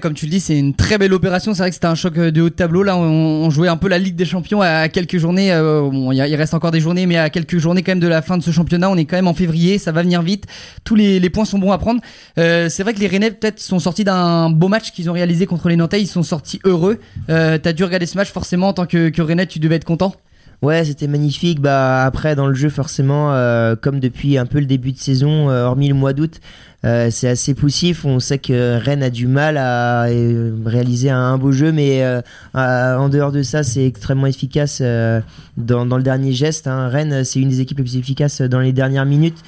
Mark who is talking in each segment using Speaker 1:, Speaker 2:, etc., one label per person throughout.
Speaker 1: comme tu le dis, c'est une très belle opération. C'est vrai que c'était un choc de haut de tableau. Là, on, jouait un peu la Ligue des Champions à, quelques journées. Euh, il reste encore des journées, mais à quelques journées quand même de la fin de ce championnat. On est quand même en février, ça va venir vite. Tous les, points sont bons à prendre. Euh, c'est vrai que les Rennais peut-être sont sortis d'un beau match qu'ils ont réalisé contre les Nantais. Ils sont sortis heureux. Euh, T'as dû regarder ce match forcément en tant que, que Rennais, tu devais être content.
Speaker 2: Ouais, c'était magnifique. Bah après dans le jeu forcément, euh, comme depuis un peu le début de saison, hormis le mois d'août, euh, c'est assez poussif. On sait que Rennes a du mal à euh, réaliser un, beau jeu, mais euh, en dehors de ça, c'est extrêmement efficace dans, le dernier geste. Hein. Rennes, c'est une des équipes les plus efficaces dans les dernières minutes,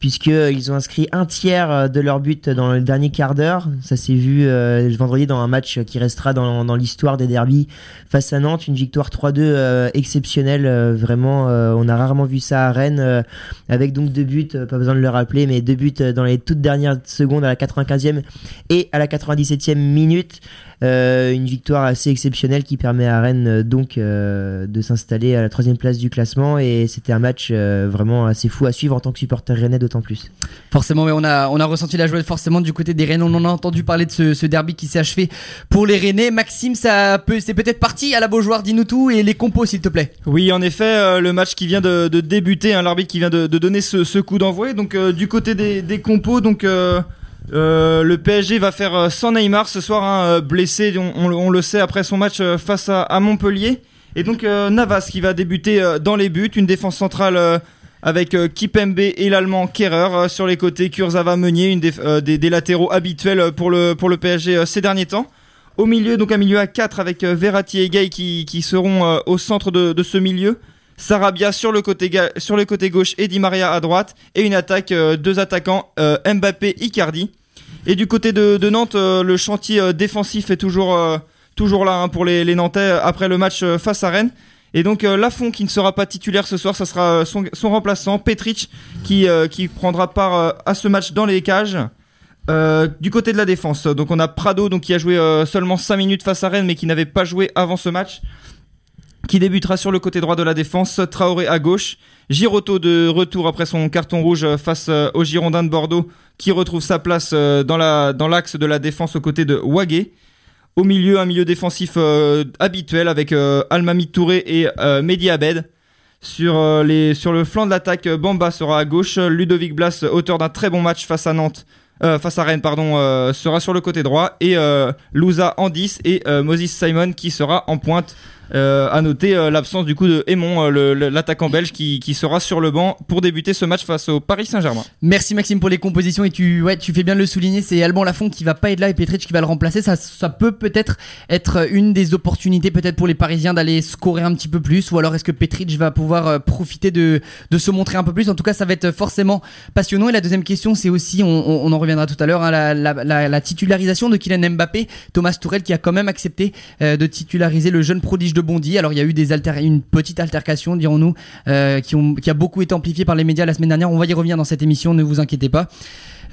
Speaker 2: puisqu'ils ont inscrit un tiers de leur but dans le dernier quart d'heure. Ça s'est vu vendredi dans un match qui restera dans, dans l'histoire des derbies face à Nantes. Une victoire 3-2 exceptionnelle. vraiment, on a rarement vu ça à Rennes, avec donc deux buts, pas besoin de le rappeler, mais deux buts dans les toutes dernières seconde à la 95e et à la 97e minute. Euh, une victoire assez exceptionnelle qui permet à Rennes euh, donc euh, de s'installer à la troisième place du classement et c'était un match vraiment assez fou à suivre en tant que supporter rennais d'autant plus.
Speaker 1: Forcément, mais on a on a ressenti la joie forcément du côté des Rennes. On en a entendu parler de ce, derby qui s'est achevé pour les Rennais. Maxime, ça peut c'est peut-être parti à la Beaujoire. Dis-nous tout et les compos s'il te plaît.
Speaker 3: Oui, en effet, le match qui vient de, débuter, hein, l'arbitre qui vient de, donner ce, coup d'envoi. Donc du côté des, des compos, donc euh, le PSG va faire euh, sans Neymar ce soir, hein, euh, blessé, on, le sait, après son match face à, Montpellier. Et donc Navas qui va débuter dans les buts, une défense centrale avec Kipembe et l'allemand Kerrer sur les côtés, Kurzawa Meunier, une des, latéraux habituels pour le, pour le PSG ces derniers temps. Au milieu, donc un milieu à 4 avec Verratti et Gay qui, seront au centre de, ce milieu. Sarabia sur le côté gauche et Di Maria à droite et une attaque deux attaquants Mbappé Icardi et du côté de, Nantes, euh, le chantier euh, défensif est toujours, euh, là hein, pour les, Nantais après le match face à Rennes. Et donc Lafont qui ne sera pas titulaire ce soir, ça sera son, remplaçant, Petric, qui, prendra part à ce match dans les cages. du côté de la défense, donc on a Prado qui a joué seulement 5 minutes face à Rennes mais qui n'avait pas joué avant ce match qui débutera sur le côté droit de la défense, Traoré à gauche, Giroto de retour après son carton rouge face euh, aux Girondins de Bordeaux, qui retrouve sa place euh, dans la dans l'axe de la défense aux côtés de Wagé. Au milieu, un milieu défensif euh, habituel avec Almami Touré et Mehdi Abed. Sur le flanc de l'attaque, Bamba sera à gauche. Ludovic Blas, auteur d'un très bon match face à Nantes, face à Rennes, pardon, sera sur le côté droit. Et Louza en 10 et Moses Simon qui sera en pointe euh, à noter euh, l'absence du coup de Aymon, euh, l'attaquant belge, qui, qui, sera sur le banc pour débuter ce match face au Paris Saint-Germain.
Speaker 1: Merci Maxime pour les compositions et tu, ouais, tu fais bien de le souligner. C'est Alban Lafont qui va pas être là et Petric qui va le remplacer. Ça, ça peut peut-être être une des opportunités peut-être pour les Parisiens d'aller scorer un petit peu plus ou alors est-ce que Petric va pouvoir profiter de, de se montrer un peu plus? En tout cas, ça va être forcément passionnant. Et la deuxième question, c'est aussi, on, on, en reviendra tout à l'heure, hein, la, la, la, titularisation de Kylian Mbappé, Thomas Tourel qui a quand même accepté de titulariser le jeune prodige de Bondy. Alors il y a eu une petite altercation, dirons-nous, euh, qui, qui a beaucoup été amplifiée par les médias la semaine dernière. On va y revenir dans cette émission, ne vous inquiétez pas.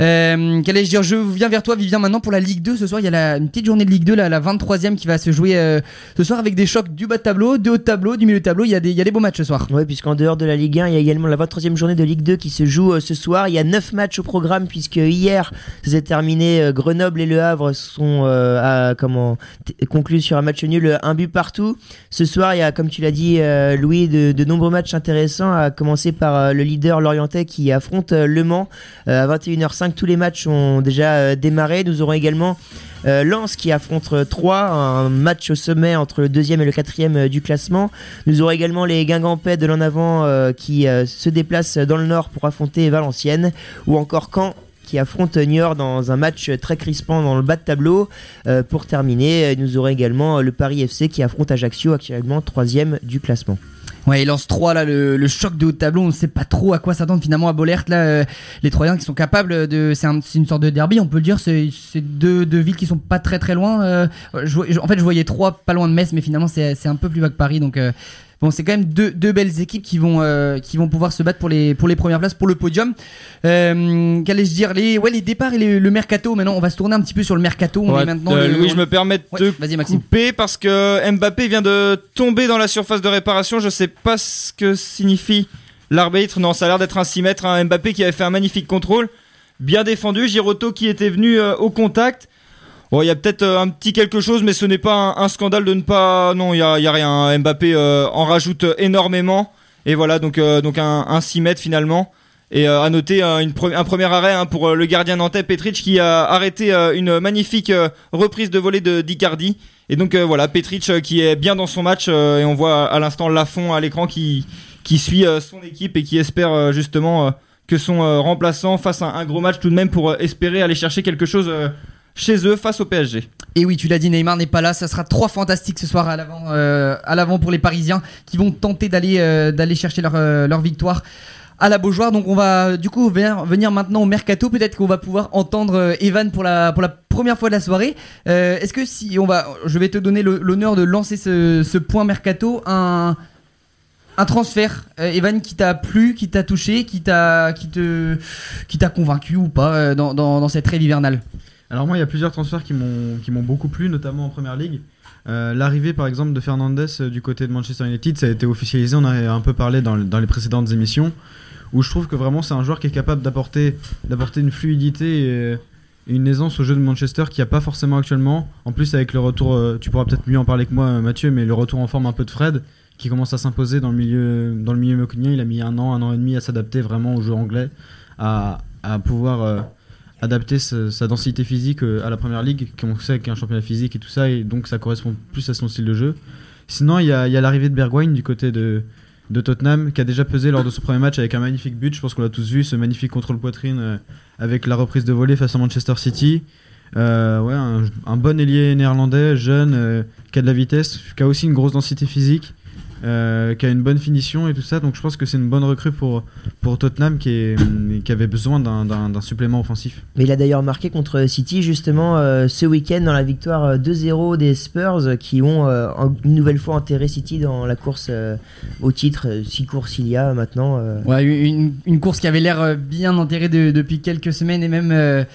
Speaker 1: Euh, qu'allais-je dire Je viens vers toi, Vivien, maintenant pour la Ligue 2. Ce soir, il y a une petite journée de Ligue 2, la, la 23e qui va se jouer euh, ce soir avec des chocs du bas de tableau, de haut tableau, du milieu de tableau. Il y a des, il beaux matchs ce soir.
Speaker 2: Oui, puisqu'en dehors de la Ligue 1, il y a également la 23e journée de Ligue 2 qui se joue euh, ce soir. Il y a 9 matchs au programme, puisque hier, ça s'est terminé. Euh, Grenoble et Le Havre sont conclus sur un match nul, un but partout. Ce soir, il y a, comme tu l'as dit, Louis, de, de, nombreux matchs intéressants, à commencer par le leader Lorientais qui affronte Le Mans. à 21h05, tous les matchs ont déjà euh, démarré. Nous aurons également euh, Lens qui affronte 3, un match au sommet entre le deuxième et le quatrième euh, du classement. Nous aurons également les Guingampais de l'en avant qui se déplacent dans le nord pour affronter Valenciennes ou encore Caen qui affronte Niort dans un match très crispant dans le bas de tableau. pour terminer, nous aurons également le Paris FC qui affronte Ajaccio actuellement troisième du classement.
Speaker 1: Ouais, il lance 3 là, le, choc de haut de tableau. On ne sait pas trop à quoi s'attendre finalement à Bollert. Là, euh, les Troyens qui sont capables de. C'est une sorte de derby, on peut le dire. C'est deux, villes qui sont pas très très loin. Euh, en fait, je voyais 3 pas loin de Metz, mais finalement, c'est un peu plus bas que Paris. Donc. Bon, c'est quand même deux, deux, belles équipes qui vont, euh, qui vont pouvoir se battre pour les, pour les premières places, pour le podium. Euh, Qu'allais-je dire? Les, ouais, les départs et le mercato. Maintenant, on va se tourner un petit peu sur le mercato.
Speaker 3: On est maintenant euh, Louis, je me permets de te couper parce que Mbappé vient de tomber dans la surface de réparation. Je sais pas ce que signifie l'arbitre. Non, ça a l'air d'être un 6 mètres. Mbappé qui avait fait un magnifique contrôle. Bien défendu. Giroto qui était venu au contact. Bon, il y a peut-être euh, un petit quelque chose, mais ce n'est pas un, scandale de ne pas. Non, il y a, y a, rien. Mbappé euh, en rajoute énormément. Et voilà, donc, euh, donc un, un 6 mètres finalement. Et à noter un premier arrêt hein, pour le gardien nantais Petric qui a arrêté une magnifique reprise de volée de d'Icardi. Et donc voilà, Petric qui est bien dans son match et on voit à l'instant Lafont à l'écran qui qui suit son équipe et qui espère justement que son remplaçant fasse un, gros match tout de même pour espérer aller chercher quelque chose chez eux face au PSG.
Speaker 1: Et oui, tu l'as dit, Neymar n'est pas là. Ça sera trois fantastiques ce soir à l'avant, euh, pour les Parisiens qui vont tenter d'aller euh, chercher leur, euh, leur victoire à la Beaujoire. Donc on va du coup venir maintenant au mercato. Peut-être qu'on va pouvoir entendre Evan pour la pour la première fois de la soirée. Est-ce que si on va, je vais te donner l'honneur de lancer ce, point mercato, un un transfert, Evan, qui t'a plu, qui t'a touché, qui t'a qui te qui t'a convaincu ou pas dans, dans, dans cette rêve hivernale?
Speaker 4: Alors moi, il y a plusieurs transferts qui m'ont beaucoup plu, notamment en première ligue. Euh, l'arrivée par exemple de Fernandez euh, du côté de Manchester United, ça a été officialisé, on a un peu parlé dans, les précédentes émissions, où je trouve que vraiment c'est un joueur qui est capable d'apporter une fluidité et une aisance au jeu de Manchester qui n'y a pas forcément actuellement. En plus avec le retour, euh, tu pourras peut-être mieux en parler que moi Mathieu, mais le retour en forme un peu de Fred, qui commence à s'imposer dans le milieu dans le milieu il a mis un an, un an et demi à s'adapter vraiment au jeu anglais, à pouvoir adapter sa, densité physique euh, à la première ligue, qu'on sait qu'un championnat physique et tout ça, et donc ça correspond plus à son style de jeu. Sinon, il y a, l'arrivée de Bergwijn du côté de, de, Tottenham, qui a déjà pesé lors de son premier match avec un magnifique but. Je pense qu'on l'a tous vu, ce magnifique contrôle poitrine euh, avec la reprise de volée face à Manchester City. Euh, ouais, un, bon ailier néerlandais, jeune, qui a de la vitesse, qui a aussi une grosse densité physique. Euh, qui a une bonne finition et tout ça. Donc je pense que c'est une bonne recrue pour, pour Tottenham qui, est, qui avait besoin d'un supplément offensif.
Speaker 2: Mais il a d'ailleurs marqué contre City justement euh, ce week-end dans la victoire 2-0 euh, des Spurs qui ont une nouvelle fois enterré City dans la course au titre. Six courses il y a maintenant.
Speaker 1: Ouais, une, une, course qui avait l'air bien enterrée depuis quelques semaines et même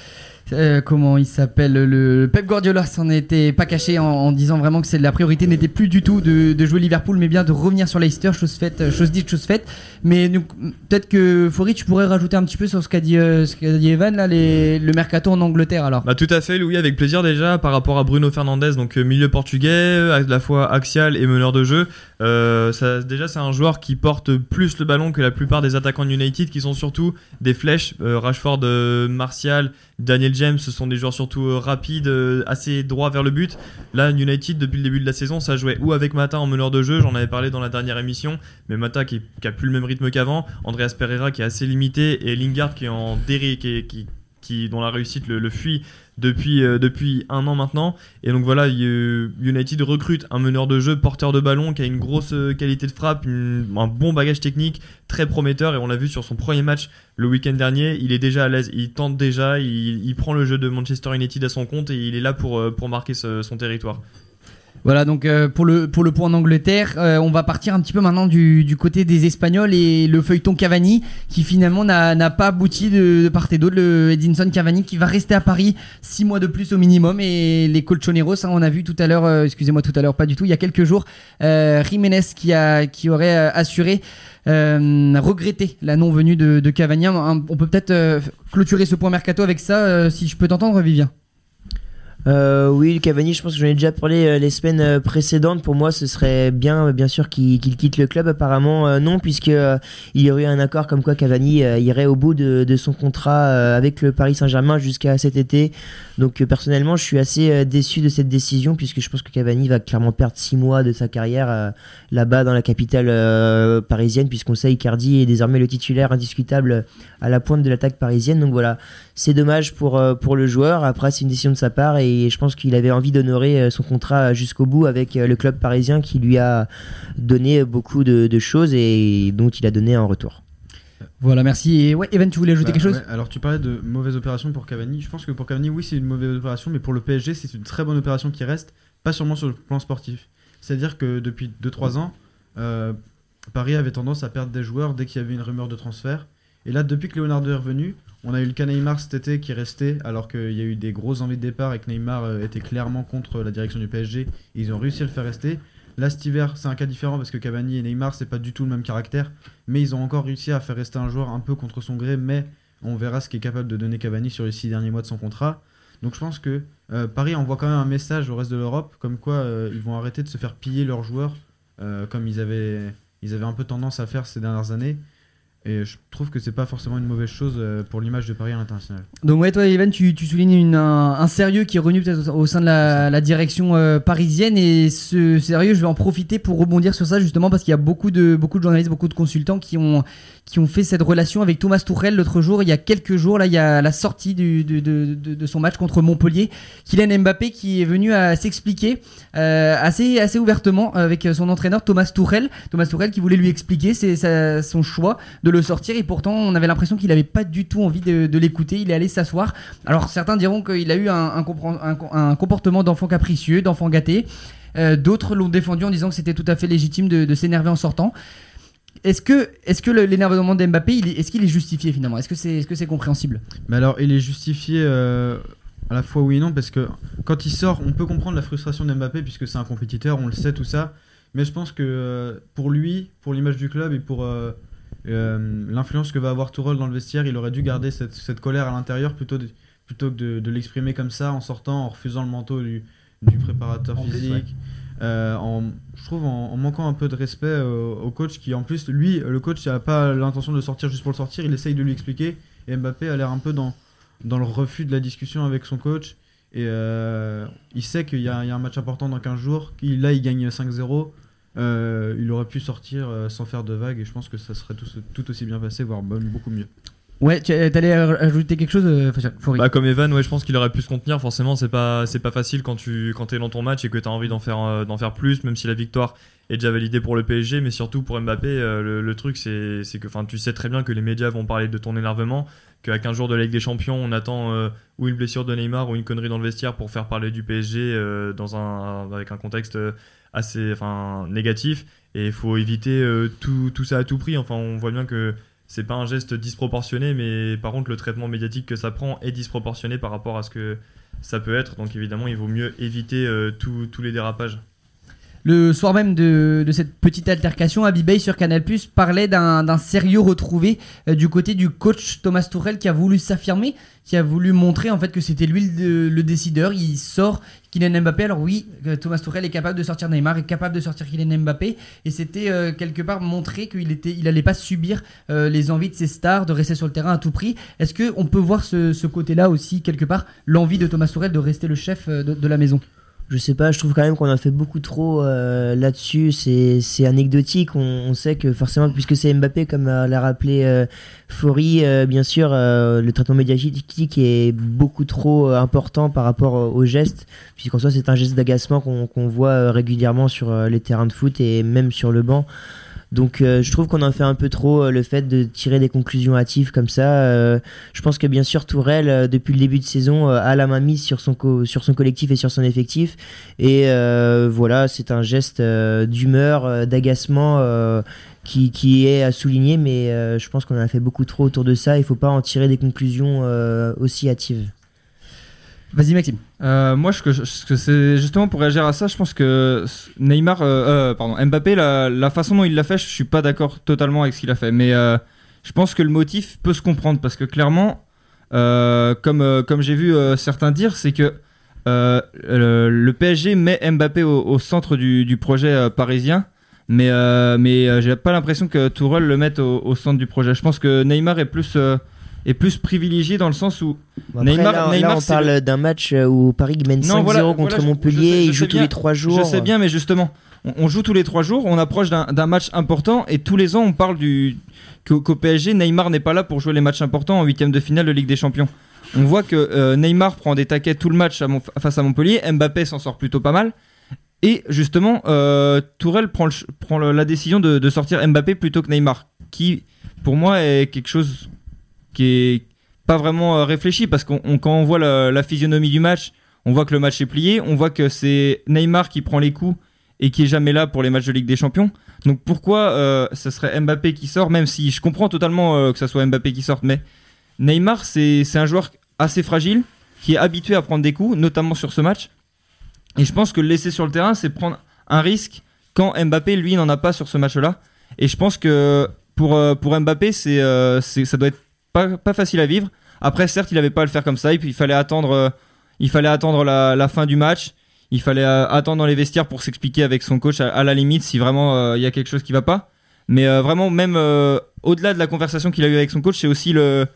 Speaker 1: euh, comment il s'appelle le Pep Guardiola s'en était pas caché en, disant vraiment que la priorité n'était plus du tout de, jouer Liverpool mais bien de revenir sur Leicester chose faite euh, chose dite chose faite. Mais peut-être que Faury tu pourrais rajouter un petit peu sur ce qu'a dit, euh, Evan là le mercato en Angleterre alors.
Speaker 5: Bah tout à fait Louis avec plaisir déjà par rapport à Bruno Fernandez donc milieu portugais à la fois axial et meneur de jeu. Déjà c'est un joueur qui porte plus le ballon que la plupart des attaquants de United qui sont surtout des flèches Rashford Martial Daniel James, ce sont des joueurs surtout euh, rapides, euh, assez droits vers le but. Là, United, depuis le début de la saison, ça jouait ou avec Mata en meneur de jeu, j'en avais parlé dans la dernière émission, mais Mata qui, a plus le même rythme qu'avant, Andreas Pereira qui est assez limité, et Lingard qui est en dérive, qui, qui, dont la réussite le fuit depuis, euh, depuis un an maintenant. Et donc voilà, United recrute un meneur de jeu, porteur de ballon, qui a une grosse euh, qualité de frappe, un bon bagage technique, très prometteur. Et on l'a vu sur son premier match le week-end dernier, il est déjà à l'aise, il tente déjà, il, prend le jeu de Manchester United à son compte et il est là pour, euh, pour marquer son territoire.
Speaker 1: Voilà, donc euh, pour, le, pour le point en Angleterre, euh, on va partir un petit peu maintenant du, du, côté des Espagnols et le feuilleton Cavani qui finalement n'a pas abouti de, part et d'autre. Le Edinson Cavani qui va rester à Paris six mois de plus au minimum et les Colchoneros, hein, on a vu tout à l'heure, euh, excusez-moi tout à l'heure, pas du tout, il y a quelques jours, Jiménez qui, a, qui aurait assuré regretter la non-venue de, de Cavani. On peut peut-être clôturer ce point mercato avec ça, si je peux t'entendre Vivien.
Speaker 2: Euh, oui, Cavani, je pense que j'en ai déjà parlé euh, les semaines euh, précédentes. Pour moi, ce serait bien, bien sûr, qu'il quitte le club. Apparemment, non, puisque il y aurait eu un accord comme quoi Cavani irait au bout de, de son contrat avec le Paris Saint-Germain jusqu'à cet été. Donc, personnellement, je suis assez déçu de cette décision, puisque je pense que Cavani va clairement perdre six mois de sa carrière là-bas dans la capitale parisienne, puisqu'on sait Icardi est désormais le titulaire indiscutable à la pointe de l'attaque parisienne. Donc voilà, c'est dommage pour pour le joueur. Après, c'est une décision de sa part et je pense qu'il avait envie d'honorer euh, son contrat jusqu'au bout avec euh, le club parisien qui lui a donné beaucoup de, choses et dont il a donné un retour.
Speaker 1: Voilà, merci. Et ouais, Evan, tu voulais ajouter bah, quelque chose
Speaker 4: Alors, tu parlais de mauvaise opération pour Cavani. Je pense que pour Cavani, oui, c'est une mauvaise opération, mais pour le PSG, c'est une très bonne opération qui reste, pas seulement sur le plan sportif. C'est-à-dire que depuis 2-3 ans, euh, Paris avait tendance à perdre des joueurs dès qu'il y avait une rumeur de transfert. Et là, depuis que Leonardo est revenu, on a eu le cas Neymar cet été qui est resté, alors qu'il y a eu des grosses envies de départ et que Neymar euh, était clairement contre la direction du PSG. ils ont réussi à le faire rester. Là, cet hiver, c'est un cas différent parce que Cavani et Neymar, c'est pas du tout le même caractère. Mais ils ont encore réussi à faire rester un joueur un peu contre son gré. Mais on verra ce qu'est capable de donner Cavani sur les six derniers mois de son contrat. Donc je pense que euh, Paris envoie quand même un message au reste de l'Europe, comme quoi euh, ils vont arrêter de se faire piller leurs joueurs, comme ils avaient un peu tendance à faire ces dernières années. Et je trouve que c'est pas forcément une mauvaise chose euh, pour l'image de Paris à l'international.
Speaker 1: Donc ouais, toi, Evan, tu, tu soulignes une- un, un sérieux qui est revenu peut-être au, au sein de la, la direction euh, parisienne et ce sérieux, je vais en profiter pour rebondir sur ça justement parce qu'il y a beaucoup de beaucoup de journalistes, beaucoup de consultants qui ont qui ont fait cette relation avec Thomas Tourel l'autre jour. Il y a quelques jours, là, il y a la sortie du, de, de, de, de son match contre Montpellier. Kylian Mbappé qui est venu à s'expliquer euh, assez assez ouvertement avec son entraîneur Thomas Tourel. Thomas Tourel qui voulait lui expliquer sa- son choix de le sortir et pourtant on avait l'impression qu'il avait pas du tout envie de, l'écouter. Il est allé s'asseoir. Alors certains diront qu'il a eu un, comportement d'enfant capricieux, d'enfant gâté. Euh, D'autres l'ont défendu en disant que c'était tout à fait légitime de, s'énerver en sortant. Est-ce que, est-ce que l'énervement d'Mbappé, est-ce qu'il est justifié finalement? Est-ce que c'est est -ce c'est compréhensible?
Speaker 4: Mais alors, il est justifié euh, à la fois oui et non, parce que quand il sort, on peut comprendre la frustration d'Mbappé, puisque c'est un compétiteur, on le sait, tout ça. Mais je pense que euh, pour lui, pour l'image du club et pour euh, l'influence que va avoir Tourelle dans le vestiaire, il aurait dû garder cette, cette colère à l'intérieur plutôt, de- plutôt que de, de l'exprimer comme ça en sortant, en refusant le manteau du, du préparateur
Speaker 1: En plus,
Speaker 4: physique.
Speaker 1: ouais.
Speaker 4: Euh, en, je trouve en, en manquant un peu de respect au coach qui en plus lui le coach n'a pas l'intention de sortir juste pour le sortir il essaye de lui expliquer et Mbappé a l'air un peu dans, dans le refus de la discussion avec son coach et euh, il sait qu'il y, y a un match important dans 15 jours là il gagne 5-0 euh, il aurait pu sortir euh, sans faire de vagues et je pense que ça serait tout, tout aussi bien passé voire même beaucoup mieux
Speaker 1: Ouais, tu allais ajouter quelque chose, euh,
Speaker 5: Bah comme Evan, ouais, je pense qu'il aurait pu se contenir. Forcément, c'est pas pas facile quand tu quand t'es dans ton match et que t'as envie d'en faire euh, faire plus, même si la victoire est déjà validée pour le PSG, mais surtout pour Mbappé, euh, le, le truc c'est que tu sais très bien que les médias vont parler de ton énervement, qu'à 15 jours de la Ligue des Champions, on attend euh, ou une blessure de Neymar ou une connerie dans le vestiaire pour faire parler du PSG dans un avec un contexte assez négatif et il faut éviter tout tout ça à tout prix. Enfin, on voit bien que c'est pas un geste disproportionné, mais par contre, le traitement médiatique que ça prend est disproportionné par rapport à ce que ça peut être. Donc, évidemment, il vaut mieux éviter euh, tous tous les dérapages.
Speaker 1: Le soir même de, cette petite altercation, Abibay sur Canal Plus parlait d'un sérieux retrouvé euh, du côté du coach Thomas Tourel qui a voulu s'affirmer, qui a voulu montrer en fait que c'était lui le, décideur. Il sort Kylian Mbappé. Alors oui, euh, Thomas Tourel est capable de sortir Neymar, est capable de sortir Kylian Mbappé, et c'était euh, quelque part montrer qu'il était, il allait pas subir les envies de ses stars de rester sur le terrain à tout prix. Est-ce que on peut voir ce, côté-là aussi quelque part, l'envie de Thomas Tourel de rester le chef de la maison?
Speaker 2: Je sais pas, je trouve quand même qu'on a fait beaucoup trop euh, là-dessus. C'est c'est anecdotique. On, on sait que forcément, puisque c'est Mbappé, comme euh, l'a rappelé euh, Faury, euh, bien sûr, euh, le traitement médiatique est beaucoup trop euh, important par rapport au geste, puisqu'en soi, c'est un geste d'agacement qu'on qu'on voit régulièrement sur les terrains de foot et même sur le banc. Donc euh, je trouve qu'on en fait un peu trop euh, le fait de tirer des conclusions hâtives comme ça. Euh, je pense que bien sûr Tourelle, depuis le début de saison, a la main mise sur son, sur son collectif et sur son effectif. Et voilà, c'est un geste d'humeur, d'agacement qui, qui est à souligner, mais je pense qu'on en a fait beaucoup trop autour de ça. Il faut pas en tirer des conclusions aussi hâtives.
Speaker 1: Vas-y Maxime.
Speaker 3: Euh, moi, justement pour réagir à ça, je pense que Neymar, euh, euh, pardon, Mbappé, la, façon dont il l'a fait, je suis pas d'accord totalement avec ce qu'il a fait, mais je pense que le motif peut se comprendre parce que clairement, comme comme j'ai vu certains dire, c'est que le, PSG met Mbappé au, centre du, projet parisien. Mais, mais j'ai pas l'impression que Tourelle le mette au, centre du projet. Je pense que Neymar est plus, est plus privilégié dans le sens où
Speaker 2: Bon, après,
Speaker 3: Neymar-
Speaker 2: là, là,
Speaker 3: Neymar,
Speaker 2: on parle d'un match euh, où Paris mène 5-0
Speaker 3: Non, voilà,
Speaker 2: contre
Speaker 3: voilà,
Speaker 2: Montpellier. il joue tous
Speaker 3: bien.
Speaker 2: les 3 jours.
Speaker 3: Je sais bien, mais justement, on, on joue tous les trois jours, on approche d'un match important et tous les ans on parle du qu'au qu'au PSG, Neymar n'est pas là pour jouer les matchs importants en huitième de finale de Ligue des Champions. On voit que euh, Neymar prend des taquets tout le match à Mon- face à Montpellier, Mbappé s'en sort plutôt pas mal. Et justement, euh, Tourelle prend, le ch- prend le- la décision de, de sortir Mbappé plutôt que Neymar, qui pour moi est quelque chose qui est pas vraiment euh, réfléchi parce qu'on on- quand on voit la, physionomie du match, on voit que le match est plié, on voit que c'est Neymar qui prend les coups et qui est jamais là pour les matchs de Ligue des Champions. Donc pourquoi euh, ce serait Mbappé qui sort, même si je comprends totalement euh, que ce soit Mbappé qui sorte, mais Neymar c'est un joueur assez fragile qui est habitué à prendre des coups, notamment sur ce match. Et je pense que le laisser sur le terrain, c'est prendre un risque quand Mbappé, lui, n'en a pas sur ce match-là. Et je pense que pour, euh, pour Mbappé, c'est, ça doit être pas, facile à vivre. Après, certes, il n'avait pas à le faire comme ça, il fallait attendre, euh, Il fallait attendre la, fin du match. Il fallait euh, attendre dans les vestiaires pour s'expliquer avec son coach à, la limite si vraiment euh, il y a quelque chose qui va pas. Mais vraiment, même au-delà de la conversation qu'il a eu avec son coach, c'est aussi le,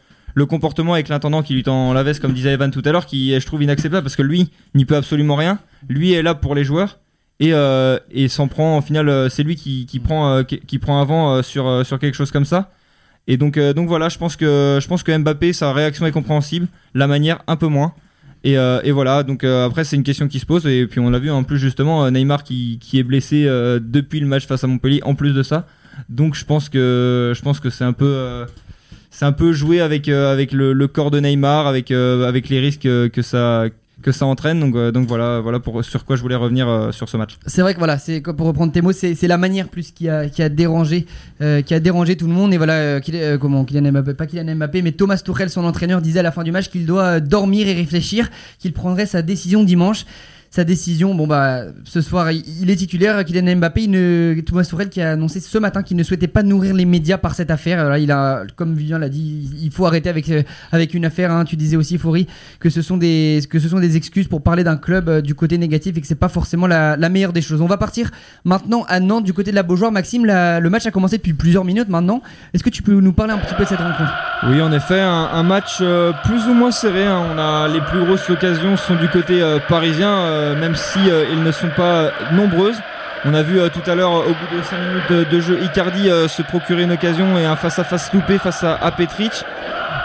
Speaker 3: comportement avec l'intendant qui lui tend la veste, comme disait Evan tout à l'heure, qui je trouve, inacceptable parce que lui n'y peut absolument rien. Lui est là pour les joueurs et, s'en prend, au final, c'est lui qui, prend, qui, prend avant sur, sur quelque chose comme ça. Et donc, euh, donc voilà, je pense, que, je pense que Mbappé, sa réaction est compréhensible, la manière un peu moins. Et, euh, et voilà, donc euh, après c'est une question qui se pose et puis on l'a vu en plus justement Neymar qui, qui est blessé depuis le match face à Montpellier en plus de ça. Donc je pense que je pense que c'est un peu c'est un peu joué avec avec le, le corps de Neymar, avec avec les risques que ça que ça entraîne. Donc euh, donc voilà voilà pour sur quoi je voulais revenir euh, sur ce match.
Speaker 1: C'est vrai que voilà, c'est pour reprendre tes mots, c'est la manière plus qui a, dérangé, euh, qui a dérangé tout le monde. Et voilà, comment Kylian Mbappé, pas Kylian Mbappé, mais Thomas Tuchel, son entraîneur, disait à la fin du match qu'il doit dormir et réfléchir, qu'il prendrait sa décision dimanche. Sa décision, bon bah ce soir il, est titulaire, Kylian Mbappé, il ne, Thomas Tuchel qui a annoncé ce matin qu'il ne souhaitait pas nourrir les médias par cette affaire. Là, il a, comme Vivien l'a dit, il faut arrêter avec euh, avec une affaire. hein. Tu disais aussi, Faury, que ce sont des que ce sont des excuses pour parler d'un club euh, du côté négatif et que c'est pas forcément la, meilleure des choses. On va partir maintenant à Nantes du côté de la Beaujoire. Maxime, le match a commencé depuis plusieurs minutes maintenant. Est-ce que tu peux nous parler un petit peu de cette rencontre?
Speaker 3: Oui, en effet, un, match euh, plus ou moins serré. hein. On a les plus grosses occasions sont du côté parisien, même si euh, ils ne sont pas euh, nombreuses. On a vu euh, tout à l'heure, euh, au bout de 5 minutes de, jeu, Icardi euh, se procurer une occasion et un face-à-face loupé face à, à Petric.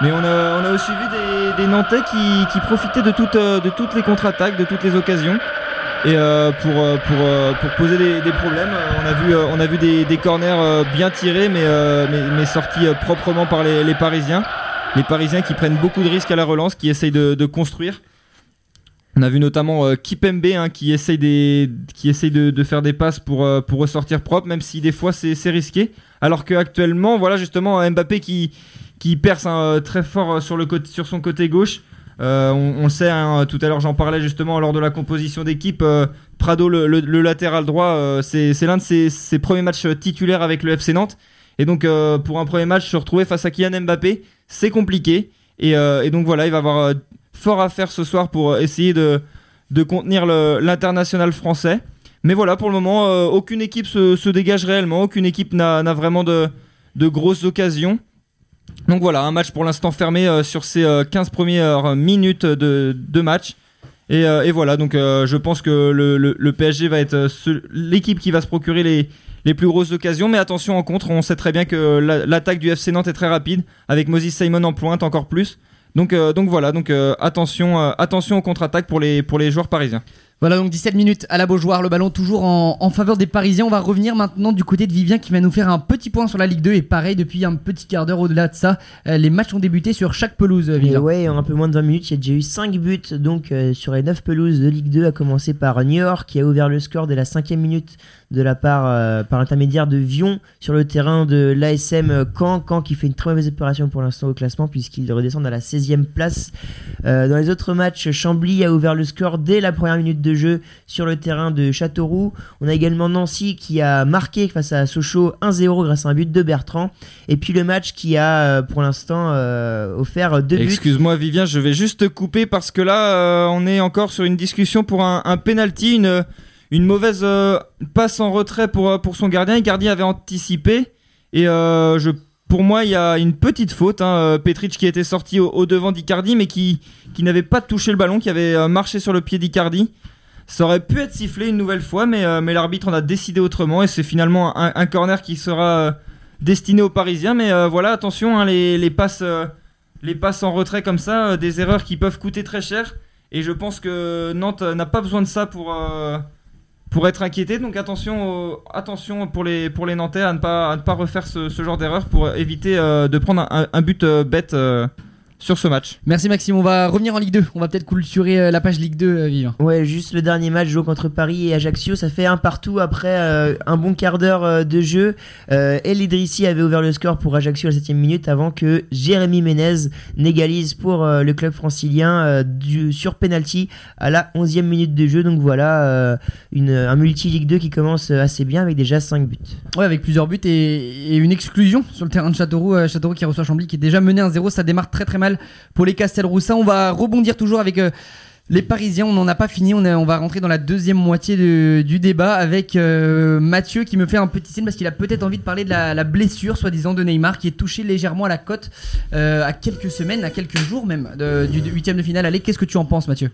Speaker 3: Mais on a, aussi vu des, Nantais qui, profitaient de toutes, euh, les contre-attaques, de toutes les occasions. Et euh, pour, euh, euh, poser des, problèmes, euh, on a vu, euh, des, corners euh, bien tirés, mais, euh, sortis euh, proprement par les, Parisiens. Les Parisiens qui prennent beaucoup de risques à la relance, qui essayent de construire. On a vu notamment euh, Kipembe hein, qui essaye, de, faire des passes pour, euh, pour ressortir propre, même si des fois c'est risqué. Alors qu'actuellement, voilà justement Mbappé qui, perce hein, très fort euh, sur, son côté gauche. Euh, on, le sait, hein, tout à l'heure j'en parlais justement lors de la composition d'équipe. euh, Prado, le, latéral droit, euh, c'est l'un de ses, premiers matchs titulaires avec le FC Nantes. Et donc euh, pour un premier match, se retrouver face à Kylian Mbappé, c'est compliqué. Et, euh, donc voilà, il va avoir euh, fort à faire ce soir pour euh, essayer de, de contenir l'international français. Mais voilà, pour le moment, euh, aucune équipe se, dégage réellement, aucune équipe n'a vraiment de, de grosses occasions. Donc voilà, un match pour l'instant fermé euh, sur ces euh, 15 premières minutes de, de match. Et, voilà, donc je pense que le, le- PSG va être l'équipe qui va se procurer les, les plus grosses occasions. Mais attention en contre, on sait très bien que la- l'attaque du FC Nantes est très rapide, avec Moses Simon en pointe encore plus. Donc, euh, donc voilà, donc euh, attention, euh, attention aux contre-attaques pour les, pour les joueurs parisiens.
Speaker 1: Voilà donc 17 minutes à la Beaujoire, le ballon toujours en, en faveur des Parisiens. On va revenir maintenant du côté de Vivien qui va nous faire un petit point sur la Ligue 2 et pareil depuis un petit quart d'heure au-delà de ça, les matchs ont débuté sur chaque pelouse.
Speaker 2: Et
Speaker 1: Vivien.
Speaker 2: ouais, en un peu moins de 20 minutes, il y a déjà eu 5 buts donc euh, sur les 9 pelouses de Ligue 2, à commencer par New York qui a ouvert le score dès la cinquième minute de la part euh, par l'intermédiaire de Vion sur le terrain de l'ASM Caen. Caen qui fait une très mauvaise opération pour l'instant au classement puisqu'ils redescendent à la 16e place. Euh, dans les autres matchs, Chambly a ouvert le score dès la première minute de jeu sur le terrain de Châteauroux. On a également Nancy qui a marqué face à Sochaux 1-0 grâce à un but de Bertrand. Et puis le match qui a euh, pour l'instant offert deux buts.
Speaker 3: Excuse-moi Vivien, je vais juste te couper parce que là, on est encore sur une discussion pour un, un penalty, une, une mauvaise euh, passe en retrait pour, euh, pour son gardien. Icardi avait anticipé et euh, je, pour moi, il y a une petite faute. Hein, Petric qui était sorti au, devant d'Icardi mais qui, qui n'avait pas touché le ballon, qui avait marché sur le pied d'Icardi. Ça aurait pu être sifflé une nouvelle fois, mais, mais l'arbitre en a décidé autrement et c'est finalement un, corner qui sera destiné aux Parisiens. Mais voilà, attention, hein, les, les passes. les passes en retrait comme ça, des erreurs qui peuvent coûter très cher. Et je pense que Nantes n'a pas besoin de ça pour, pour être inquiété. Donc attention, attention pour, les, pour les Nantais à ne pas, ne pas refaire ce, genre d'erreur pour éviter euh, de prendre un, un but euh, bête euh, sur ce match.
Speaker 1: Merci Maxime, on va revenir en Ligue 2. On va peut-être culturer euh, la page Ligue 2, euh, Vivien.
Speaker 2: Ouais, juste le dernier match joué contre Paris et Ajaccio, ça fait un partout après euh, un bon quart d'heure euh, de jeu. Euh, El Idrissi avait ouvert le score pour Ajaccio à la 7 minute avant que Jérémy Ménez n'égalise pour euh, le club francilien euh, du, sur penalty à la 11e minute de jeu. Donc voilà, euh, une, un multi-Ligue 2 qui commence assez bien avec déjà 5 buts.
Speaker 1: Ouais, avec plusieurs buts et, et une exclusion sur le terrain de Châteauroux. euh, Châteauroux qui reçoit Chambly qui est déjà mené 1-0. Ça démarre très très mal pour les Castelroussins. On va rebondir toujours avec. euh, Les Parisiens, on n'en a pas fini. On, va rentrer dans la deuxième moitié du débat avec euh, Mathieu qui me fait un petit signe parce qu'il a peut-être envie de parler de la, blessure, soi-disant, de Neymar qui est touché légèrement à la côte euh, à quelques semaines, à quelques jours même du huitième de finale. Allez, qu'est-ce que tu en penses, Mathieu?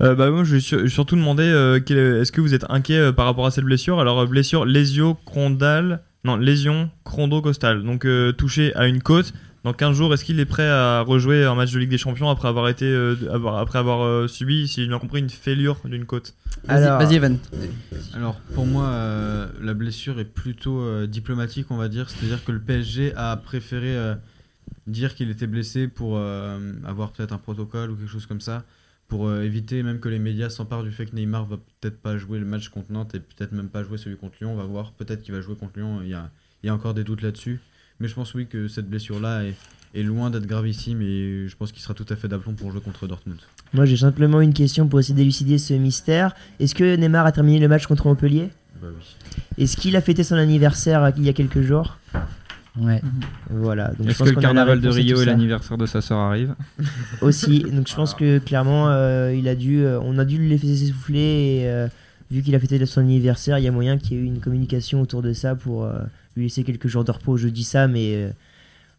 Speaker 5: Bah moi je vais surtout demander est-ce que vous êtes inquiet par rapport à cette blessure? Alors blessure lésio-crondale, non lésion chrondo-costale, donc euh, touché à une côte. Dans 15 jours, est-ce qu'il est prêt à rejouer un match de Ligue des Champions après avoir été euh, avoir- après avoir euh, subi, si j'ai bien compris, une fêlure d'une côte
Speaker 1: Vas-y,
Speaker 2: Alors-
Speaker 1: vas-y, Evan.
Speaker 4: Alors pour moi, euh, la blessure est plutôt euh, diplomatique, on va dire. C'est-à-dire que le PSG a préféré euh, dire qu'il était blessé pour euh, avoir peut-être un protocole ou quelque chose comme ça, pour euh, éviter même que les médias s'emparent du fait que Neymar va peut-être pas jouer le match contre Nantes et peut-être même pas jouer celui contre Lyon. On va voir, peut-être qu'il va jouer contre Lyon. Il y a, il y a encore des doutes là-dessus. Mais je pense oui que cette blessure-là est, est loin d'être gravissime et je pense qu'il sera tout à fait d'aplomb pour jouer contre Dortmund.
Speaker 2: Moi, j'ai simplement une question pour essayer d'élucider ce mystère. Est-ce que Neymar a terminé le match contre Montpellier?
Speaker 4: Bah oui.
Speaker 2: Est-ce qu'il a fêté son anniversaire euh, il y a quelques jours?
Speaker 1: Ouais.
Speaker 2: Voilà. Donc
Speaker 6: Est-ce que le carnaval de Rio et l'anniversaire de sa sœur arrivent?
Speaker 2: Aussi. Donc je pense que clairement, euh, il a dû, euh, on a dû le laisser s'essouffler et euh, vu qu'il a fêté son anniversaire, il y a moyen qu'il y ait eu une communication autour de ça pour euh, lui laisser quelques jours de repos. Je dis ça, mais euh,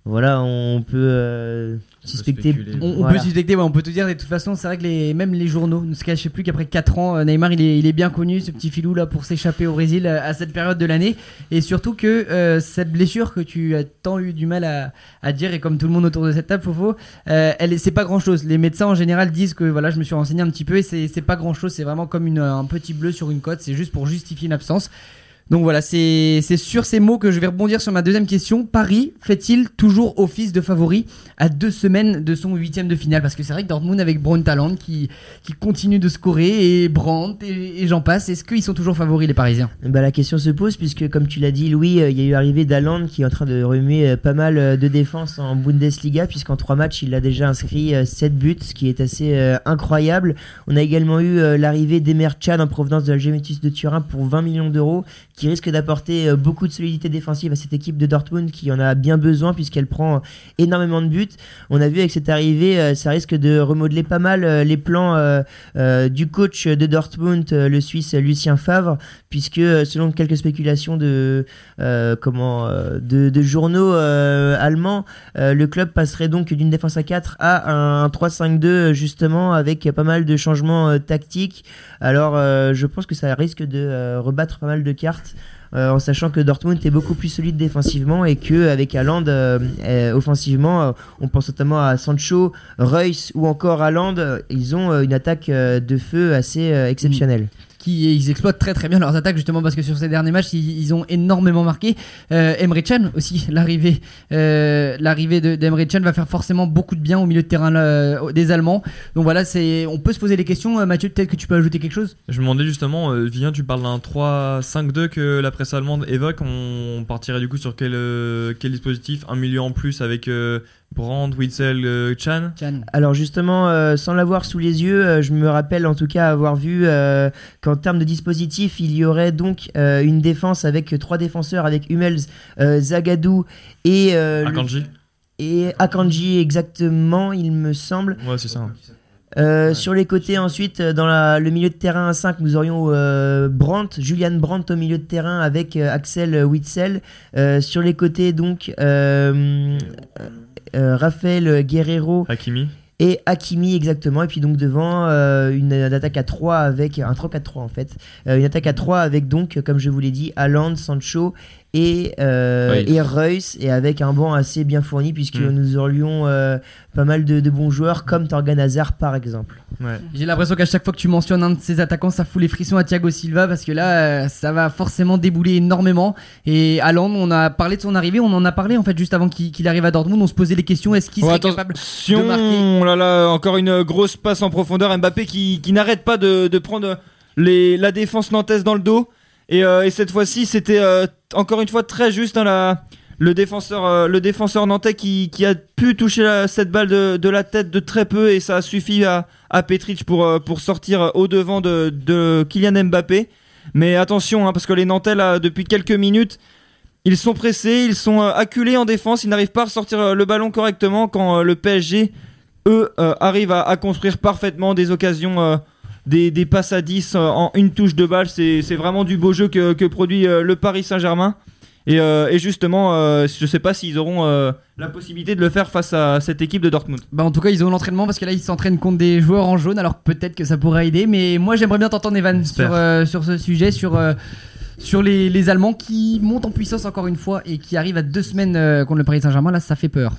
Speaker 2: voilà, on peut euh, suspecter.
Speaker 4: spéculer.
Speaker 1: On, on
Speaker 2: Voilà.
Speaker 1: peut suspecter, ouais, on peut te dire de toute façon, c'est vrai que les, même les journaux ne se cachent plus qu'après 4 ans, euh, Neymar il est, il est bien connu, ce petit filou là, pour s'échapper au Brésil à cette période de l'année. Et surtout que euh, cette blessure que tu as tant eu du mal à, à dire, et comme tout le monde autour de cette table, Fofo, euh, elle, c'est pas grand chose. Les médecins en général disent que voilà, je me suis renseigné un petit peu et c'est, c'est pas grand chose, c'est vraiment comme une, un petit bleu sur une côte, c'est juste pour justifier une absence. Donc voilà, c'est sur ces mots que je vais rebondir sur ma deuxième question. Paris fait-il toujours office de favori à deux semaines de son huitième de finale? Parce que c'est vrai que Dortmund avec Braun Talent qui, qui continue de scorer et Brandt et, j'en passe, est-ce qu'ils sont toujours favoris les Parisiens?
Speaker 2: Bah, la question se pose puisque comme tu l'as dit Louis, euh, il y a eu l'arrivée d'Aland qui est en train de remuer euh, pas mal euh, de défense en Bundesliga puisqu'en trois matchs il a déjà inscrit 7 buts, ce qui est assez incroyable. On a également eu l'arrivée d'Emer Can en provenance de la Juventus de Turin pour 20 millions d'euros qui risque d'apporter euh, beaucoup de solidité défensive à cette équipe de Dortmund qui en a bien besoin puisqu'elle prend euh, énormément de buts. On a vu avec cette arrivée, euh, ça risque de remodeler pas mal les plans du coach de Dortmund, le Suisse Lucien Favre, puisque selon quelques spéculations de comment de, journaux allemands, le club passerait donc d'une défense à 4 à un 3-5-2 euh, justement avec pas mal de changements tactiques. Alors je pense que ça risque de rebattre pas mal de cartes. Euh, en sachant que Dortmund est beaucoup plus solide défensivement et que avec euh, euh, offensivement, on pense notamment à Sancho, Reus ou encore Haaland, ils ont une attaque de feu assez exceptionnelle.
Speaker 1: Qui ils exploitent très très bien leurs attaques justement parce que sur ces derniers matchs ils, ont énormément marqué. Euh, Emre Can aussi l'arrivée euh, l'arrivée de- d'Emre Can va faire forcément beaucoup de bien au milieu de terrain euh, des Allemands. Donc voilà c'est on peut se poser les questions Mathieu peut-être que tu peux ajouter quelque chose?
Speaker 5: Je me demandais justement, Vivien, tu parles d'un 3-5-2 que la presse allemande évoque. On partirait du coup sur quel, quel dispositif? Un milieu en plus avec Brandt, Witzel, euh, Chan
Speaker 1: Can
Speaker 2: Alors justement, euh, sans l'avoir sous les yeux, euh, je me rappelle en tout cas avoir vu euh, qu'en termes de dispositif, il y aurait donc euh, une défense avec trois défenseurs, avec Hummels, euh, Zagadou et, euh, le-
Speaker 5: Akanji
Speaker 2: et Akanji exactement, il me semble.
Speaker 5: Ouais, c'est ça.
Speaker 2: Euh, Sur les côtés ensuite, dans la- le milieu de terrain à 5, nous aurions euh, Brandt, Julian Brandt au milieu de terrain avec euh, Axel Witzel. Euh, sur les côtés donc, euh, euh, Raphaël Guerrero
Speaker 5: Hakimi.
Speaker 2: et Hakimi exactement. Et puis donc devant euh, une, attaque à 3 avec un 3-4-3 en fait. Euh, une attaque à 3 avec donc comme je vous l'ai dit Haaland, Sancho et euh, et Reus et avec un banc assez bien fourni puisque
Speaker 5: Mm.
Speaker 2: nous aurions euh, pas mal de, de bons joueurs comme Torgan Hazard par exemple
Speaker 5: Ouais.
Speaker 1: J'ai l'impression qu'à chaque fois que tu mentionnes un de ces attaquants, ça fout les frissons à Thiago Silva parce que là, euh, ça va forcément débouler énormément. Et Haaland, on a parlé de son arrivée, on en a parlé en fait juste avant qu'il arrive à Dortmund. On se posait les questions est-ce qu'il
Speaker 3: Oh,
Speaker 1: serait capable de marquer
Speaker 3: oh là là, encore une grosse passe en profondeur. Mbappé qui, qui n'arrête pas de, de prendre les, la défense nantaise dans le dos. Et, euh, et cette fois-ci, c'était euh, encore une fois très juste. hein, la, le, défenseur, euh, le défenseur nantais qui, a pu toucher cette balle de, la tête de très peu. Et ça a suffi à, à Petric pour, pour sortir au devant de, de Kylian Mbappé. Mais attention, hein, parce que les Nantais, depuis quelques minutes, ils sont pressés, ils sont acculés en défense, ils n'arrivent pas à ressortir le ballon correctement quand le PSG eux arrivent à, construire parfaitement des occasions, des, des passes à 10 euh, en une touche de balle. C'est vraiment du beau jeu que, que produit euh, le Paris Saint-Germain. Et, euh, et justement, euh, je sais pas s'ils auront euh, la possibilité de le faire face à cette équipe de Dortmund.
Speaker 1: Bah en tout cas ils ont l'entraînement parce que là ils s'entraînent contre des joueurs en jaune alors peut-être que ça pourrait aider mais moi j'aimerais bien t'entendre Evan sur, euh, sur ce sujet sur, euh, sur les, les Allemands qui montent en puissance encore une fois et qui arrivent à deux semaines euh, contre le Paris Saint-Germain là ça fait peur.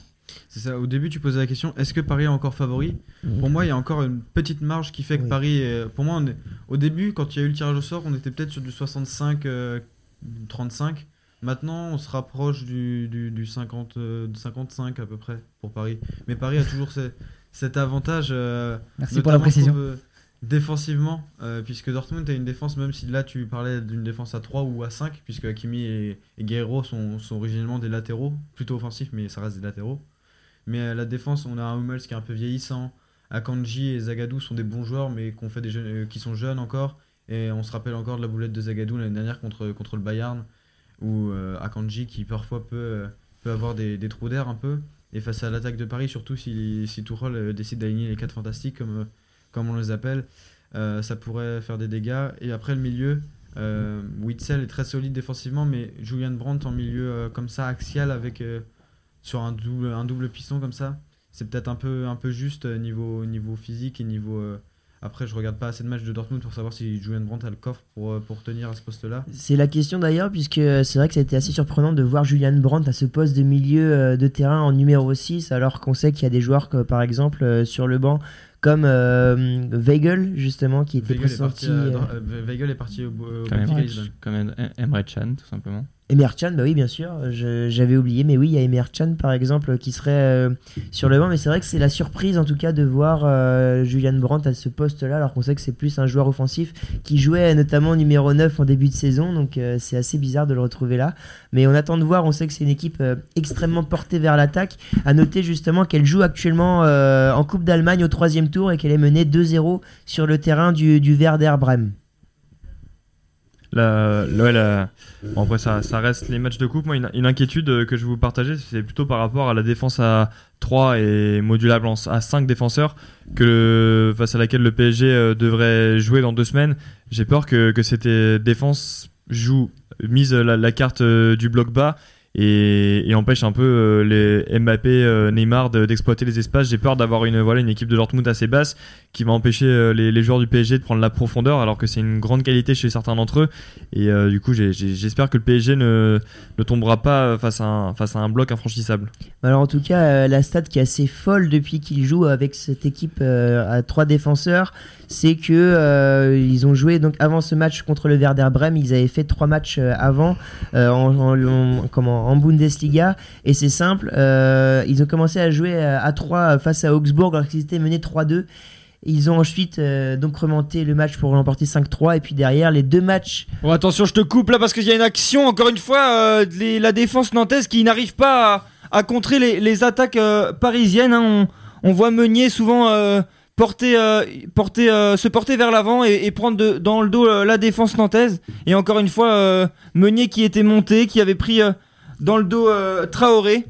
Speaker 4: C'est ça, au début tu posais la question, est-ce que Paris est encore favori? Pour moi il y a encore une petite marge qui fait que
Speaker 2: Oui.
Speaker 4: Paris, est- pour moi on est- au début quand il y a eu le tirage au sort on était peut-être sur du 65-35. Maintenant on se rapproche du, du, du 50, euh, 55 à peu près pour Paris. Mais Paris a toujours ce- cet avantage. euh,
Speaker 1: Merci pour la précision.
Speaker 4: trouve, euh, défensivement, euh, puisque Dortmund a une défense, même si là tu parlais d'une défense à 3 ou à 5, puisque Hakimi et, et Guerrero sont, sont originellement des latéraux, plutôt offensifs, mais ça reste des latéraux. Mais euh, la défense, on a un Hummels qui est un peu vieillissant, Akanji et Zagadou sont des bons joueurs, mais fait des jeunes, euh, qui sont jeunes encore. Et on se rappelle encore de la boulette de Zagadou l'année dernière contre, contre le Bayern, ou euh, Akanji qui parfois peut, euh, peut avoir des, trous d'air un peu. Et face à l'attaque de Paris, surtout si, si euh, décide d'aligner les 4 fantastiques, comme, euh, comme on les appelle, euh, ça pourrait faire des dégâts. Et après le milieu, euh, Witzel est très solide défensivement, mais Julian Brandt en milieu euh, comme ça, axial, avec euh, sur un double, un double piston comme ça, c'est peut-être un peu, un peu juste euh, niveau, niveau physique et niveau. euh, après, je regarde pas assez de matchs de Dortmund pour savoir si Julian Brandt a le coffre pour, euh, pour tenir à ce poste-là.
Speaker 2: C'est la question d'ailleurs, puisque c'est vrai que ça a été assez surprenant de voir Julian Brandt à ce poste de milieu de terrain en numéro 6, alors qu'on sait qu'il y a des joueurs, que, par exemple, sur le banc, comme euh, Weigel, justement, qui était
Speaker 4: Weigel est, parti
Speaker 2: euh,
Speaker 4: euh, Weigel est parti au, au
Speaker 6: Comme Emre, comme Em- Emre Can, tout simplement.
Speaker 2: Emir Can, bah oui, bien sûr, j'avais oublié, mais oui, il y a Emir Can, par exemple, qui serait euh, sur le banc, mais c'est vrai que c'est la surprise, en tout cas, de voir euh, Julian Brandt à ce poste-là, alors qu'on sait que c'est plus un joueur offensif qui jouait notamment numéro 9 en début de saison, donc euh, c'est assez bizarre de le retrouver là. Mais on attend de voir, on sait que c'est une équipe extrêmement portée vers l'attaque. À noter justement qu'elle joue actuellement en Coupe d'Allemagne au troisième tour et qu'elle est menée 2-0 sur le terrain du, du Werder Bremen.
Speaker 5: La, la- bon, après, ça, ça reste les matchs de coupe. Moi, une, inquiétude euh, que je vais vous partager, c'est plutôt par rapport à la défense à 3 et modulable à 5 défenseurs, que face à laquelle le PSG euh, devrait jouer dans deux semaines. J'ai peur que, que cette euh, défense joue, mise la, carte du bloc bas et, empêche un peu euh, les Mbappé, euh, Neymar de- d'exploiter les espaces. J'ai peur d'avoir une, voilà, une équipe de Dortmund assez basse qui va empêcher euh, les, joueurs du PSG de prendre la profondeur alors que c'est une grande qualité chez certains d'entre eux. Et du coup, j'espère que le PSG ne, ne tombera pas face à un, face à un bloc infranchissable.
Speaker 2: Alors en tout cas, la stat qui est assez folle depuis qu'il joue avec cette équipe à trois défenseurs, c'est que ils ont joué donc avant ce match contre le Werder Bremen, ils avaient fait trois matchs avant en, en- en- comment, en Bundesliga et c'est simple, euh, ils ont commencé à jouer à 3 face à Augsbourg alors qu'ils étaient menés 3-2. Ils ont ensuite euh, donc remonté le match pour l'emporter 5-3 et puis derrière les deux matchs
Speaker 3: Bon, attention, je te coupe là parce qu'il y a une action, encore une fois, euh, la défense nantaise qui n'arrive pas à, contrer les, attaques euh, parisiennes. hein. On, voit Meunier souvent porter, porter, se porter vers l'avant et, prendre dans le dos la défense nantaise. Et encore une fois, Meunier qui était monté, qui avait pris dans le dos euh, Traoré.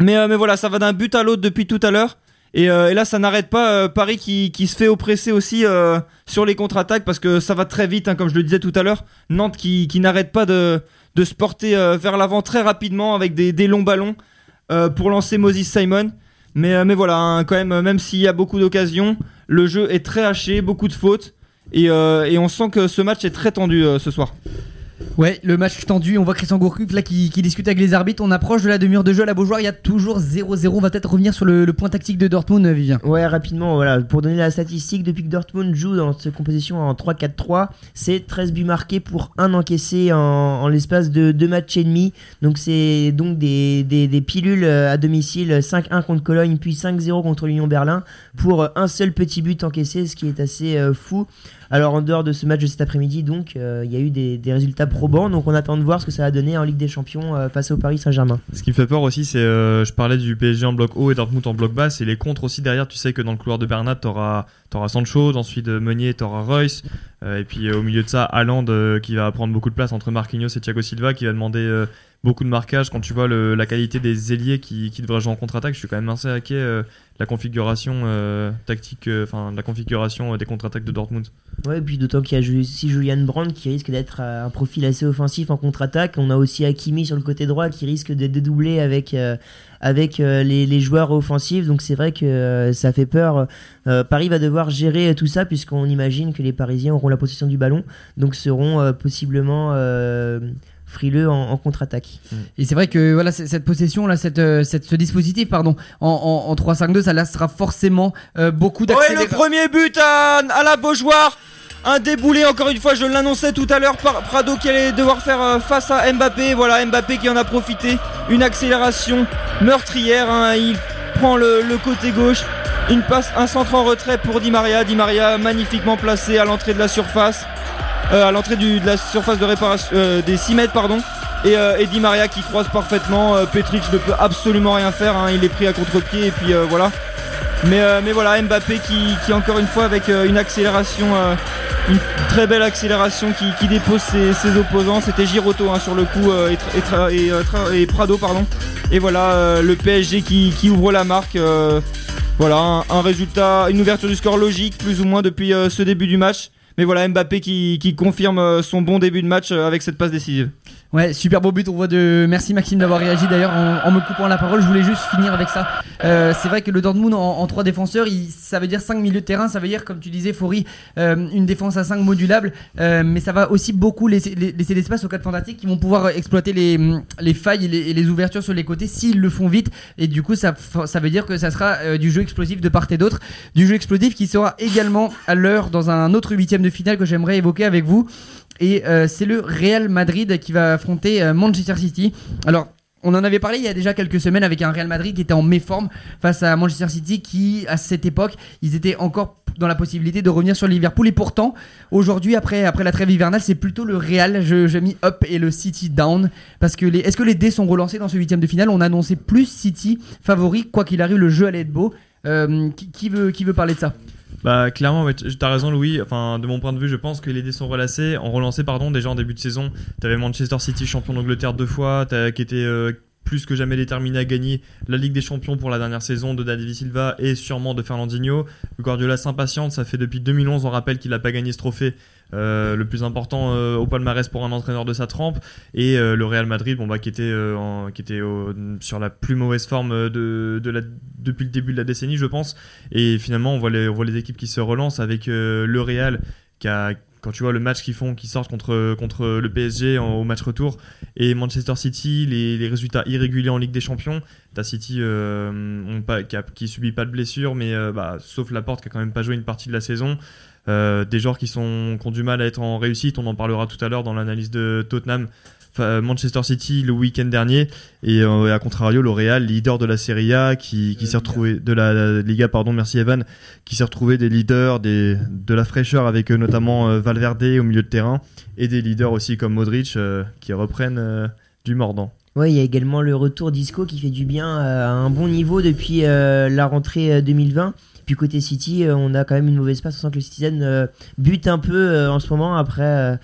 Speaker 3: Mais, euh, mais voilà, ça va d'un but à l'autre depuis tout à l'heure. Et, euh, là, ça n'arrête pas. Paris qui, se fait oppresser aussi sur les contre-attaques parce que ça va très vite, hein, comme je le disais tout à l'heure. Nantes qui, n'arrête pas de, se porter vers l'avant très rapidement avec des, des longs ballons pour lancer Moses Simon. Mais, voilà, hein, quand même, même s'il y a beaucoup d'occasions, le jeu est très haché, beaucoup de fautes. Et, on sent que ce match est très tendu ce soir.
Speaker 1: Ouais, le match tendu, on voit Christian Gourcuff là qui, qui discute avec les arbitres, on approche de la demi-heure de jeu à la Beaujoire, il y a toujours 0-0, on va peut-être revenir sur le, le point tactique de Dortmund, Vivien.
Speaker 2: Ouais, rapidement, voilà. Pour donner la statistique, depuis que Dortmund joue dans cette composition en 3-4-3, c'est 13 buts marqués pour un encaissé en, en l'espace de deux matchs et demi. Donc c'est donc des, des, des pilules euh, à domicile, 5-1 contre Cologne, puis 5-0 contre l'Union Berlin, pour un seul petit but encaissé, ce qui est assez euh, fou. Alors en dehors de ce match de cet après-midi, donc euh, il y a eu des, résultats probants, donc on attend de voir ce que ça va donner en Ligue des Champions euh, face au Paris Saint-Germain.
Speaker 5: Ce qui me fait peur aussi, c'est, euh, je parlais du PSG en bloc haut et Dortmund en bloc bas, c'est les contres aussi derrière. Tu sais que dans le couloir de Bernat, t'auras, t'auras Sancho, ensuite Meunier, t'auras Royce, et puis au milieu de ça, Haaland qui va prendre beaucoup de place entre Marquinhos et Thiago Silva, qui va demander beaucoup de marquage. Quand tu vois la qualité des ailiers qui, devraient jouer en contre-attaque, je suis quand même assez inquiet euh, la configuration euh, tactique, euh, enfin la configuration euh, des contre-attaques de Dortmund.
Speaker 2: Ouais, et puis d'autant qu'il y a aussi Julian Brandt qui risque d'être un profil assez offensif en contre-attaque. On a aussi Hakimi sur le côté droit qui risque de dédoubler avec, avec les, les joueurs offensifs. Donc c'est vrai que ça fait peur. Paris va devoir gérer tout ça puisqu'on imagine que les Parisiens auront la possession du ballon, donc seront possiblement frileux en, en contre-attaque.
Speaker 1: Et c'est vrai que voilà, cette possession là, cette, euh, cette- ce dispositif, pardon, en, en, en 3-5-2, ça laissera forcément euh, beaucoup
Speaker 3: Ouais, le
Speaker 1: d'accélération.
Speaker 3: premier but à, à la Beaujoire. Un déboulé, encore une fois, je l'annonçais tout à l'heure, par Prado qui allait devoir faire euh, face à Mbappé. Voilà, Mbappé qui en a profité. Une accélération meurtrière. hein. Il prend le, le côté gauche. Une passe, un centre en retrait pour Di Maria. Di Maria magnifiquement placé à l'entrée de la surface. Euh, à l'entrée de la surface de réparation euh, des 6 mètres, pardon. Et, euh, et Di Maria qui croise parfaitement. Petric ne peut absolument rien faire. hein. Il est pris à contre-pied. Et puis voilà. Mais, euh, mais voilà, Mbappé qui, qui encore une fois avec une accélération, euh, une très belle accélération qui, qui dépose ses, ses opposants. C'était Giroto hein, sur le coup et, et, et, Prado pardon. Et voilà le PSG qui, qui ouvre la marque. voilà un, résultat, une ouverture du score logique plus ou moins depuis ce début du match. Mais voilà Mbappé qui, confirme euh, son bon début de match euh, avec cette passe décisive.
Speaker 1: Ouais, super beau but. On voit de. Merci Maxime d'avoir réagi d'ailleurs en, me coupant la parole. Je voulais juste finir avec ça. Euh, c'est vrai que le Dortmund en, en trois défenseurs, il- ça veut dire 5 milieux de terrain. Ça veut dire, comme tu disais, Faury, euh, une défense à 5 modulable. Euh, mais ça va aussi beaucoup laisser, la- laisser l'espace aux 4 fantastiques qui vont pouvoir exploiter les, les failles et les, ouvertures sur les côtés s'ils le font vite. Et du coup, ça, ça veut dire que ça sera euh, du jeu explosif de part et d'autre. Du jeu explosif qui sera également à l'heure dans un autre huitième de finale que j'aimerais évoquer avec vous. Et euh, c'est le Real Madrid qui va affronter euh, Manchester City. Alors, on en avait parlé il y a déjà quelques semaines avec un Real Madrid qui était en méforme face à Manchester City qui, à cette époque, ils étaient encore dans la possibilité de revenir sur Liverpool. Et pourtant, aujourd'hui, après, après la trêve hivernale, c'est plutôt le Real. J'ai mis up et le City down. Parce que les, est-ce que les dés sont relancés dans ce huitième de finale? On a annoncé plus City favori. Quoi qu'il arrive, le jeu allait être beau. Euh, qui veut, qui veut parler de ça?
Speaker 5: Bah clairement, t'as raison Louis. Enfin, de mon point de vue, je pense que les dés sont relancés. En relancé, pardon, déjà en début de saison, t'avais Manchester City champion d'Angleterre deux fois, t'as- qui était euh, plus que jamais déterminé à gagner la Ligue des Champions pour la dernière saison de David Silva et sûrement de Fernandinho. Guardiola s'impatiente, ça fait depuis 2011, on rappelle qu'il n'a pas gagné ce trophée. Euh, le plus important euh, au palmarès pour un entraîneur de sa trempe et euh, le Real Madrid bon bah qui était euh, en- qui était sur la plus mauvaise forme euh, de, depuis le début de la décennie je pense et finalement, on voit les, on voit les équipes qui se relancent avec euh, le Real, qui a, quand tu vois le match qu'ils font, qui sortent contre, contre le PSG en- au match retour, et Manchester City, les, les résultats irréguliers en Ligue des Champions. T'as City euh, qui, subit pas de blessure, mais euh, bah, sauf Laporte qui a quand même pas joué une partie de la saison. Euh, des joueurs qui, sont, ont du mal à être en réussite, on en parlera tout à l'heure dans l'analyse de Tottenham. Enfin, Manchester City le week-end dernier et euh, à contrario le Real leader de la Serie A qui, s'est retrouvé de la, Liga pardon merci Evan qui s'est retrouvé des leaders de la fraîcheur avec euh, notamment euh, Valverde au milieu de terrain et des leaders aussi comme Modric euh, qui reprennent euh, du mordant.
Speaker 2: Ouais, il y a également le retour d'Isco qui fait du bien euh, à un bon niveau depuis euh, la rentrée euh, 2020. Puis côté City, euh, on a quand même une mauvaise passe. On sent que le Citizen euh, bute un peu euh, en ce moment après,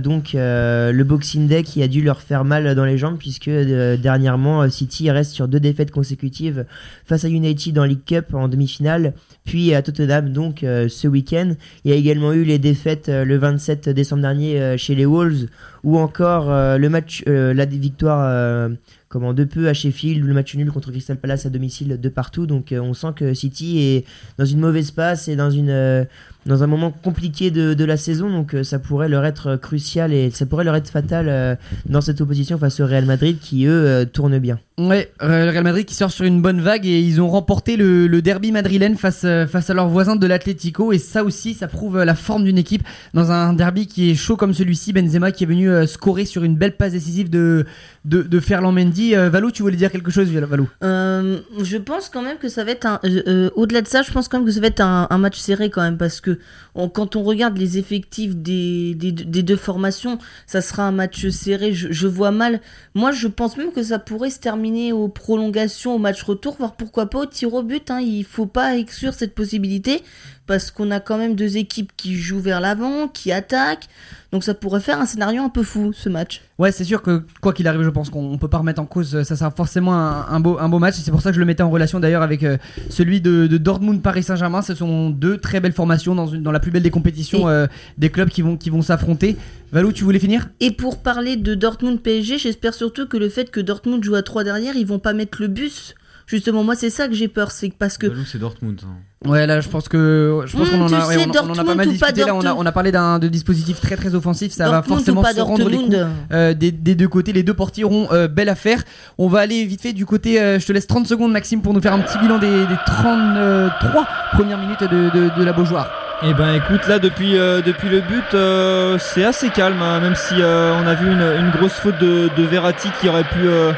Speaker 2: donc le Boxing Day qui a dû leur faire mal dans les jambes puisque dernièrement City reste sur deux défaites consécutives face à United en League Cup en demi-finale, puis à Tottenham donc ce week-end. Il y a également eu les défaites le 27 décembre dernier chez les Wolves ou encore le match, la victoire comment de peu à Sheffield, le match nul contre Crystal Palace à domicile de partout. Donc euh, on sent que City est dans une mauvaise passe et dans une euh, dans un moment compliqué de, de la saison. Donc euh, ça pourrait leur être crucial et ça pourrait leur être fatal euh, dans cette opposition face au Real Madrid qui eux euh, tournent bien.
Speaker 1: Ouais, le Real Madrid qui sort sur une bonne vague et ils ont remporté le, le derby madrilène face, face à leurs voisins de l'Atlético et ça aussi ça prouve la forme d'une équipe dans un derby qui est chaud comme celui-ci. Benzema qui est venu euh, scorer sur une belle passe décisive de, de, de Ferland Mendy. Euh, Valou, tu voulais dire quelque chose Valou?
Speaker 7: Euh, je pense quand même que ça va être un. euh, euh, Au-delà de ça, je pense quand même que ça va être un, un match serré quand même parce que quand on regarde les effectifs des, deux formations, ça sera un match serré. Je, je vois mal. Moi, je pense même que ça pourrait se terminer aux prolongations, au match retour, voire pourquoi pas au tir au but. Hein. Il faut pas exclure cette possibilité parce qu'on a quand même deux équipes qui jouent vers l'avant, qui attaquent. Donc ça pourrait faire un scénario un peu fou ce match.
Speaker 1: Ouais, c'est sûr que quoi qu'il arrive, je pense qu'on peut pas remettre en cause. Ça sera forcément un, un beau, un beau match. C'est pour ça que je le mettais en relation d'ailleurs avec euh, celui de, de Dortmund Paris Saint-Germain. Ce sont deux très belles formations dans, une, dans la plus belle des compétitions euh, des clubs qui vont, qui vont s'affronter. Valou, tu voulais finir?
Speaker 7: Et pour parler de Dortmund PSG, j'espère surtout que le fait que Dortmund joue à 3 derrière, ils vont pas mettre le bus. Justement, moi c'est ça que j'ai peur, c'est que parce que
Speaker 4: Valou, c'est Dortmund. hein.
Speaker 1: Ouais, là, je pense que je pense
Speaker 7: Hmm,
Speaker 1: qu'on en a, ouais, on, on en a pas
Speaker 7: Dortmund
Speaker 1: mal
Speaker 7: ou pas
Speaker 1: discuté. Là, on a,
Speaker 7: Dortmund
Speaker 1: on a parlé d'un de dispositif très très offensif. Ça va forcément se rendre les coups. Euh, des, des deux côtés. Les deux portiers auront euh, belle affaire. On va aller vite fait du côté. euh, je te laisse 30 secondes, Maxime, pour nous faire un petit bilan des, des 33 premières minutes de, de, de la Beaujoire.
Speaker 3: Eh ben écoute là depuis euh, depuis le but euh, c'est assez calme hein, même si euh, on a vu une, une grosse faute de, de Verratti qui aurait pu euh,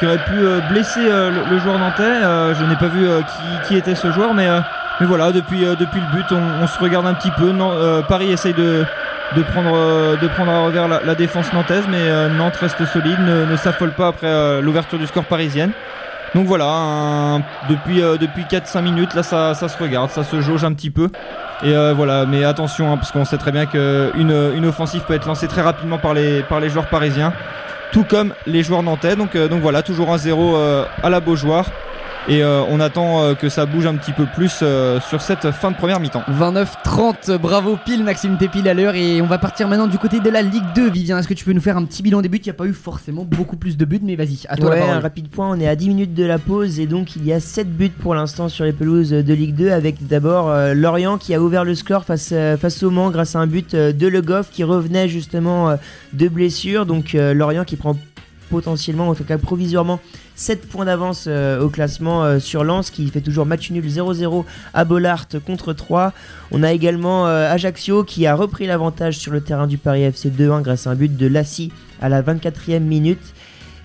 Speaker 3: qui aurait pu euh, blesser euh, le, joueur nantais. Euh, je n'ai pas vu qui, était ce joueur mais mais voilà depuis depuis le but on, se regarde un petit peu. Non, Paris essaye de de prendre de prendre à revers la, défense nantaise mais Nantes reste solide ne, s'affole pas après l'ouverture du score parisienne. Donc voilà, depuis, depuis 4-5 minutes, là ça, ça se regarde, ça se jauge un petit peu. Et voilà, mais attention, hein, parce qu'on sait très bien qu'une une offensive peut être lancée très rapidement par les, par les joueurs parisiens, tout comme les joueurs nantais. Donc, euh, donc voilà, toujours un 0 euh, à la Beaujoire. Et euh, on attend euh, que ça bouge un petit peu plus euh, sur cette fin de première mi-temps.
Speaker 1: 29-30, bravo pile Maxime, t'es pile à l'heure et on va partir maintenant du côté de la Ligue 2. Vivien, est-ce que tu peux nous faire un petit bilan des buts? Il n'y a pas eu forcément beaucoup plus de buts, mais vas-y, à toi
Speaker 2: Ouais,
Speaker 1: la
Speaker 2: un rapide point, on est à 10 minutes de la pause et donc il y a 7 buts pour l'instant sur les pelouses de Ligue 2 avec d'abord euh, Lorient qui a ouvert le score face, euh, face au Mans grâce à un but euh, de Le Goff qui revenait justement euh, de blessure. Donc euh, Lorient qui prend potentiellement, en tout cas provisoirement, 7 points d'avance euh, au classement euh, sur Lens qui fait toujours match nul 0-0 à Bollard contre 3. On a également euh, Ajaccio qui a repris l'avantage sur le terrain du Paris FC 2-1 grâce à un but de Lassie à la 24e minute.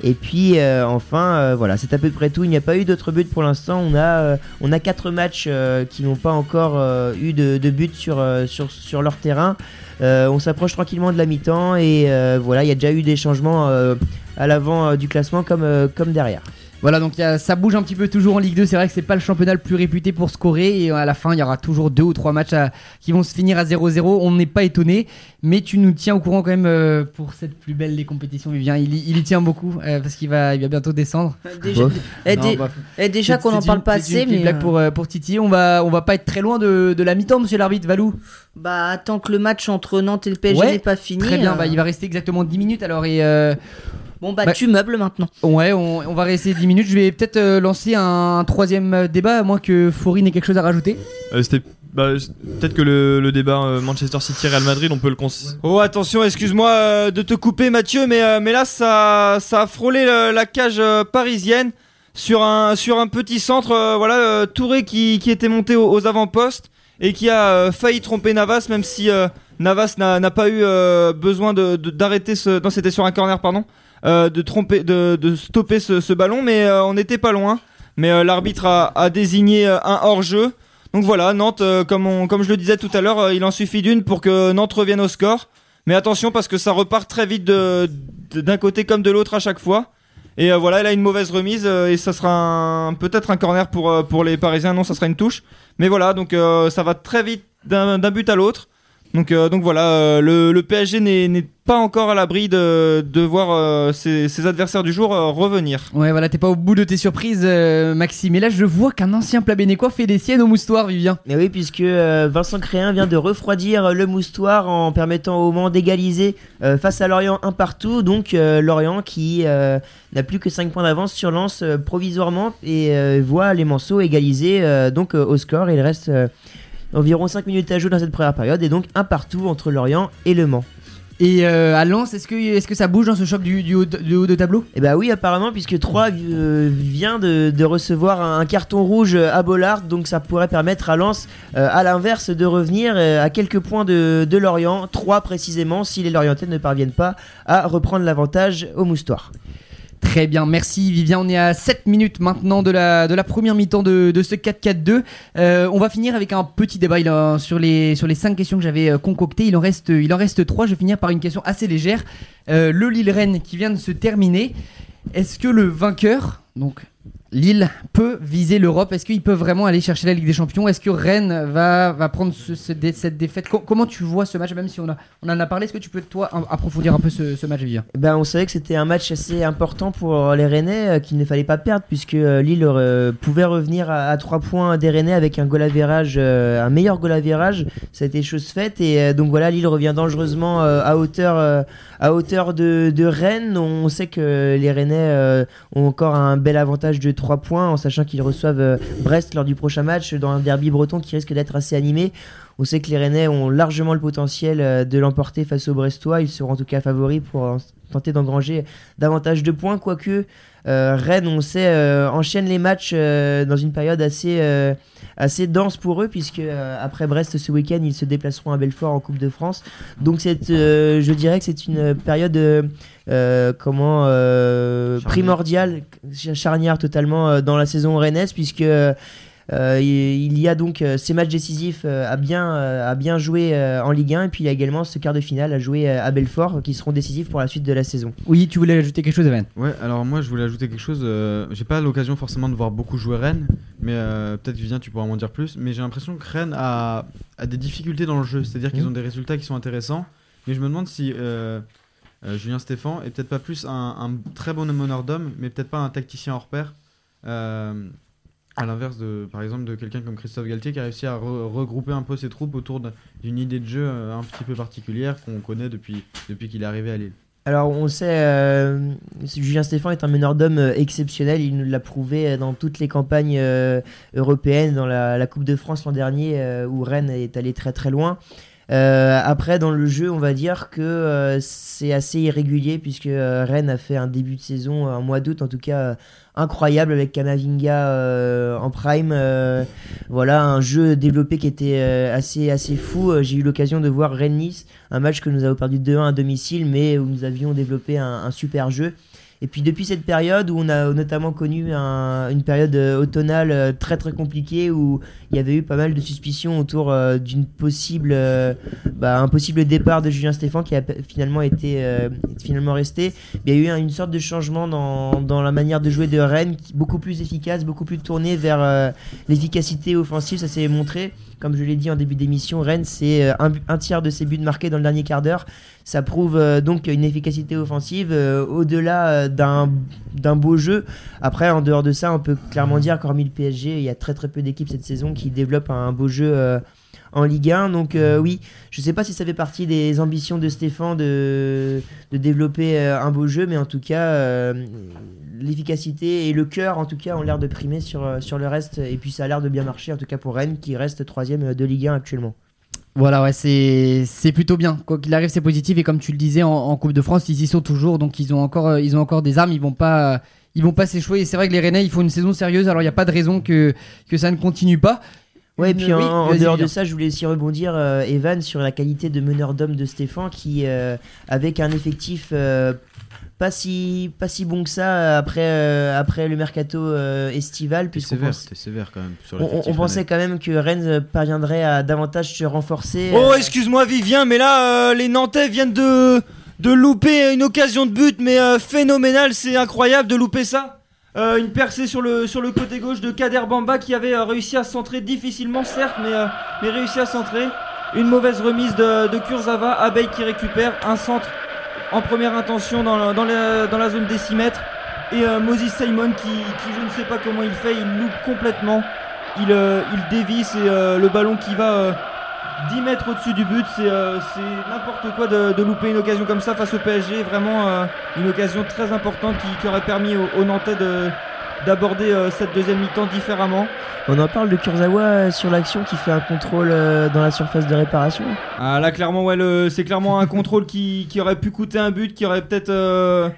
Speaker 2: Et puis enfin, voilà, c'est à peu près tout. Il n'y a pas eu d'autres buts pour l'instant. On a, euh, on a matchs qui n'ont pas encore eu de, de but sur, sur, sur leur terrain. Euh, on s'approche tranquillement de la mi-temps et euh, voilà, il y a déjà eu des changements euh, à l'avant du classement comme, comme derrière.
Speaker 1: Voilà, donc il y a- ça bouge un petit peu toujours en Ligue 2. C'est vrai que c'est pas le championnat le plus réputé pour scorer. Et à la fin, il y aura toujours deux ou trois matchs à- qui vont se finir à 0-0. On n'est pas étonné. Mais tu nous tiens au courant quand même euh, pour cette plus belle des compétitions, Vivien. Il, y- il y tient beaucoup euh, parce qu'il va, il va bientôt descendre.
Speaker 7: Déjà,
Speaker 2: Bof.
Speaker 7: eh,
Speaker 1: Non, bah,
Speaker 7: eh, déjà
Speaker 1: c'est-
Speaker 7: qu'on en
Speaker 1: c'est
Speaker 7: parle
Speaker 1: une-
Speaker 7: pas
Speaker 1: c'est une
Speaker 7: assez,
Speaker 1: petite
Speaker 7: mais
Speaker 1: blague
Speaker 7: euh,
Speaker 1: pour, euh, pour Titi. On va, on va pas être très loin de, de la mi-temps, monsieur l'arbitre Valou.
Speaker 7: bah tant que le match entre Nantes et le PSG
Speaker 1: Ouais,
Speaker 7: n'est pas fini.
Speaker 1: Très bien,
Speaker 7: euh,
Speaker 1: bah, il va rester exactement 10 minutes alors. Et euh,
Speaker 7: Bon bah
Speaker 1: Bah-
Speaker 7: tu meubles maintenant.
Speaker 1: ouais, on, on va rester 10 minutes. Je vais peut-être euh, lancer un, troisième euh, débat, à moins que Faurine ait quelque chose à rajouter.
Speaker 5: Euh, C'était bah, peut-être que le, le débat euh, Manchester City Real Madrid, on peut le cons.
Speaker 3: Oh attention, excuse-moi euh, de te couper Mathieu, mais, euh, mais là ça, ça a frôlé la cage euh, parisienne sur un, sur un petit centre. euh, voilà, euh, Touré qui, qui était monté aux, aux avant-postes et qui a euh, failli tromper Navas, même si euh, Navas n'a pas eu euh, besoin de- de- d'arrêter ce. Non, c'était sur un corner, pardon. Euh, de, tromper, de, stopper ce, ballon, mais euh, on n'était pas loin. Mais euh, l'arbitre a, désigné un hors-jeu. Donc voilà, Nantes, comme, comme je le disais tout à l'heure, il en suffit d'une pour que Nantes revienne au score. Mais attention parce que ça repart très vite d'un côté comme de l'autre à chaque fois. Et voilà, elle a une mauvaise remise et ça sera peut-être un corner pour, les Parisiens. Non, ça sera une touche. Mais voilà, donc ça va très vite d'un but à l'autre. Donc, euh, donc voilà, euh, le, le PSG n'est pas encore à l'abri de, de voir euh, ses, ses adversaires du jour euh, revenir.
Speaker 1: Ouais, voilà, t'es pas au bout de tes surprises, euh, Maxime. Et là, je vois qu'un ancien plat bénécois fait des siennes au moustoir, Vivien.
Speaker 2: Mais oui, puisque euh, Vincent Créin vient de refroidir le moustoir en permettant au Mans d'égaliser euh, face à Lorient un partout. Donc euh, Lorient qui euh, n'a plus que 5 points d'avance sur Lens euh, provisoirement et euh, voit les Manceaux égaliser euh, donc euh, au score. Il reste euh, environ 5 minutes à jouer dans cette première période et donc un partout entre Lorient et Le Mans.
Speaker 1: Et euh, à Lens, est-ce que, est que ça bouge dans ce choc du, du haut, de, du haut de tableau?
Speaker 2: Et bah oui, apparemment, puisque 3 euh, vient de, de recevoir un carton rouge à Bollard, donc ça pourrait permettre à Lens, euh, à l'inverse, de revenir euh, à quelques points de, de Lorient, 3 précisément, si les Lorientais ne parviennent pas à reprendre l'avantage au moustoir.
Speaker 1: Très bien, merci Vivien. On est à 7 minutes maintenant de la, de la première mi-temps de, de ce 4-4-2. Euh, on va finir avec un petit débat sur, les, sur les 5 questions que j'avais euh, concoctées. Il en, reste, il en reste 3. Je vais finir par une question assez légère. Euh, le Lille-Rennes qui vient de se terminer. Est-ce que le vainqueur, donc Lille peut viser l'Europe. Est-ce qu'ils peuvent vraiment aller chercher la Ligue des Champions? Est-ce que Rennes va, prendre cette défaite? Co- Comment tu vois ce match Même si on, en a parlé, est-ce que tu peux toi approfondir un peu ce, match, Vivien?
Speaker 2: Ben, on savait que c'était un match assez important pour les Rennais euh, qu'il ne fallait pas perdre puisque euh, Lille euh, pouvait revenir à, à 3 points des Rennais avec un goal un meilleur goal average. Ça a été chose faite et donc voilà, Lille revient dangereusement à hauteur, à hauteur de, Rennes. On sait que les Rennais ont encore un bel avantage de 3 points en sachant qu'ils reçoivent euh, Brest lors du prochain match dans un derby breton qui risque d'être assez animé. On sait que les Rennais ont largement le potentiel euh, de l'emporter face aux Brestois. Ils seront en tout cas favoris pour tenter d'engranger davantage de points. Quoique Rennes, on sait, euh, enchaîne les matchs euh, dans une période assez, euh, assez dense pour eux, puisque euh, après Brest ce week-end, ils se déplaceront à Belfort en Coupe de France. Donc euh, je dirais que c'est une période euh, euh, comment euh,
Speaker 4: Charnière.
Speaker 2: primordiale, charnière totalement euh, dans la saison rennaise, puisque euh, il il y a donc euh, ces matchs décisifs euh, à bien, euh, à bien jouer euh, en Ligue 1 et puis il y a également ce quart de finale à jouer euh, à Belfort euh, qui seront décisifs pour la suite de la saison.
Speaker 1: Oui, tu voulais ajouter quelque chose, Evan?
Speaker 4: Ouais, alors moi je voulais ajouter quelque chose. euh, j'ai pas l'occasion forcément de voir beaucoup jouer Rennes, mais euh, peut-être Vivien tu pourras m'en dire plus. Mais j'ai l'impression que Rennes a, a des difficultés dans le jeu, c'est-à-dire qu'ils
Speaker 1: Mhm.
Speaker 4: ont des résultats qui sont intéressants. Mais je me demande si euh, euh, Julien Stéphan est peut-être pas plus un, un très bon meneur d'hommes, mais peut-être pas un tacticien hors pair. Euh, à l'inverse de, par exemple, de quelqu'un comme Christophe Galtier qui a réussi à re- regrouper un peu ses troupes autour d'un- d'une idée de jeu euh, un petit peu particulière qu'on connaît depuis, depuis qu'il est arrivé à Lille.
Speaker 2: Alors on sait, euh, Julien Stéphan est un meneur d'hommes euh, exceptionnel, il nous l'a prouvé dans toutes les campagnes européennes, dans la, Coupe de France l'an dernier où Rennes est allé très très loin. Euh, après dans le jeu on va dire que euh, c'est assez irrégulier puisque euh, Rennes a fait un début de saison en mois d'août en tout cas euh, incroyable avec Kamavinga euh, en prime. euh, voilà un jeu développé qui était euh, assez assez fou. Euh, J'ai eu l'occasion de voir Rennes-Nice un match que nous avons perdu 2-1 à domicile, mais où nous avions développé un, un super jeu. Et puis depuis cette période où on a notamment connu un- une période euh, automnale euh, très très compliquée où il y avait eu pas mal de suspicions autour euh, d'une possible bah, départ de Julien Stéphan qui a finalement été finalement resté. Il y a eu un- une sorte de changement dans, dans la manière de jouer de Rennes, beaucoup plus efficace, beaucoup plus tourné vers l'efficacité offensive. Ça s'est montré, comme je l'ai dit en début d'émission, Rennes c'est euh, un, tiers de ses buts marqués dans le dernier quart d'heure. Ça prouve euh, donc une efficacité offensive euh, au-delà d'un beau jeu. Après, en dehors de ça, on peut clairement dire qu'hormis le PSG, il y a très très peu d'équipes cette saison qui développent un beau jeu en Ligue 1. Donc euh, oui, je sais pas si ça fait partie des ambitions de Stéphane de, de développer euh, un beau jeu, mais en tout cas, euh, l'efficacité et le cœur, en tout cas, ont l'air de primer sur, sur le reste. Et puis ça a l'air de bien marcher, en tout cas pour Rennes, qui reste troisième de Ligue 1 actuellement.
Speaker 1: Voilà, ouais, c'est plutôt bien. Quoi qu'il arrive, c'est positif. Et comme tu le disais, en, en Coupe de France, ils y sont toujours. Donc ils ont encore, ils ont encore des armes. Ils vont pas, ils vont pas s'échouer. Et c'est vrai que les Rennais, ils font une saison sérieuse. Alors il n'y a pas de raison que que ça ne continue pas.
Speaker 2: Ouais, et puis en,
Speaker 1: oui,
Speaker 2: en
Speaker 1: vas-y,
Speaker 2: dehors de ça, je voulais aussi rebondir, euh, Evan, sur la qualité de meneur d'homme de Stéphane, qui, euh, avec un effectif euh, pas, si, pas si bon que ça euh, après, euh, après le mercato euh, estival, puisqu'on
Speaker 4: sévère,
Speaker 2: pense-
Speaker 4: sévère quand même sur
Speaker 2: on, on- pensait quand même que Rennes parviendrait à davantage se renforcer.
Speaker 3: Oh,
Speaker 2: euh,
Speaker 3: excuse-moi, Vivien, mais là, euh, les Nantais viennent de, de louper une occasion de but, mais euh, phénoménal, c'est incroyable de louper ça. Euh, une percée sur le, sur le côté gauche de Kader Bamba qui avait euh, réussi à centrer difficilement, certes, mais, euh, mais réussi à centrer. Une mauvaise remise de, de Kurzawa, Abeille qui récupère un centre en première intention dans, la- dans, la, dans la zone des 6 mètres. Et Moses Simon qui, qui, je ne sais pas comment il fait, il loupe complètement. Il, il dévisse et le ballon qui va 10 mètres au-dessus du but, c'est euh, c'est n'importe quoi de, de louper une occasion comme ça face au PSG. Vraiment euh, une occasion très importante qui, qui aurait permis aux, aux Nantais de d'aborder euh, cette deuxième mi-temps différemment.
Speaker 2: On en parle de Kurzawa euh, sur l'action qui fait un contrôle euh, dans la surface de réparation.
Speaker 3: Ah là clairement ouais c'est clairement un contrôle qui, qui aurait pu coûter un but, qui aurait peut-être euh,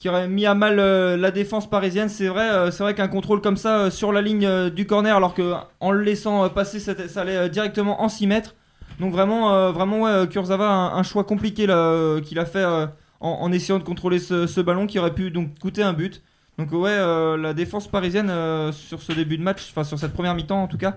Speaker 3: qui aurait mis à mal euh, la défense parisienne. C'est vrai euh, c'est vrai qu'un contrôle comme ça euh, sur la ligne du corner alors que en le laissant passer c'était- ça allait directement en 6 mètres. Donc vraiment euh, vraiment ouais euh, Kurzawa un, choix compliqué euh, qu'il a fait en, essayant de contrôler ce, ballon qui aurait pu donc coûter un but. Donc ouais la défense parisienne sur ce début de match, enfin sur cette première mi-temps en tout cas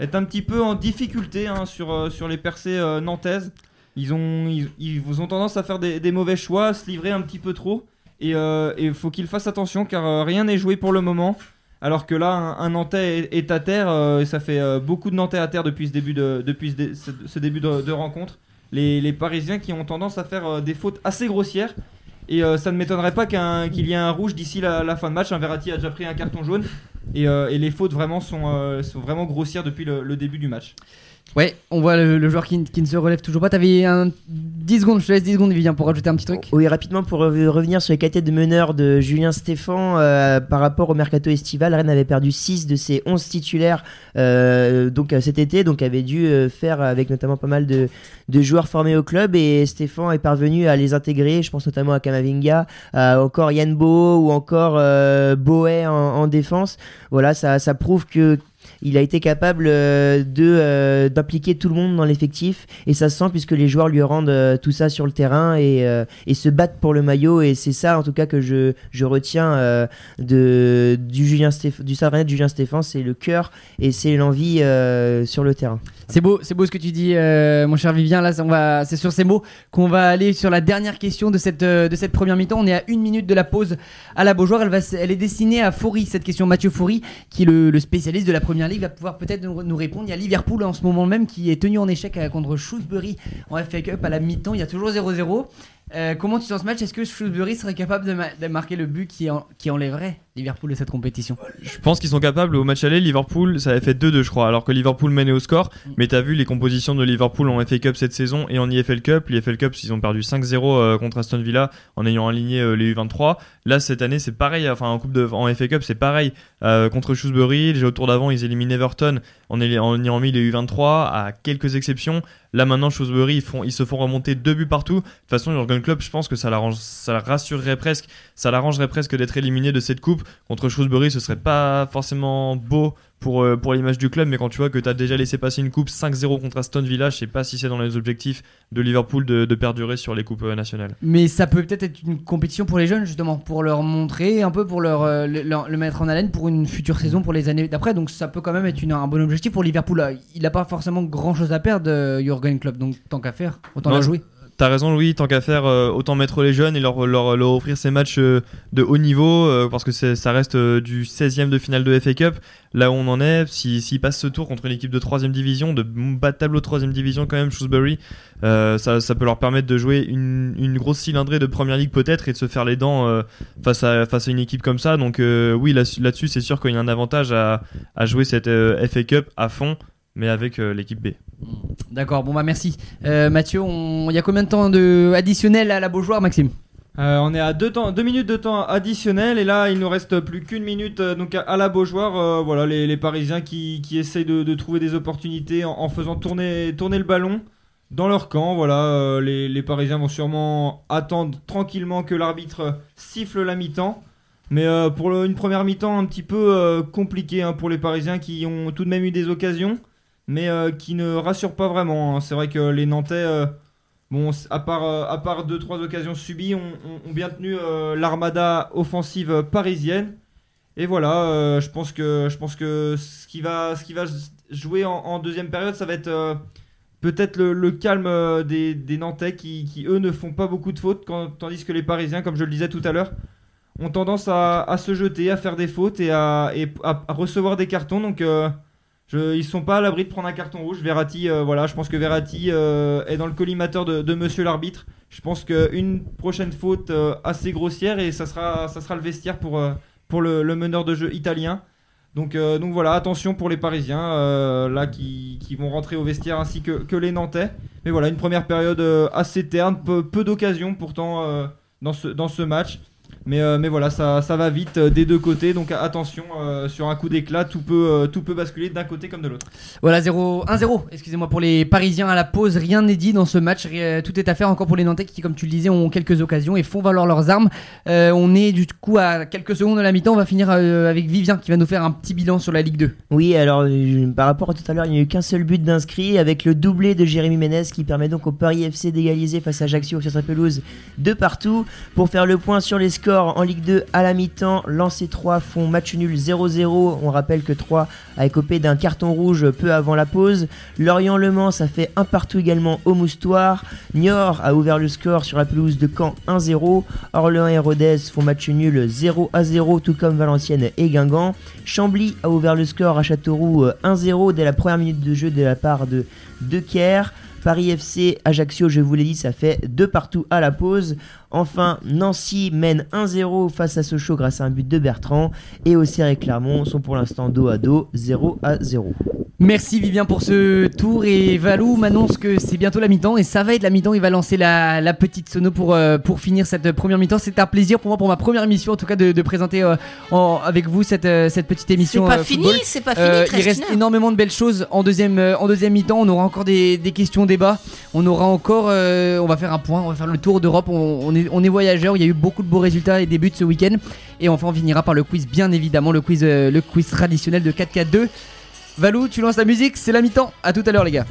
Speaker 3: est un petit peu en difficulté hein, sur, les percées nantaises. Ils ont, tendance à faire des, mauvais choix, à se livrer un petit peu trop. Et il faut qu'ils fassent attention car rien n'est joué pour le moment. Alors que là, un, Nantais est, à terre, euh, et ça fait euh, beaucoup de Nantais à terre depuis ce début de, rencontre. Les, Parisiens qui ont tendance à faire euh, des fautes assez grossières. Et ça ne m'étonnerait pas qu'il y ait un rouge d'ici la, fin de match. Un Verratti a déjà pris un carton jaune. Et, les fautes vraiment sont, vraiment grossières depuis le début du match.
Speaker 1: Ouais, on voit le, le joueur qui, qui ne se relève toujours pas. T'avais un 10 secondes, je te laisse 10 secondes, Vivien, pour rajouter un petit truc.
Speaker 2: Oui, rapidement pour re- revenir sur les qualités de meneur de Julien Stéphan euh, par rapport au mercato estival, Rennes avait perdu 6 de ses 11 titulaires euh, donc euh, cet été, donc avait dû euh, faire avec notamment pas mal de, de joueurs formés au club et Stéphan est parvenu à les intégrer. Je pense notamment à Kamavinga, encore Yann Bo ou encore euh, Boé en, en défense. Voilà, ça, ça prouve que il a été capable euh, de euh, d'impliquer tout le monde dans l'effectif et ça se sent puisque les joueurs lui rendent euh, tout ça sur le terrain et, et se battent pour le maillot et c'est ça en tout cas que je, je retiens de du Julien Stéph- du de Julien Stéphane c'est le cœur et c'est l'envie sur le terrain.
Speaker 1: C'est beau, c'est beau ce que tu dis, mon cher Vivien. Là, on va, c'est sur ces mots qu'on va aller sur la dernière question de cette, de cette première mi-temps. On est à une minute de la pause à la Beaujoire. Elle, va, elle est destinée à Faury, cette question. Mathieu Faury, qui est le, le spécialiste de la première ligue, va pouvoir peut-être nous, répondre. Il y a Liverpool en ce moment même qui est tenu en échec euh, contre Shrewsbury en FA Cup à la mi-temps. Il y a toujours 0-0. Euh, comment tu sens ce match? Est-ce que Shrewsbury serait capable de, ma- de marquer le but qui enlèverait Liverpool de cette compétition
Speaker 5: Je pense qu'ils sont capables. Au match aller, Liverpool, ça avait fait 2-2, je crois, alors que Liverpool menait au score. Mais t'as vu les compositions de Liverpool en FA Cup cette saison et en IFL Cup. L'IFL Cup, ils ont perdu 5-0 euh, contre Aston Villa en ayant aligné euh, les U23. Là, cette année, c'est pareil. Enfin, en, coupe de, en FA Cup, c'est pareil. Euh, contre Shrewsbury, déjà au tour d'avant, ils éliminent Everton en, ayant- en ayant mis les U23, à quelques exceptions. Là, maintenant, Shrewsbury, ils, font, ils se font remonter deux buts partout. De toute façon, Jurgen Klopp, je pense que ça l'arrange, ça la rassurerait presque, ça l'arrangerait presque d'être éliminé de cette coupe. Contre Shrewsbury, ce serait pas forcément beau pour, euh, pour l'image du club, mais quand tu vois que tu as déjà laissé passer une coupe 5-0 contre Aston Villa, je sais pas si c'est dans les objectifs de Liverpool de, de perdurer sur les coupes euh, nationales.
Speaker 1: Mais ça peut peut-être être une compétition pour les jeunes, justement, pour leur montrer, un peu pour leur, euh, le, leur- le mettre en haleine pour une future saison, pour les années d'après. Donc ça peut quand même être une- un bon objectif pour Liverpool. Euh, Il n'a pas forcément grand chose à perdre, Jurgen Klopp. Donc tant qu'à faire, autant
Speaker 5: Non,
Speaker 1: la jouer.
Speaker 5: T'as raison, Louis, tant qu'à faire, euh, autant mettre les jeunes et leur, leur, leur offrir ces matchs euh, de haut niveau, euh, parce que ça reste du 16e de finale de FA Cup. Là où on en est, s'ils s'ils passent ce tour contre une équipe de 3 division, de bas de tableau de 3 division quand même, Shrewsbury, ça, ça peut leur permettre de jouer une, une grosse cylindrée de première ligue peut-être et de se faire les dents face, à, face à une équipe comme ça. Donc oui, là- là-dessus, c'est sûr qu'il y a un avantage à, à jouer cette FA Cup à fond, mais avec euh, l'équipe B.
Speaker 1: D'accord, bon bah merci. Euh, Mathieu, on- il y a combien de temps de additionnel à la Beaujoire, Maxime?
Speaker 3: Euh, on est à 2 temps, deux minutes de temps additionnel et là il nous reste plus qu'une minute euh, donc à, à la Beaujoire. euh, voilà les, les Parisiens qui, qui essayent de, de trouver des opportunités en, en faisant tourner, tourner le ballon dans leur camp. Voilà euh, les, les Parisiens vont sûrement attendre tranquillement que l'arbitre siffle la mi-temps. Mais euh, pour le- une première mi-temps un petit peu euh, compliquée hein, pour les Parisiens qui ont tout de même eu des occasions, mais euh, qui ne rassurent pas vraiment. hein. C'est vrai que les Nantais, euh, bon, à part, euh, à part deux trois occasions subies, ont, bien tenu euh, l'armada offensive parisienne. Et voilà, je pense que je pense que ce qui va ce qui va jouer en, deuxième période, ça va être peut-être le, calme des, des Nantais qui, qui, eux ne font pas beaucoup de fautes, tandis que les Parisiens, comme je le disais tout à l'heure, ont tendance à, se jeter, à faire des fautes et à, et à- recevoir des cartons. Donc je, ils sont pas à l'abri de prendre un carton rouge. Verratti, euh, voilà, je pense que Verratti euh, est dans le collimateur de, Monsieur l'arbitre. Je pense qu'une prochaine faute euh, assez grossière et ça sera, le vestiaire pour, le, meneur de jeu italien. Donc, donc voilà, attention pour les Parisiens là qui, vont rentrer au vestiaire ainsi que, les Nantais. Mais voilà, une première période assez terne, peu, peu d'occasions pourtant dans ce match. Mais, euh, mais voilà, ça, ça va vite euh, des deux côtés. Donc attention, euh, sur un coup d'éclat, tout peut, euh, tout peut basculer d'un côté comme de l'autre.
Speaker 1: Voilà, 0 1-0, excusez-moi, pour les Parisiens à la pause. Rien n'est dit dans ce match. Rien- Tout est à faire encore pour les Nantais qui, comme tu le disais, ont quelques occasions et font valoir leurs armes. Euh, on est du coup à quelques secondes de la mi-temps. On va finir euh, avec Vivien qui va nous faire un petit bilan sur la Ligue 2.
Speaker 2: Oui, alors euh, par rapport à tout à l'heure, il n'y a eu qu'un seul but d'inscrit avec le doublé de Jérémy Ménez qui permet donc au Paris FC d'égaliser face à Ajaccio sur sa pelouse de partout. Pour faire le point sur les scores, en Ligue 2 à la mi-temps. Lancé 3 font match nul 0-0. On rappelle que 3 a écopé d'un carton rouge peu avant la pause. Lorient-Le Mans, ça fait un partout également au Moustoir. Niort a ouvert le score sur la pelouse de Caen 1-0. Orléans et Rodez font match nul 0-0, tout comme Valenciennes et Guingamp. Chambly a ouvert le score à Châteauroux 1-0 dès la première minute de jeu de la part de De Kier. Paris FC, Ajaccio, je vous l'ai dit, ça fait deux partout à la pause. Enfin, Nancy mène 1-0 face à Sochaux grâce à un but de Bertrand. Et Auxerre et Clermont sont pour l'instant dos à dos, 0 à 0.
Speaker 1: Merci Vivien pour ce tour et Valou m'annonce que c'est bientôt la mi-temps et ça va être la mi-temps. Il va lancer la, la petite sono pour, euh, pour finir cette première mi-temps. C'est un plaisir pour moi, pour ma première émission en tout cas, de, de présenter euh, en- avec vous cette, euh, cette petite
Speaker 7: C'est
Speaker 1: émission.
Speaker 7: pas
Speaker 1: euh,
Speaker 7: fini, c'est pas fini. Il
Speaker 1: il reste énormément de belles choses en deuxième, euh, en deuxième mi-temps. On aura encore des, des questions, débats. On aura encore, euh, on va faire un point, on va faire le tour d'Europe. On, on est, on est voyageurs. Il y a eu beaucoup de beaux résultats et des buts ce week-end. Et enfin, on finira par le quiz, bien évidemment, le quiz, euh, le quiz traditionnel de 4-4-2. Valou, tu lances la musique, c'est la mi-temps. À tout à l'heure, les gars.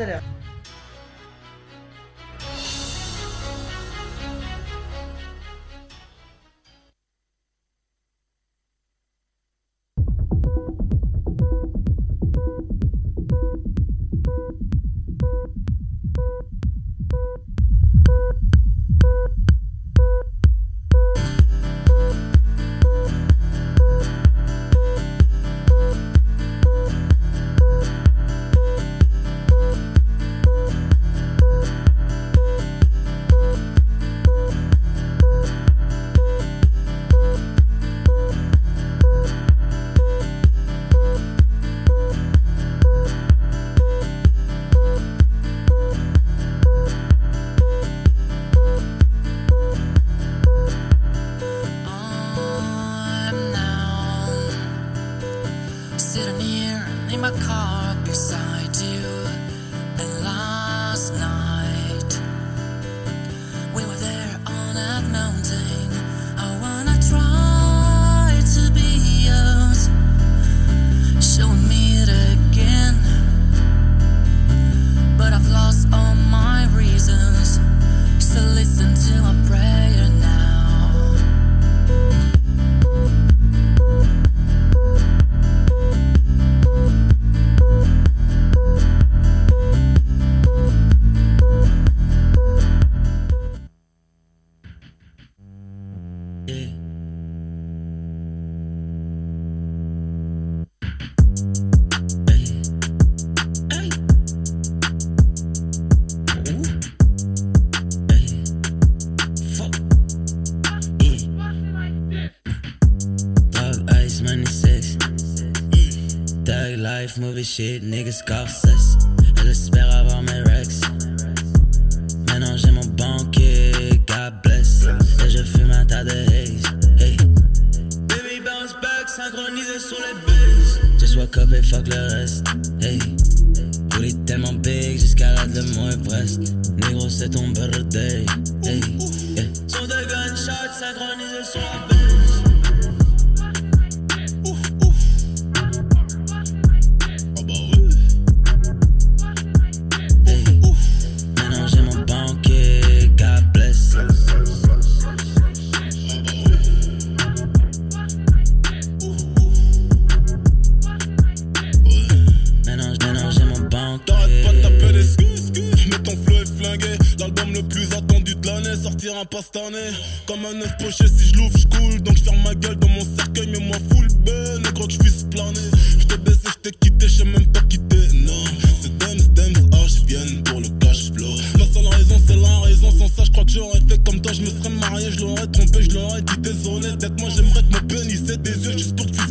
Speaker 8: this shit, niggas
Speaker 9: scoff.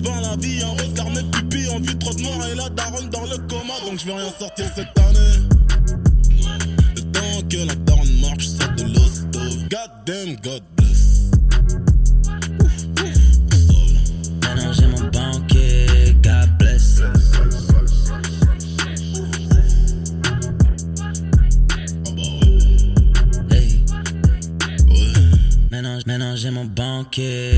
Speaker 9: Voir la vie. Un regard, mes pupilles, en vue trop de noir et la daronne dans le coma. Donc je vais rien sortir cette année. Le temps que la daronne marche, ça de l'hosto. God damn, God bless.
Speaker 8: J'ai mon banquier, God bless. J'ai mon banquier,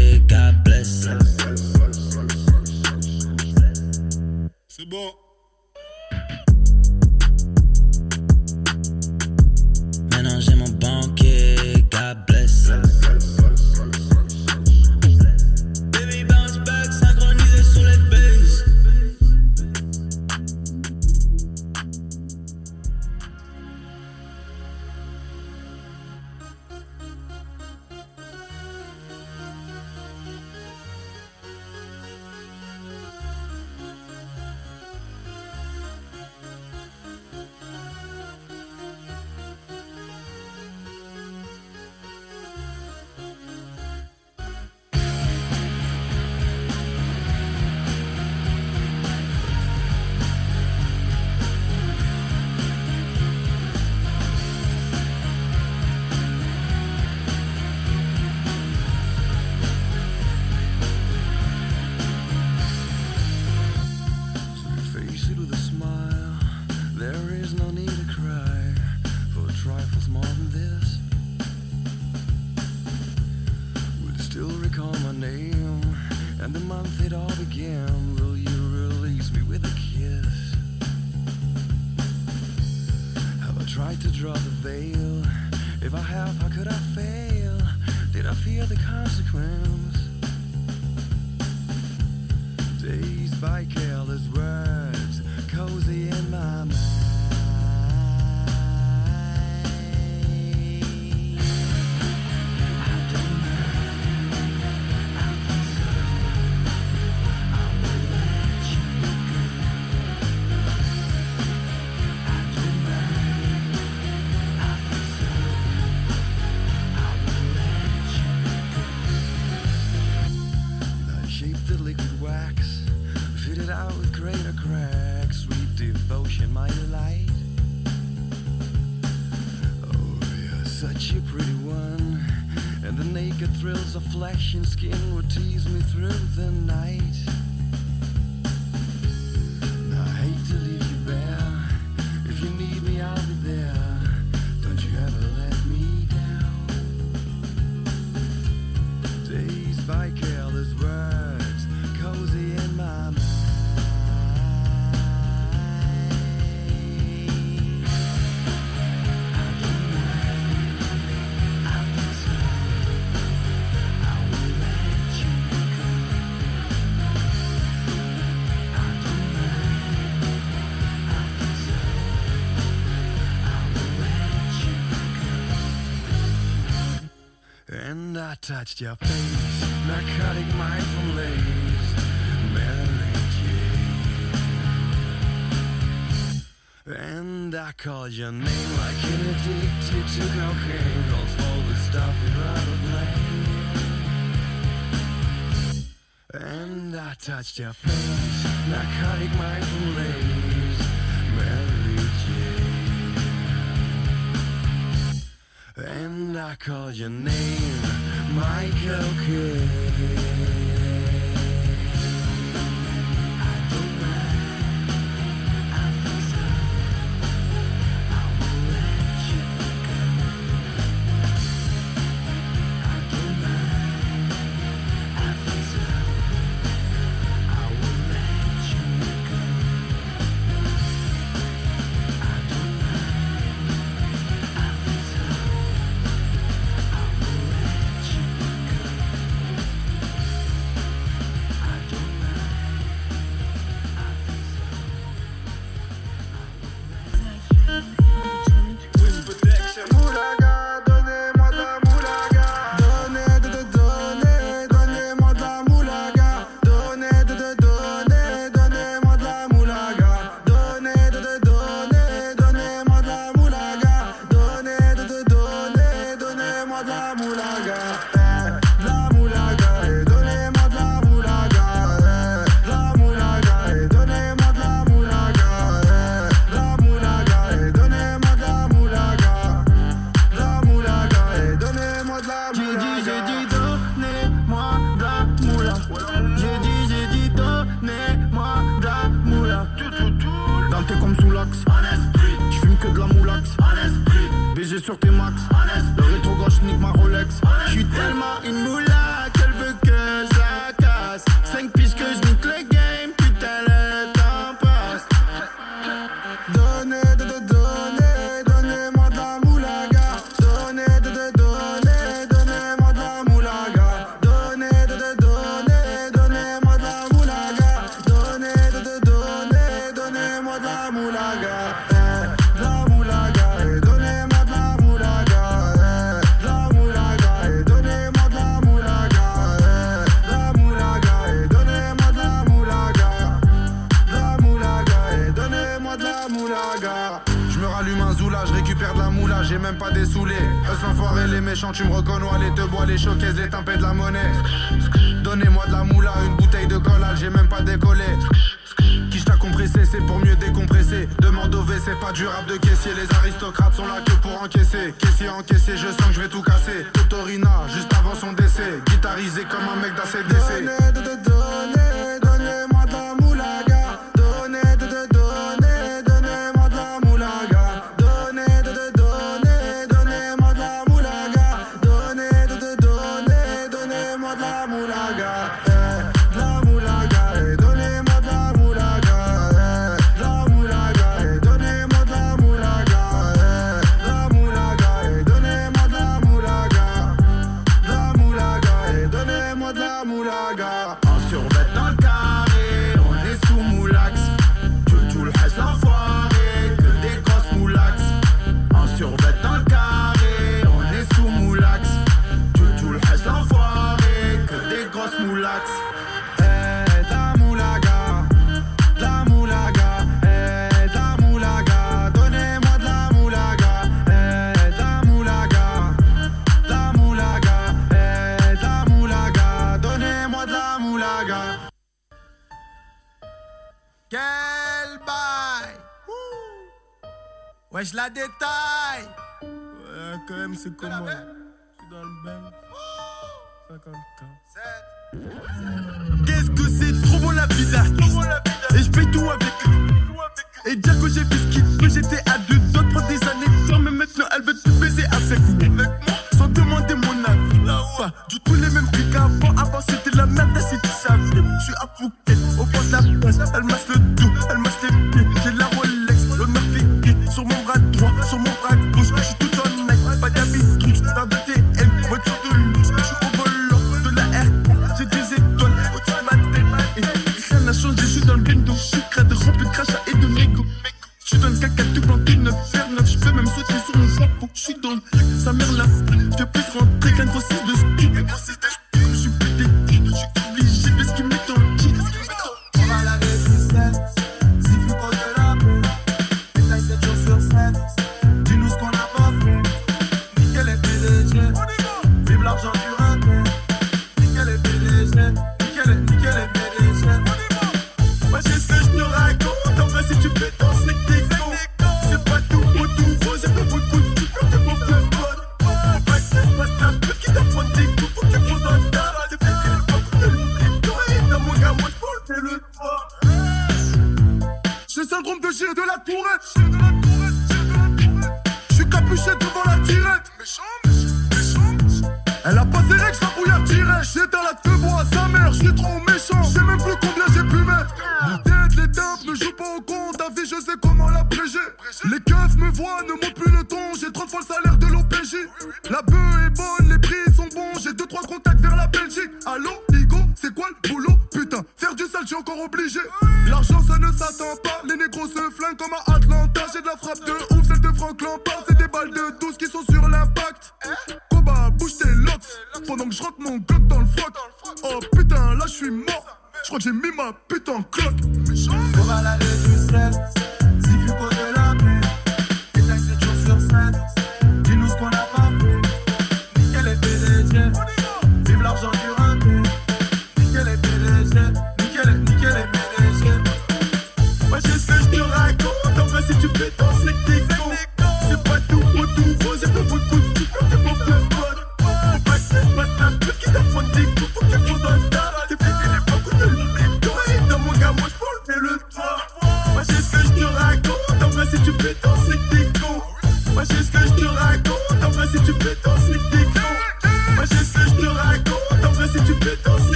Speaker 10: touched your face, narcotic mind Mary Jane. And I called your name like an addicted to cocaine, calls all the stuff you out of blame. And I touched your face, narcotic mind.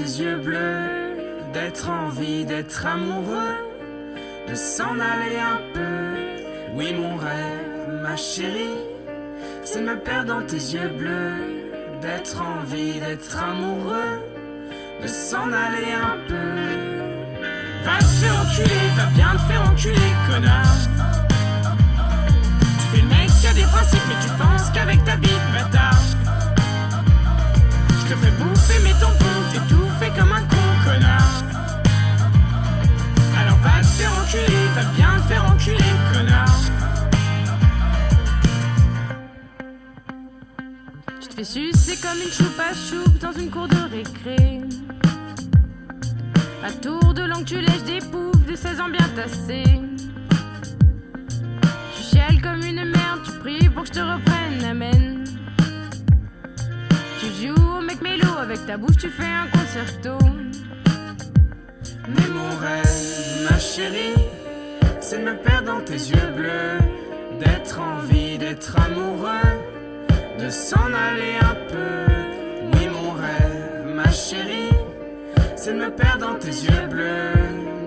Speaker 9: tes
Speaker 11: yeux bleus, d'être en vie, d'être amoureux, de s'en aller un peu. Oui, mon rêve, ma chérie, c'est de me perdre dans tes yeux bleus, d'être en vie, d'être amoureux, de s'en aller un peu.
Speaker 12: Va te faire enculer, va bien te faire enculer, connard. Tu fais le mec qui a des principes, mais tu penses qu'avec ta bite, bâtard. 16 ans bien tassés. Tu chiales comme une merde, tu pries pour que je te reprenne, amen. Tu joues au mec mélo, avec ta bouche tu fais un concerto.
Speaker 11: Mais mon rêve, ma chérie, c'est de me perdre dans tes yeux bleus, d'être en vie, d'être amoureux, de s'en aller un peu. Oui, mon rêve, ma chérie, c'est de me perdre dans tes yeux bleus,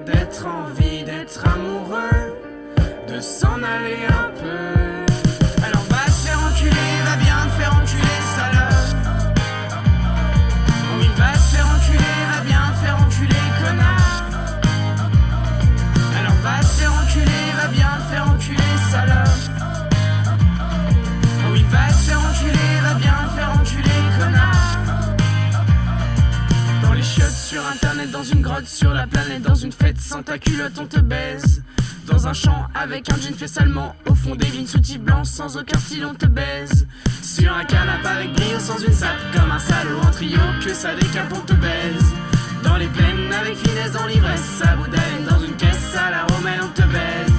Speaker 11: d'être en vie, amoureux, de s'en aller un peu. Internet, dans une grotte, sur la planète, dans une fête, sans ta culotte, on te baise. Dans un champ, avec un jean fait salement, au fond des vignes soutifs blancs, sans aucun style, on te baise. Sur un canapé avec brio, sans une sape, comme un salaud en trio, que ça décape, on te baise. Dans les plaines, avec finesse, dans l'ivresse, à bout dans une caisse à la romaine, on te baise.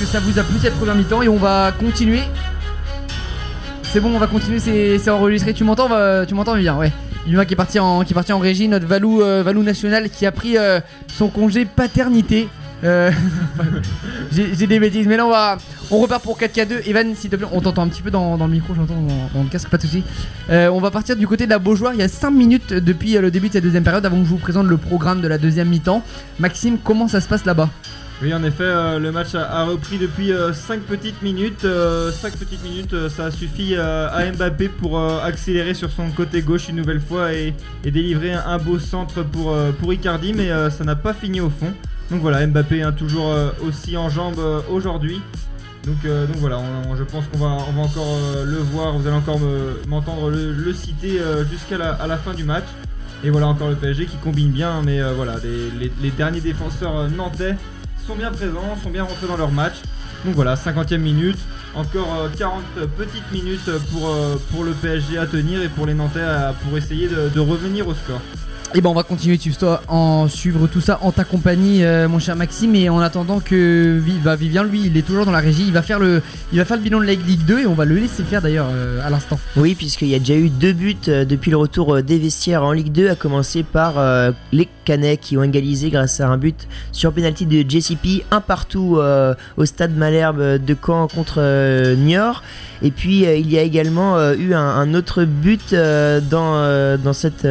Speaker 1: Que ça vous a plu cette première mi-temps et on va continuer. C'est bon, on va continuer, c'est enregistré. Tu m'entends, va- tu m'entends bien, ouais. Yuma qui est parti en, qui est parti en régie, notre Valou, euh, Valou national qui a pris euh, son congé paternité. Euh, J'ai des bêtises, mais là on va, on repart pour 4K2. Evan, s'il te plaît, on t'entend un petit peu dans, dans le micro, j'entends dans, le casque, pas de soucis. Euh, on va partir du côté de la Beaujoire. Il y a 5 minutes depuis euh, le début de cette deuxième période, avant que je vous présente le programme de la deuxième mi-temps. Maxime, comment ça se passe là-bas?
Speaker 3: Oui, en effet, euh, le match a, repris depuis 5 petites minutes. 5 petites minutes, euh, ça a suffi euh, à Mbappé pour euh, accélérer sur son côté gauche une nouvelle fois et, délivrer un, beau centre pour, euh, pour Icardi, mais euh, ça n'a pas fini au fond. Donc voilà, Mbappé hein, toujours euh, aussi en jambes euh, aujourd'hui. Donc, euh, donc voilà, je pense qu'on va, on va encore euh, le voir, vous allez encore me- m'entendre le, citer euh, jusqu'à la, fin du match. Et voilà encore le PSG qui combine bien, mais euh, voilà, les, derniers défenseurs euh, nantais sont bien présents, sont bien rentrés dans leur match. Donc voilà, 50e minute, encore euh, 40 petites minutes pour, euh, pour le PSG à tenir et pour les Nantais à- pour essayer de revenir au score.
Speaker 1: Et ben on va continuer en suivre tout ça en ta compagnie, euh, mon cher Maxime. Et en attendant que bah, Vivien, lui, il est toujours dans la régie. Il va faire le, il va faire le bilan de la Ligue 2 et on va le laisser faire d'ailleurs euh, à l'instant.
Speaker 2: Oui, puisqu'il y a déjà eu deux buts euh, depuis le retour des vestiaires en Ligue 2, à commencer par les Canets qui ont égalisé grâce à un but sur penalty de JCP, un partout au stade Malherbe de Caen contre Niort. Et puis il y a également eu un, un autre but dans, dans, cette,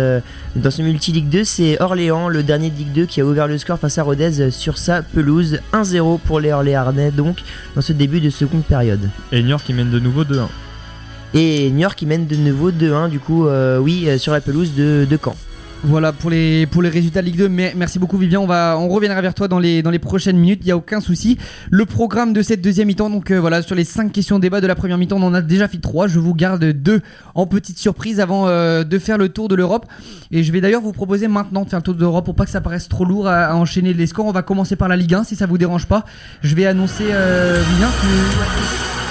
Speaker 2: dans ce multi-Ligue 2, c'est Orléans, le dernier de Ligue 2 qui a ouvert le score face à Rodez sur sa pelouse. 1-0 pour les Orléanais donc dans ce début de seconde période.
Speaker 5: Et Niort qui mène de nouveau 2-1.
Speaker 2: Et York qui mène de nouveau 2-1 du coup, euh, oui, euh, sur la pelouse de, de Caen.
Speaker 1: Voilà pour les, pour les résultats de Ligue 2. Mais merci beaucoup Vivien. On, va, on reviendra vers toi dans les, dans les prochaines minutes. Il n'y a aucun souci. Le programme de cette deuxième mi-temps, donc euh, voilà, sur les 5 questions débat de la première mi-temps, on en a déjà fait 3. Je vous garde deux en petite surprise avant euh, de faire le tour de l'Europe. Et je vais d'ailleurs vous proposer maintenant de faire le tour de l'Europe pour pas que ça paraisse trop lourd à, à enchaîner les scores. On va commencer par la Ligue 1 si ça vous dérange pas. Je vais annoncer euh, Vivien. que-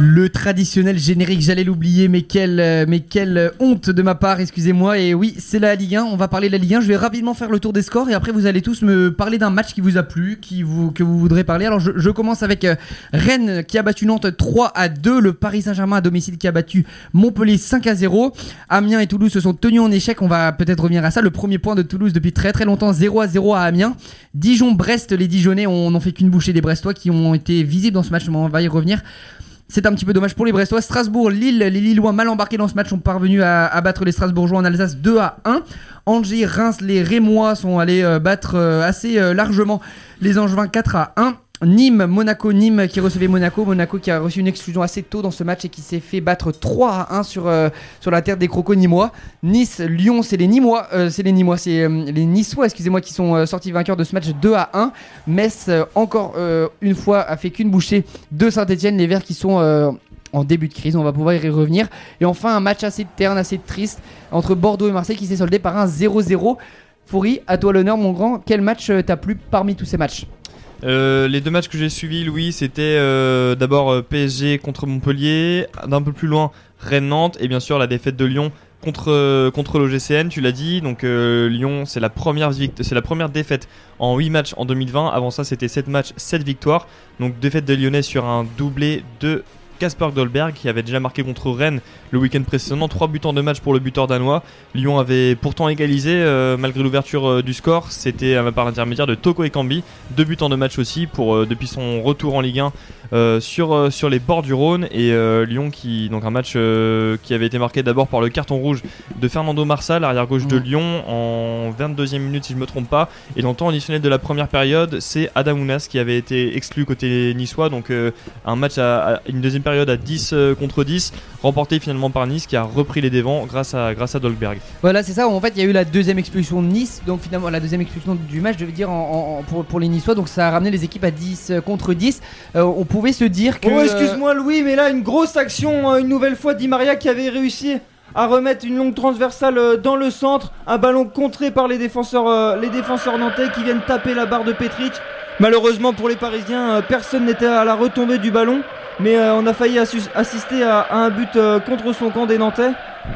Speaker 1: Le traditionnel générique, j'allais l'oublier, mais quelle, euh, mais quelle honte de ma part, excusez-moi. Et oui, c'est la Ligue 1, on va parler de la Ligue 1. Je vais rapidement faire le tour des scores et après vous allez tous me parler d'un match qui vous a plu, qui vous, que vous voudrez parler. Alors je, commence avec euh, Rennes qui a battu Nantes 3 à 2, le Paris Saint-Germain à domicile qui a battu Montpellier 5 à 0. Amiens et Toulouse se sont tenus en échec, on va peut-être revenir à ça. Le premier point de Toulouse depuis très très longtemps, 0 à 0 à Amiens. Dijon-Brest, les Dijonais on n'ont fait qu'une bouchée des Brestois qui ont été visibles dans ce match, on va y revenir. C'est un petit peu dommage pour les Brestois. Strasbourg, Lille, les Lillois mal embarqués dans ce match ont parvenu à, battre les Strasbourgeois en Alsace 2 à 1. Angers, Reims, les Rémois sont allés euh, battre euh, assez euh, largement les Angevins 4 à 1. Nîmes, Monaco, Nîmes qui recevait Monaco, Monaco qui a reçu une exclusion assez tôt dans ce match et qui s'est fait battre 3 à 1 sur, euh, sur la terre des crocos nîmois. Nice, Lyon, c'est les Nîmois, euh, c'est les Nîmois, c'est euh, les Niçois, excusez-moi, qui sont sortis vainqueurs de ce match 2 à 1. Metz, encore une fois, a fait qu'une bouchée de Saint-Etienne, les Verts qui sont en début de crise, on va pouvoir y revenir. Et enfin, un match assez terne, assez triste entre Bordeaux et Marseille qui s'est soldé par un 0-0. Foury, à toi l'honneur, mon grand. Quel match t'a plu parmi tous ces matchs?
Speaker 5: Euh, les deux matchs que j'ai suivis, Louis, c'était euh, d'abord euh, PSG contre Montpellier, d'un peu plus loin Rennes-Nantes, et bien sûr la défaite de Lyon contre, contre l'OGCN, tu l'as dit. Donc Lyon, c'est la, première c'est la première défaite en 8 matchs en 2020. Avant ça, c'était 7 matchs, 7 victoires. Donc défaite des Lyonnais sur un doublé de Kasper Dolberg qui avait déjà marqué contre Rennes le week-end précédent. 3 buts en 2 matchs pour le buteur danois. Lyon avait pourtant égalisé euh, malgré l'ouverture euh, du score. C'était euh, par l'intermédiaire de Toko Ekambi. 2 buts en 2 matchs aussi pour, depuis son retour en Ligue 1 euh, sur, sur les bords du Rhône. Et Lyon qui, donc un match qui avait été marqué d'abord par le carton rouge de Fernando Marsal, arrière gauche de Lyon, en 22e minute si je me trompe pas. Et dans le temps additionnel de la première période, c'est Adamounas qui avait été exclu côté niçois. Donc un match à, à- une deuxième période à 10 euh, contre 10, remporté finalement par Nice qui a repris les devants grâce à, grâce à Dolberg.
Speaker 1: Voilà, c'est ça. En fait, il y a eu la deuxième expulsion de Nice, donc finalement la deuxième expulsion du match, je veux dire, en- en- pour, pour les Niçois. Donc ça a ramené les équipes à 10 euh, contre 10. Euh, on pouvait se dire que.
Speaker 3: Oh, excuse-moi Louis, mais là, une grosse action, euh, une nouvelle fois, Di Maria qui avait réussi à remettre une longue transversale dans le centre, un ballon contré par les défenseurs, euh, les défenseurs nantais qui viennent taper la barre de Petric. Malheureusement pour les Parisiens, euh, personne n'était à la retombée du ballon, mais euh, on a failli assister à, un but euh, contre son camp des Nantais.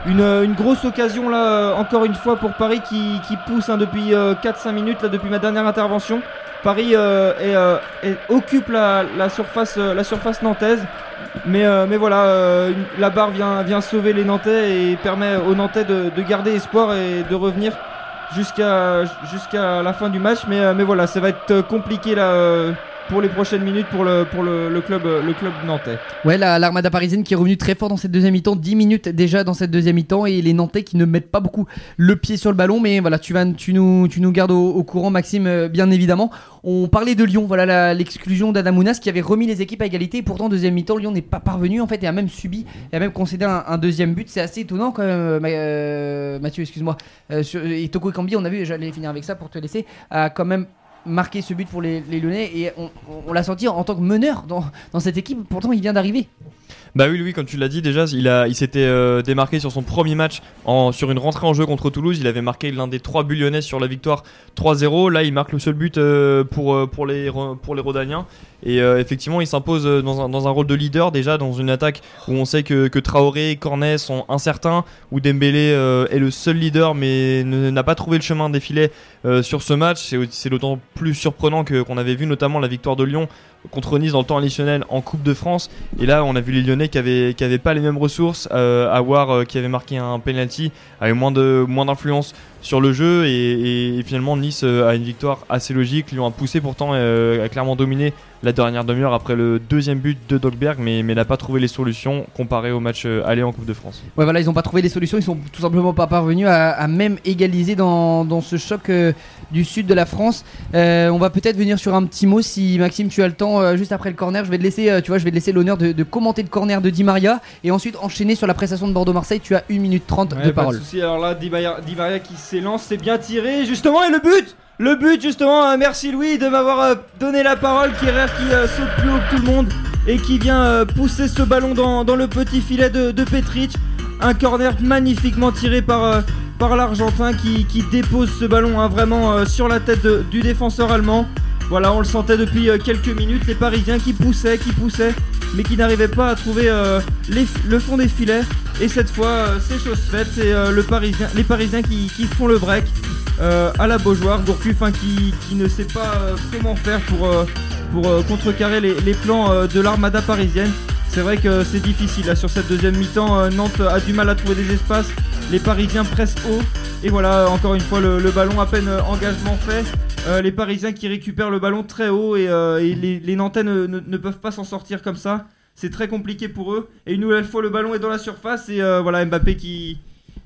Speaker 3: Une, euh, grosse occasion là, encore une fois pour Paris qui, pousse hein, depuis euh, 4-5 minutes là, depuis ma dernière intervention. Paris occupe la, surface, la surface nantaise. Mais, mais voilà, la barre vient, vient sauver les Nantais et permet aux Nantais de, de garder espoir et de revenir jusqu'à jusqu'à la fin du match. Mais, mais voilà, ça va être compliqué là, pour les prochaines minutes pour le, pour le, club, euh, le club nantais.
Speaker 1: Ouais, la- l'armada parisienne qui est revenue très fort dans cette deuxième mi-temps, 10 minutes déjà dans cette deuxième mi-temps, et les Nantais qui ne mettent pas beaucoup le pied sur le ballon, mais voilà, tu, vas, tu, nous, tu nous gardes au, courant, Maxime, euh, bien évidemment. On parlait de Lyon, voilà l'exclusion d'Adamounas qui avait remis les équipes à égalité, et pourtant, deuxième mi-temps, Lyon n'est pas parvenu en fait, et a même subi, et a même concédé un, deuxième but. C'est assez étonnant quand même, euh, Ma- Mathieu, excuse-moi. Et Toko Ekambi, on a vu, j'allais finir avec ça pour te laisser, a quand même marqué ce but pour les, les Lyonnais, et on, l'a senti en tant que meneur dans cette équipe, pourtant il vient d'arriver.
Speaker 5: Bah oui, Louis, comme tu l'as dit déjà, il, il s'était euh, démarqué sur son premier match en, sur une rentrée en jeu contre Toulouse. Il avait marqué l'un des trois buts lyonnais sur la victoire 3-0. Là, il marque le seul but euh, pour, euh, pour, les, pour les Rodaniens. Et effectivement, il s'impose dans un, dans un rôle de leader déjà dans une attaque où on sait que, que Traoré et Cornet sont incertains, où Dembélé est le seul leader mais n'a pas trouvé le chemin des filets sur ce match. C'est, d'autant plus surprenant qu'on avait vu notamment la victoire de Lyon contre Nice dans le temps additionnel en Coupe de France. Et là, on a vu les Lyonnais qui avaient, qui avaient pas les mêmes ressources. Euh, Awar euh, qui avait marqué un penalty avait moins de moins d'influence sur le jeu et, et- et finalement Nice euh, a une victoire assez logique. Lyon a poussé pourtant, euh, a clairement dominé la dernière demi-heure après le deuxième but de Dolberg, mais, mais n'a pas trouvé les solutions comparé au match euh, aller en Coupe de France.
Speaker 1: Ouais, voilà, ils n'ont pas trouvé les solutions, ils sont tout simplement pas parvenus à, à même égaliser dans, dans ce choc euh, du sud de la France. Euh, on va peut-être venir sur un petit mot si Maxime tu as le temps euh, juste après le corner. Je vais te laisser, euh, tu vois, je vais te laisser l'honneur de, de commenter le corner de Di Maria et ensuite enchaîner sur la prestation de Bordeaux-Marseille. Tu as 1 minute 30
Speaker 3: Ouais,
Speaker 1: de
Speaker 3: pas
Speaker 1: parole.
Speaker 3: souci. Alors là, Di Maria, Di Maria qui s'élance, c'est bien tiré, justement, et le but Le but, justement, euh, merci Louis de m'avoir euh, donné la parole. Kierer qui euh, saute plus haut que tout le monde et qui vient pousser ce ballon dans, le petit filet de, de. Un corner magnifiquement tiré par, l'Argentin qui, qui dépose ce ballon hein, vraiment sur la tête du défenseur allemand. Voilà, on le sentait depuis euh, quelques minutes, les Parisiens qui poussaient, qui poussaient. mais qui n'arrivait pas à trouver euh, le fond des filets. Et cette fois, euh, c'est chose faite, c'est les Parisiens qui font le break euh, à la Beaujoire. Gourcuff qui, ne sait pas euh, comment faire pour, euh, contrecarrer les, plans de l'armada parisienne. C'est vrai que c'est difficile sur cette deuxième mi-temps. Nantes a du mal à trouver des espaces. Les Parisiens pressent haut. Et voilà, encore une fois, le, ballon à peine engagement fait. Les Parisiens qui récupèrent le ballon très haut et, les, Nantais ne, peuvent pas s'en sortir comme ça. C'est très compliqué pour eux. Et une nouvelle fois, le ballon est dans la surface et voilà Mbappé qui.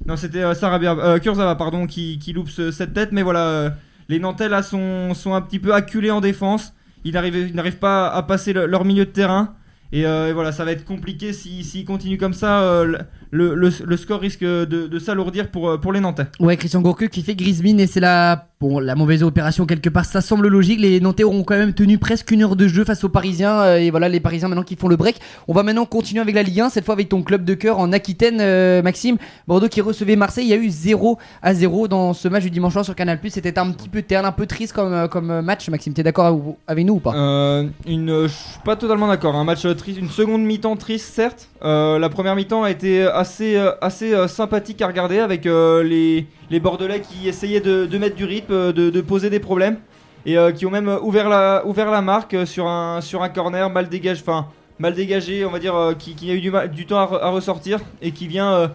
Speaker 3: Non, c'était euh, Sarabia, euh, Kurzawa, pardon, qui, loupe ce- cette tête. Mais voilà, euh, les Nantais là sont, un petit peu acculés en défense. Ils n'arrivent pas à passer le- leur milieu de terrain. Et, voilà, ça va être compliqué s'ils si, s'ils continuent comme ça. Le, le- le score risque de, de s'alourdir pour, euh, pour les Nantais.
Speaker 1: Ouais, Christian Gourcuff qui fait grise mine et c'est la, bon, la mauvaise opération quelque part. Ça semble logique. Les Nantais auront quand même tenu presque une heure de jeu face aux Parisiens. euh, et voilà, les Parisiens maintenant qui font le break. On va maintenant continuer avec la Ligue 1, cette fois avec ton club de cœur en Aquitaine, euh, Maxime. Bordeaux qui recevait Marseille. Il y a eu 0 à 0 dans ce match du dimanche soir sur Canal+. C'était un petit peu terne, un peu triste comme, comme match. Maxime, t'es d'accord avec nous ou pas?
Speaker 3: Euh, une, je suis pas totalement d'accord. Un match triste, une seconde mi-temps triste, certes. Euh, la première mi-temps a été assez, euh, euh, sympathique à regarder avec euh, les, Bordelais qui essayaient de, mettre du rythme, de, poser des problèmes et qui ont même ouvert la, marque sur un, corner mal dégagé, enfin mal dégagé, on va dire, qui, a eu du, temps à, re- à ressortir et qui vient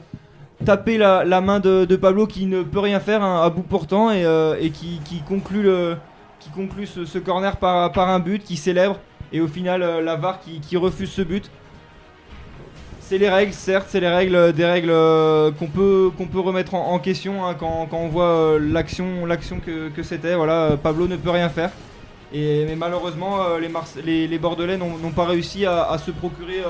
Speaker 3: taper la, main de, Pablo qui ne peut rien faire hein, à bout portant et, qui, conclut ce, corner par, un but qui célèbre et au final la VAR qui refuse ce but. C'est les règles, certes, c'est les règles, euh, des règles euh, qu'on peut, remettre en, question hein, quand, on voit euh, l'action, que, c'était. Pablo ne peut rien faire. Mais malheureusement, les, Bordelais n'ont pas réussi à, se procurer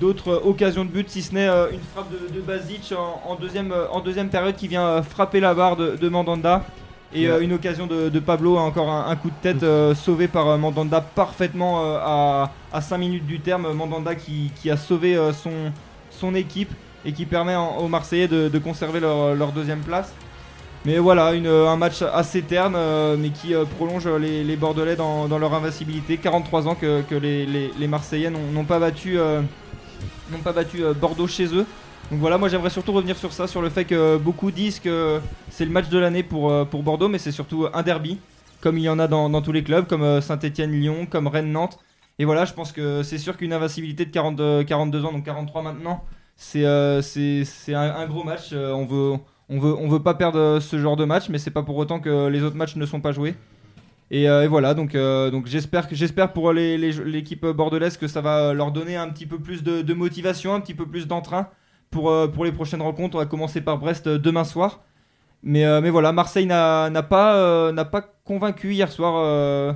Speaker 3: d'autres occasions de but, si ce n'est une frappe de, de en, deuxième, période qui vient frapper la barre de Mandanda. Et euh, une occasion de, de Pablo, encore un, un coup de tête euh, sauvé par euh, Mandanda parfaitement à, à 5 minutes du terme. Mandanda qui, qui a sauvé son, son équipe et qui permet en- aux Marseillais de, de conserver leur, leur deuxième place. Mais voilà, une- un match assez terne, mais qui prolonge les, les Bordelais dans, dans leur invincibilité. 43 ans que, que les, les- les Marseillais n'ont pas battu, pas battu Bordeaux chez eux. Donc voilà, moi j'aimerais surtout revenir sur ça, sur le fait que beaucoup disent que c'est le match de l'année pour, euh, Bordeaux, mais c'est surtout un derby, comme il y en a dans, tous les clubs, comme Saint-Etienne-Lyon, comme Rennes-Nantes. Et voilà, je pense que c'est sûr qu'une invincibilité de 40, euh, 42 ans, donc 43 maintenant, c'est euh, un, gros match. Euh, on veut, veut, pas perdre ce genre de match, mais c'est pas pour autant que les autres matchs ne sont pas joués. Et, euh, voilà, donc, euh, j'espère pour l'équipe bordelaise que ça va leur donner un petit peu plus de motivation, un petit peu plus d'entrain pour, euh, pour les prochaines rencontres. On va commencer par Brest euh, demain soir. Mais, euh, mais voilà, Marseille n'a pas, n'a pas convaincu hier soir. euh,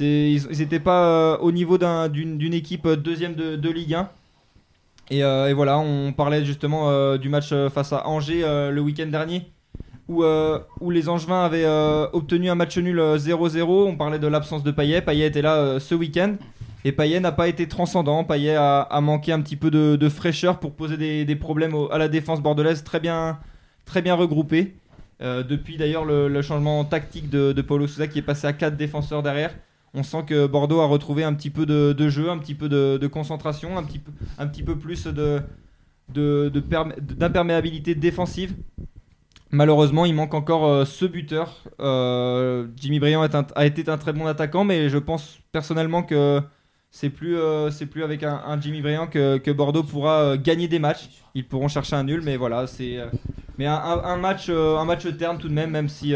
Speaker 3: ils n'étaient pas au niveau d'un- d'une d'une équipe deuxième de, de Ligue 1. Et, et voilà, on parlait justement du match face à Angers le week-end dernier, où, où les Angevins avaient obtenu un match nul euh, 0-0. On parlait de l'absence de Payet. Payet était là ce week-end. Et Payet n'a pas été transcendant. Payet a, manqué un petit peu de, fraîcheur pour poser des, problèmes à la défense bordelaise très bien, regroupée. Euh, depuis d'ailleurs le, changement tactique de, de Paulo Sousa qui est passé à 4 défenseurs derrière. On sent que Bordeaux a retrouvé un petit peu de, jeu, un petit peu de, concentration, un petit peu, plus d'imperméabilité défensive. Malheureusement, il manque encore euh, ce buteur. Euh, Jimmy Briand a été un très bon attaquant, mais je pense personnellement que c'est plus, euh, plus avec un, Jimmy Briand que, Bordeaux pourra euh, gagner des matchs. Ils pourront chercher un nul, mais voilà, c'est euh, mais un, match, un match terne tout de même, même si,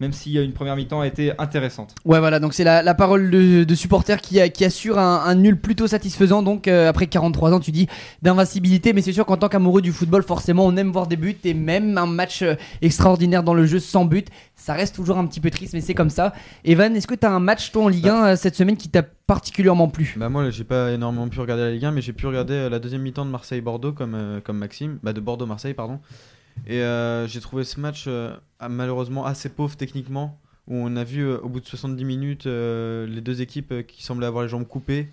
Speaker 3: même si euh, une première mi-temps a été intéressante.
Speaker 1: Ouais, voilà, donc c'est la, la parole de, de supporter qui, a- qui assure un, un nul plutôt satisfaisant. Donc, euh, après 43 ans, tu dis d'invincibilité, mais c'est sûr qu'en tant qu'amoureux du football, forcément, on aime voir des buts et même un match euh, extraordinaire dans le jeu sans but. Ça reste toujours un petit peu triste, mais c'est comme ça. Evan, est-ce que tu as un match, toi, en Ligue 1 euh, cette semaine qui t'a particulièrement plu?
Speaker 4: Bah moi j'ai pas énormément pu regarder la Ligue 1 mais j'ai pu regarder la deuxième mi-temps de Marseille-Bordeaux comme, euh, comme Maxime, bah de Bordeaux-Marseille pardon. Et euh, j'ai trouvé ce match euh, ah, malheureusement assez pauvre techniquement où on a vu euh, au bout de 70 minutes les deux équipes qui semblaient avoir les jambes coupées.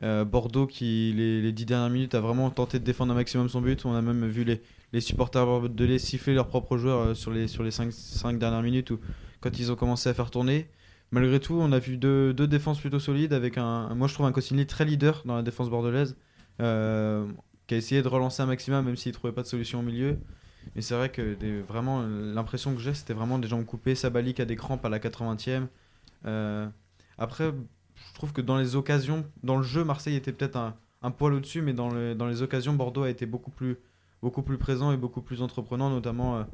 Speaker 4: Bordeaux qui les, les 10 dernières minutes a vraiment tenté de défendre un maximum son but. On a même vu les, les supporters bordelais siffler leurs propres joueurs sur les, sur les 5, dernières minutes quand ils ont commencé à faire tourner. malgré tout, on a vu deux, deux défenses plutôt solides avec un, moi je trouve un Koscielny très leader dans la défense bordelaise, qui a essayé de relancer un maximum même s'il trouvait pas de solution au milieu. Mais c'est vrai que vraiment l'impression que j'ai, c'était vraiment des jambes coupées. Sabali qui a des crampes à la 80e. Euh, après, je trouve que dans les occasions, dans le jeu, Marseille était peut-être un, poil au-dessus, mais dans, le- dans les occasions, Bordeaux a été beaucoup plus, présent et beaucoup plus entreprenant, notamment, euh,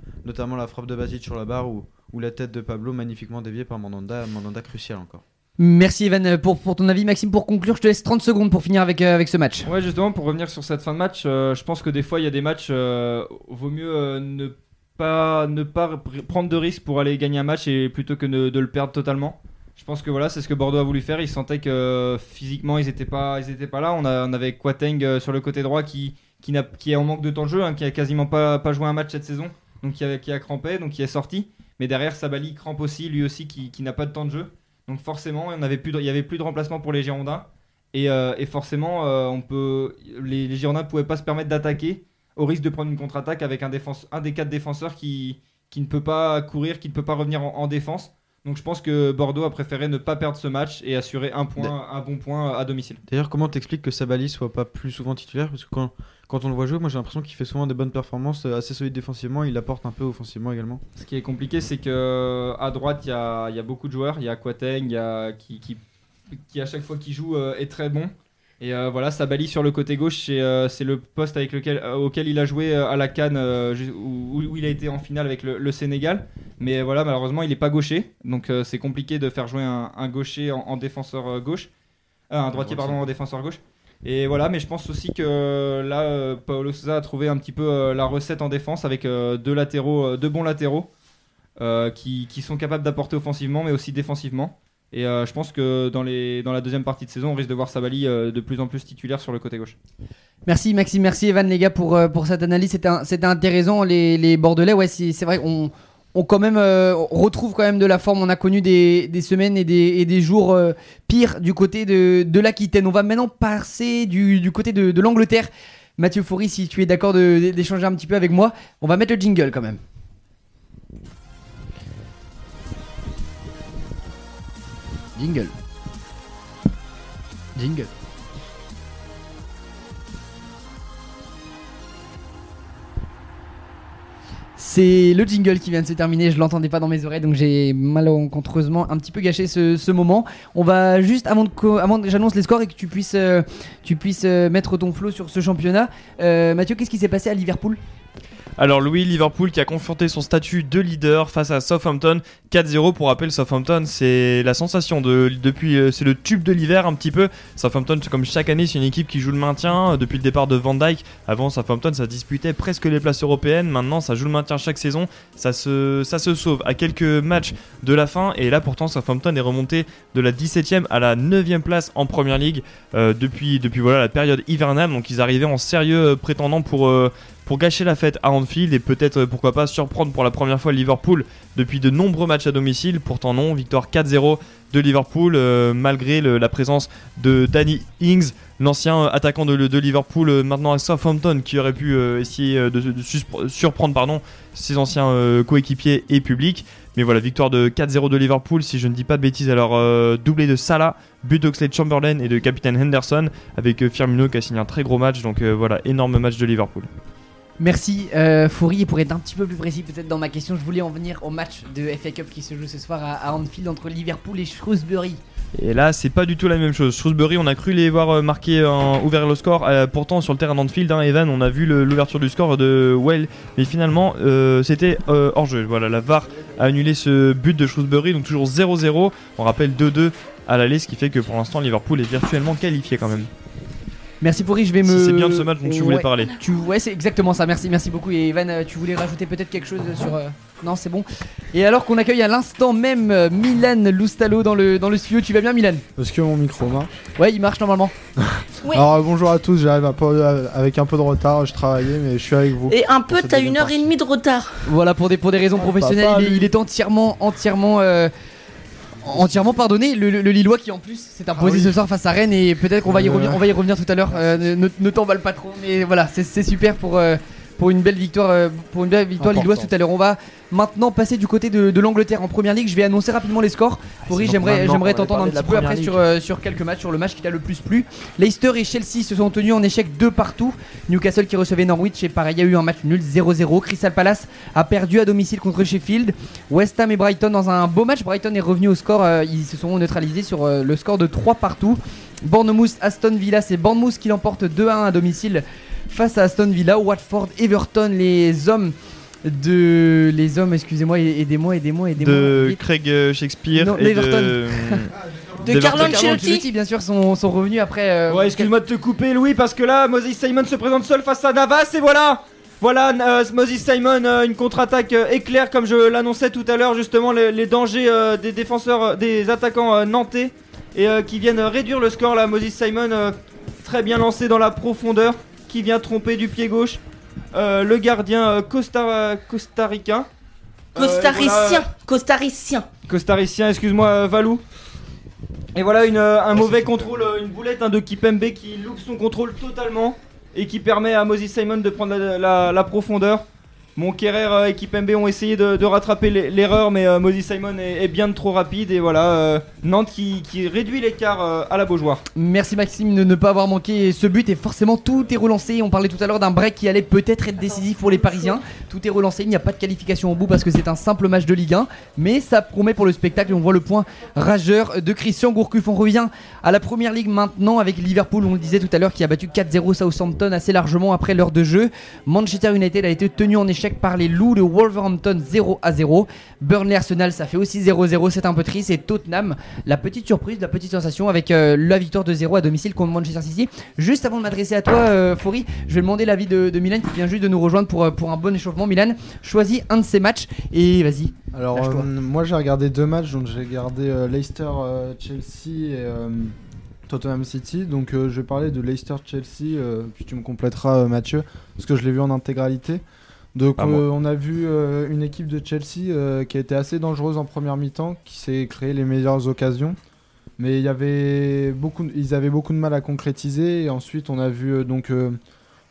Speaker 4: la frappe de Batic sur la barre ou, ou la tête de Pablo magnifiquement déviée par Mandanda, Mandanda crucial encore.
Speaker 1: Merci Evan pour, pour ton avis. Maxime, pour conclure, je te laisse 30 secondes pour finir avec, euh, avec ce match.
Speaker 3: Ouais, justement, pour revenir sur cette fin de match, euh, je pense que des fois, il y a des matchs, euh, vaut mieux euh, ne pas, ne pas pr- prendre de risques pour aller gagner un match et plutôt que de, le perdre totalement. Je pense que voilà, c'est ce que Bordeaux a voulu faire. Ils sentaient que euh, physiquement, ils n'étaient pas, pas là. On, avait Quateng euh, sur le côté droit qui, qui, est en manque de temps de jeu, hein, qui a quasiment pas, pas joué un match cette saison, donc qui a, qui crampé, donc qui est sorti. Mais derrière, Sabali crampe aussi, lui aussi, qui n'a pas de temps de jeu. Donc forcément, il y avait plus de remplacement pour les Girondins. Et, euh, forcément, euh, les, Girondins ne pouvaient pas se permettre d'attaquer au risque de prendre une contre-attaque avec un, des quatre défenseurs qui, qui ne peut pas courir, qui ne peut pas revenir en, en défense. Donc je pense que Bordeaux a préféré ne pas perdre ce match et assurer un, point, un bon point à domicile.
Speaker 4: D'ailleurs, comment t'expliques que Sabali soit pas plus souvent titulaire? Parce que quand, quand on le voit jouer, moi j'ai l'impression qu'il fait souvent des bonnes performances, euh, assez solides défensivement, il apporte un peu offensivement également.
Speaker 3: Ce qui est compliqué, c'est que à droite, il y a, il y a beaucoup de joueurs. Il y a Quateng, il y a qui, qui, qui à chaque fois qu'il joue euh, est très bon. Et euh, voilà, Sabali sur le côté gauche, c'est euh, c'est le poste avec lequel, euh, auquel il a joué à la Cannes, où, où il a été en finale avec le, le Sénégal. Mais voilà, malheureusement, il n'est pas gaucher. Donc c'est compliqué de faire jouer un, un gaucher en, en défenseur gauche. Un droitier, pardon, en défenseur gauche. Et voilà, mais je pense aussi que là, Paolo Sousa a trouvé un petit peu la recette en défense avec deux latéraux, deux bons latéraux qui, qui sont capables d'apporter offensivement, mais aussi défensivement. Et euh, je pense que dans, les, dans la deuxième partie de saison, on risque de voir Sabali euh, de plus en plus titulaire sur le côté gauche.
Speaker 1: Merci Maxime, merci Evan les gars pour, euh, pour cette analyse. C'était intéressant. Les, les Bordelais, ouais, c'est vrai, on, on quand même retrouve quand même de la forme. On a connu des, des semaines et des, des jours pires du côté de, de l'Aquitaine. On va maintenant passer du, du côté de, de l'Angleterre. Mathieu Faury, si tu es d'accord d'échanger un petit peu avec moi, on va mettre le jingle quand même. Jingle. Jingle. C'est le jingle qui vient de se terminer, je l'entendais pas dans mes oreilles donc j'ai malencontreusement un petit peu gâché ce, moment. On va juste, avant, que j'annonce les scores et que tu puisses, euh, euh, mettre ton flow sur ce championnat, euh, Mathieu, qu'est-ce qui s'est passé à Liverpool?
Speaker 5: Alors Louis, Liverpool qui a conforté son statut de leader face à Southampton 4-0 pour rappel Southampton c'est la sensation de depuis euh, c'est le tube de l'hiver un petit peu. Southampton comme chaque année c'est une équipe qui joue le maintien. Euh, depuis le départ de Van Dyke avant Southampton ça disputait presque les places européennes. Maintenant ça joue le maintien chaque saison. Ça se sauve à quelques matchs de la fin. Et là pourtant Southampton est remonté de la 17e à la 9e place en première ligue euh, depuis depuis voilà la période hivernale. Donc ils arrivaient en sérieux prétendant pour pour gâcher la fête à Anfield et peut-être euh, pourquoi pas surprendre pour la première fois Liverpool depuis de nombreux matchs à domicile. Pourtant non, victoire 4-0 de Liverpool euh, malgré la présence de Danny Ings, l'ancien euh, attaquant de, Liverpool maintenant à Southampton qui aurait pu essayer de, surprendre pardon, ses anciens coéquipiers et publics. Mais voilà, victoire de 4-0 de Liverpool, si je ne dis pas de bêtises, alors doublé de Salah, but d'Oxlade Chamberlain et de capitaine Henderson, avec Firmino qui a signé un très gros match, donc voilà, énorme match de Liverpool.
Speaker 1: Merci euh, Foury. Et pour être un petit peu plus précis peut-être dans ma question, je voulais en venir au match de FA Cup qui se joue ce soir à, Anfield entre Liverpool et Shrewsbury.
Speaker 5: Et là, c'est pas du tout la même chose. Shrewsbury, on a cru les voir euh, marquer, en, ouvert le score. Euh, pourtant, sur le terrain d'Anfield, hein, Evan, on a vu l'ouverture du score de Well. Mais finalement, euh, c'était euh, hors jeu. Voilà, la VAR a annulé ce but de Shrewsbury. Donc toujours 0-0. On rappelle 2-2 à l'aller, ce qui fait que pour l'instant, Liverpool est virtuellement qualifié quand même.
Speaker 1: Merci Foury, je vais me.
Speaker 5: Si c'est bien de ce match dont tu voulais
Speaker 1: Ouais,
Speaker 5: parler.
Speaker 1: Tu, ouais, c'est exactement ça. Merci, merci beaucoup. Et Evan, euh, tu voulais rajouter peut-être quelque chose sur. euh, Non, c'est bon. Et alors qu'on accueille à l'instant même euh, Milan Loustalo dans le, dans le studio, tu vas bien, Milan?
Speaker 13: Est-ce que mon micro marche?
Speaker 1: Ouais, il marche normalement.
Speaker 13: Alors bonjour à tous, j'arrive avec un peu de retard, je travaillais mais je suis avec vous.
Speaker 7: Et un peu, t'as une heure et demie de retard.
Speaker 1: Voilà, pour des, pour des raisons
Speaker 13: bah,
Speaker 1: professionnelles, il, est, il est entièrement, entièrement, euh, entièrement pardonné. Le, le- le Lillois qui en plus s'est imposé
Speaker 13: Ah oui.
Speaker 1: ce soir face à Rennes et peut-être qu'on va y
Speaker 13: Ouais,
Speaker 1: revenir, on va y revenir tout à l'heure. Euh, ne ne t'emballe pas trop, mais voilà, c'est c'est super pour. Pour une belle victoire, euh, pour une belle victoire lilloise tout à l'heure. On va maintenant passer du côté de, de l'Angleterre en première ligue. Je vais annoncer rapidement les scores. Fauri,
Speaker 2: donc
Speaker 1: j'aimerais, t'entendre un petit peu après sur, euh, sur quelques matchs, sur le match qui t'a le plus plu. Leicester et Chelsea se sont tenus en échec deux partout. Newcastle qui recevait Norwich et pareil, il y a eu un match nul 0-0. Crystal Palace a perdu à domicile contre Sheffield. West Ham et Brighton dans un beau match. Brighton est revenu au score. euh, ils se sont neutralisés sur euh, le score de 3 partout. Bournemouth, Aston Villa, c'est Bournemouth qui l'emporte 2-1 à domicile face à Aston Villa. Watford, Everton, les hommes de les hommes, excusez-moi, aidez-moi, aidez-moi, aidez-moi.
Speaker 3: De. Craig euh, Shakespeare
Speaker 1: Non,
Speaker 3: et de.
Speaker 7: De Carlo Ancelotti.
Speaker 1: Bien sûr, sont, sont revenus après. euh,
Speaker 3: Ouais, excuse-moi de te couper, Louis, parce que là, Moses Simon se présente seul face à Navas, et voilà Voilà, euh, Moses Simon, euh, une contre-attaque euh, éclair, comme je l'annonçais tout à l'heure, justement, les, les dangers euh, des défenseurs, euh, des attaquants euh, nantais, et euh, qui viennent réduire le score, là, Moses Simon, euh, très bien lancé dans la profondeur, qui vient tromper du pied gauche euh, le gardien euh, costa, costaricain. Euh,
Speaker 7: Costaricien.
Speaker 3: voilà,
Speaker 7: Costaricien.
Speaker 3: Costaricien, excuse-moi, Valou. Et voilà une, un mauvais contrôle, une boulette hein, de Kipembe qui loupe son contrôle totalement et qui permet à Moses Simon de prendre la, la- la profondeur. Mon Kerrer euh, et Kipembe ont essayé de, de rattraper l'e- l'erreur, mais euh, Moses Simon est, est bien trop rapide. Et voilà, euh, Nantes qui, qui réduit l'écart euh, à la Beaujoire.
Speaker 1: Merci Maxime de ne pas avoir manqué ce but et forcément tout est relancé. On parlait tout à l'heure d'un break qui allait peut-être être décisif pour les Parisiens. Tout est relancé, il n'y a pas de qualification au bout parce que c'est un simple match de Ligue 1, mais ça promet pour le spectacle et on voit le point rageur de Christian Gourcuff. On revient à la première ligue maintenant avec Liverpool, on le disait tout à l'heure, qui a battu 4-0 Southampton assez largement après l'heure de jeu. Manchester United a été tenu en échec par les loups de Wolverhampton 0 à 0. Burnley Arsenal, ça fait aussi 0-0, c'est un peu triste. Et Tottenham, la petite surprise, la petite sensation avec euh, la victoire de 0 à domicile contre Manchester City. Juste avant de m'adresser à toi, euh, Faury, je vais demander l'avis de, de Milan qui vient juste de nous rejoindre pour, euh, pour un bon échauffement. Milan, choisis un de ces matchs et vas-y.
Speaker 13: Alors, euh, moi j'ai regardé deux matchs, donc j'ai regardé euh, Leicester, euh, Chelsea et Tottenham City. Donc euh, je vais parler de Leicester Chelsea, euh, puis tu me compléteras euh, Mathieu, parce que je l'ai vu en intégralité. Donc
Speaker 3: Ah,
Speaker 13: euh, on a vu euh, une équipe de Chelsea euh, qui a été assez dangereuse en première mi-temps, qui s'est créé les meilleures occasions. Mais il y avait beaucoup, ils avaient beaucoup de mal à concrétiser. Et ensuite on a vu donc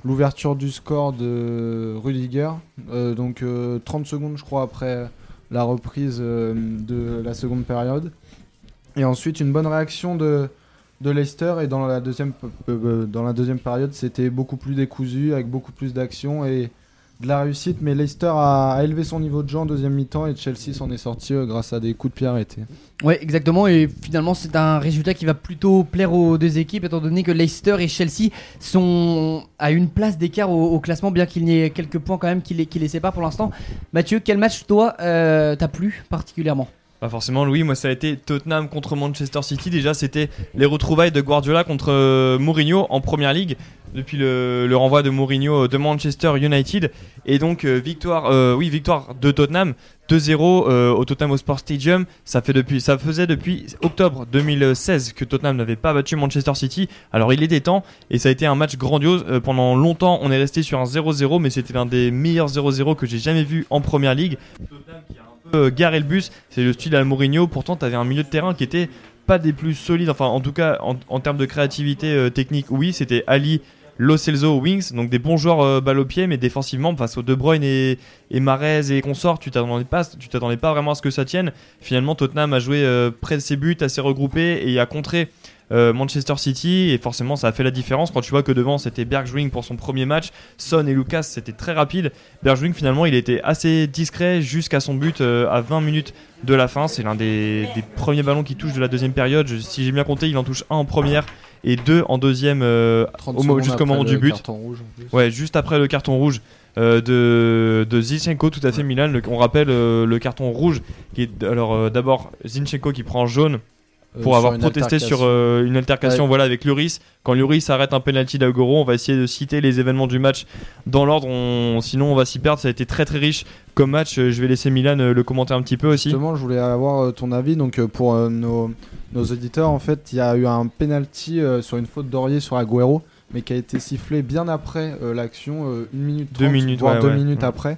Speaker 13: l'ouverture du score de Rudiger. Donc euh, 30 secondes je crois après la reprise de la seconde période. Et ensuite une bonne réaction de, de Leicester et dans la deuxième, dans la deuxième période c'était beaucoup plus décousu avec beaucoup plus d'action et de la réussite. Mais Leicester a, a élevé son niveau de jeu en deuxième mi-temps et Chelsea s'en est sorti euh, grâce à des coups de pied arrêtés.
Speaker 1: Ouais, exactement. Et finalement, c'est un résultat qui va plutôt plaire aux deux équipes, étant donné que Leicester et Chelsea sont à une place d'écart au, au classement, bien qu'il y ait quelques points quand même qui les, qui les séparent pour l'instant. Mathieu, quel match toi euh, t'as plu particulièrement?
Speaker 5: Pas forcément, Louis. Moi, ça a été Tottenham contre Manchester City. Déjà, c'était les retrouvailles de Guardiola contre euh, Mourinho en première ligue depuis le, le renvoi de Mourinho de Manchester United. Et donc, euh, victoire, euh, oui, victoire de Tottenham 2-0 euh, au Tottenham Hotspur Stadium. Ça, fait depuis, ça faisait depuis octobre 2016 que Tottenham n'avait pas battu Manchester City. Alors, il était temps et ça a été un match grandiose. Euh, pendant longtemps, on est resté sur un 0-0, mais c'était l'un des meilleurs 0-0 que j'ai jamais vu en première ligue. Tottenham qui a un peu euh, garé le bus, c'est le style à Mourinho. Pourtant, tu avais un milieu de terrain qui était pas des plus solides. Enfin, en tout cas, en, en termes de créativité euh, technique, oui, c'était Ali. Lo Celso Wings, donc des bons joueurs euh, balle au pied, mais défensivement, face aux De Bruyne et, Mahrez et consorts, tu t'attendais pas, tu t'attendais pas vraiment à ce que ça tienne. Finalement, Tottenham a joué euh, près de ses buts, assez regroupé et a contré euh, Manchester City et forcément ça a fait la différence quand tu vois que devant c'était Bergwijn pour son premier match, Son et Lucas c'était très rapide. Bergwijn finalement il était assez discret jusqu'à son but euh, à 20 minutes de la fin. C'est l'un des, premiers ballons qui touche de la deuxième période. Si j'ai bien compté, il en touche un en première et deux en deuxième euh,
Speaker 13: 30
Speaker 5: au jusqu'au moment du but.
Speaker 13: rouge.
Speaker 5: Ouais, juste après le carton rouge. euh, de, de Zinchenko, tout à fait Milan. Le- on rappelle euh, le carton rouge qui est alors d'abord Zinchenko qui prend jaune pour
Speaker 13: sur
Speaker 5: avoir protesté sur euh, une altercation
Speaker 13: Ouais.
Speaker 5: voilà avec Lloris. Quand Lloris arrête un penalty d'Agoro, on va essayer de citer les événements du match dans l'ordre. On- Sinon, on va s'y perdre. Ça a été très très riche comme match. Euh, Je vais laisser Milan euh, le commenter un petit peu aussi.
Speaker 13: Justement, je voulais avoir euh, ton avis. Donc, euh, pour euh, nos, nos auditeurs, en fait, il y a eu un penalty euh, sur une faute d'Aurier sur Agüero, mais qui a été sifflé bien après euh, l'action, euh, une minute,
Speaker 5: Deux
Speaker 13: 30,
Speaker 5: minutes,
Speaker 13: voire
Speaker 5: ouais,
Speaker 13: deux
Speaker 5: ouais.
Speaker 13: minutes
Speaker 5: Ouais.
Speaker 13: après.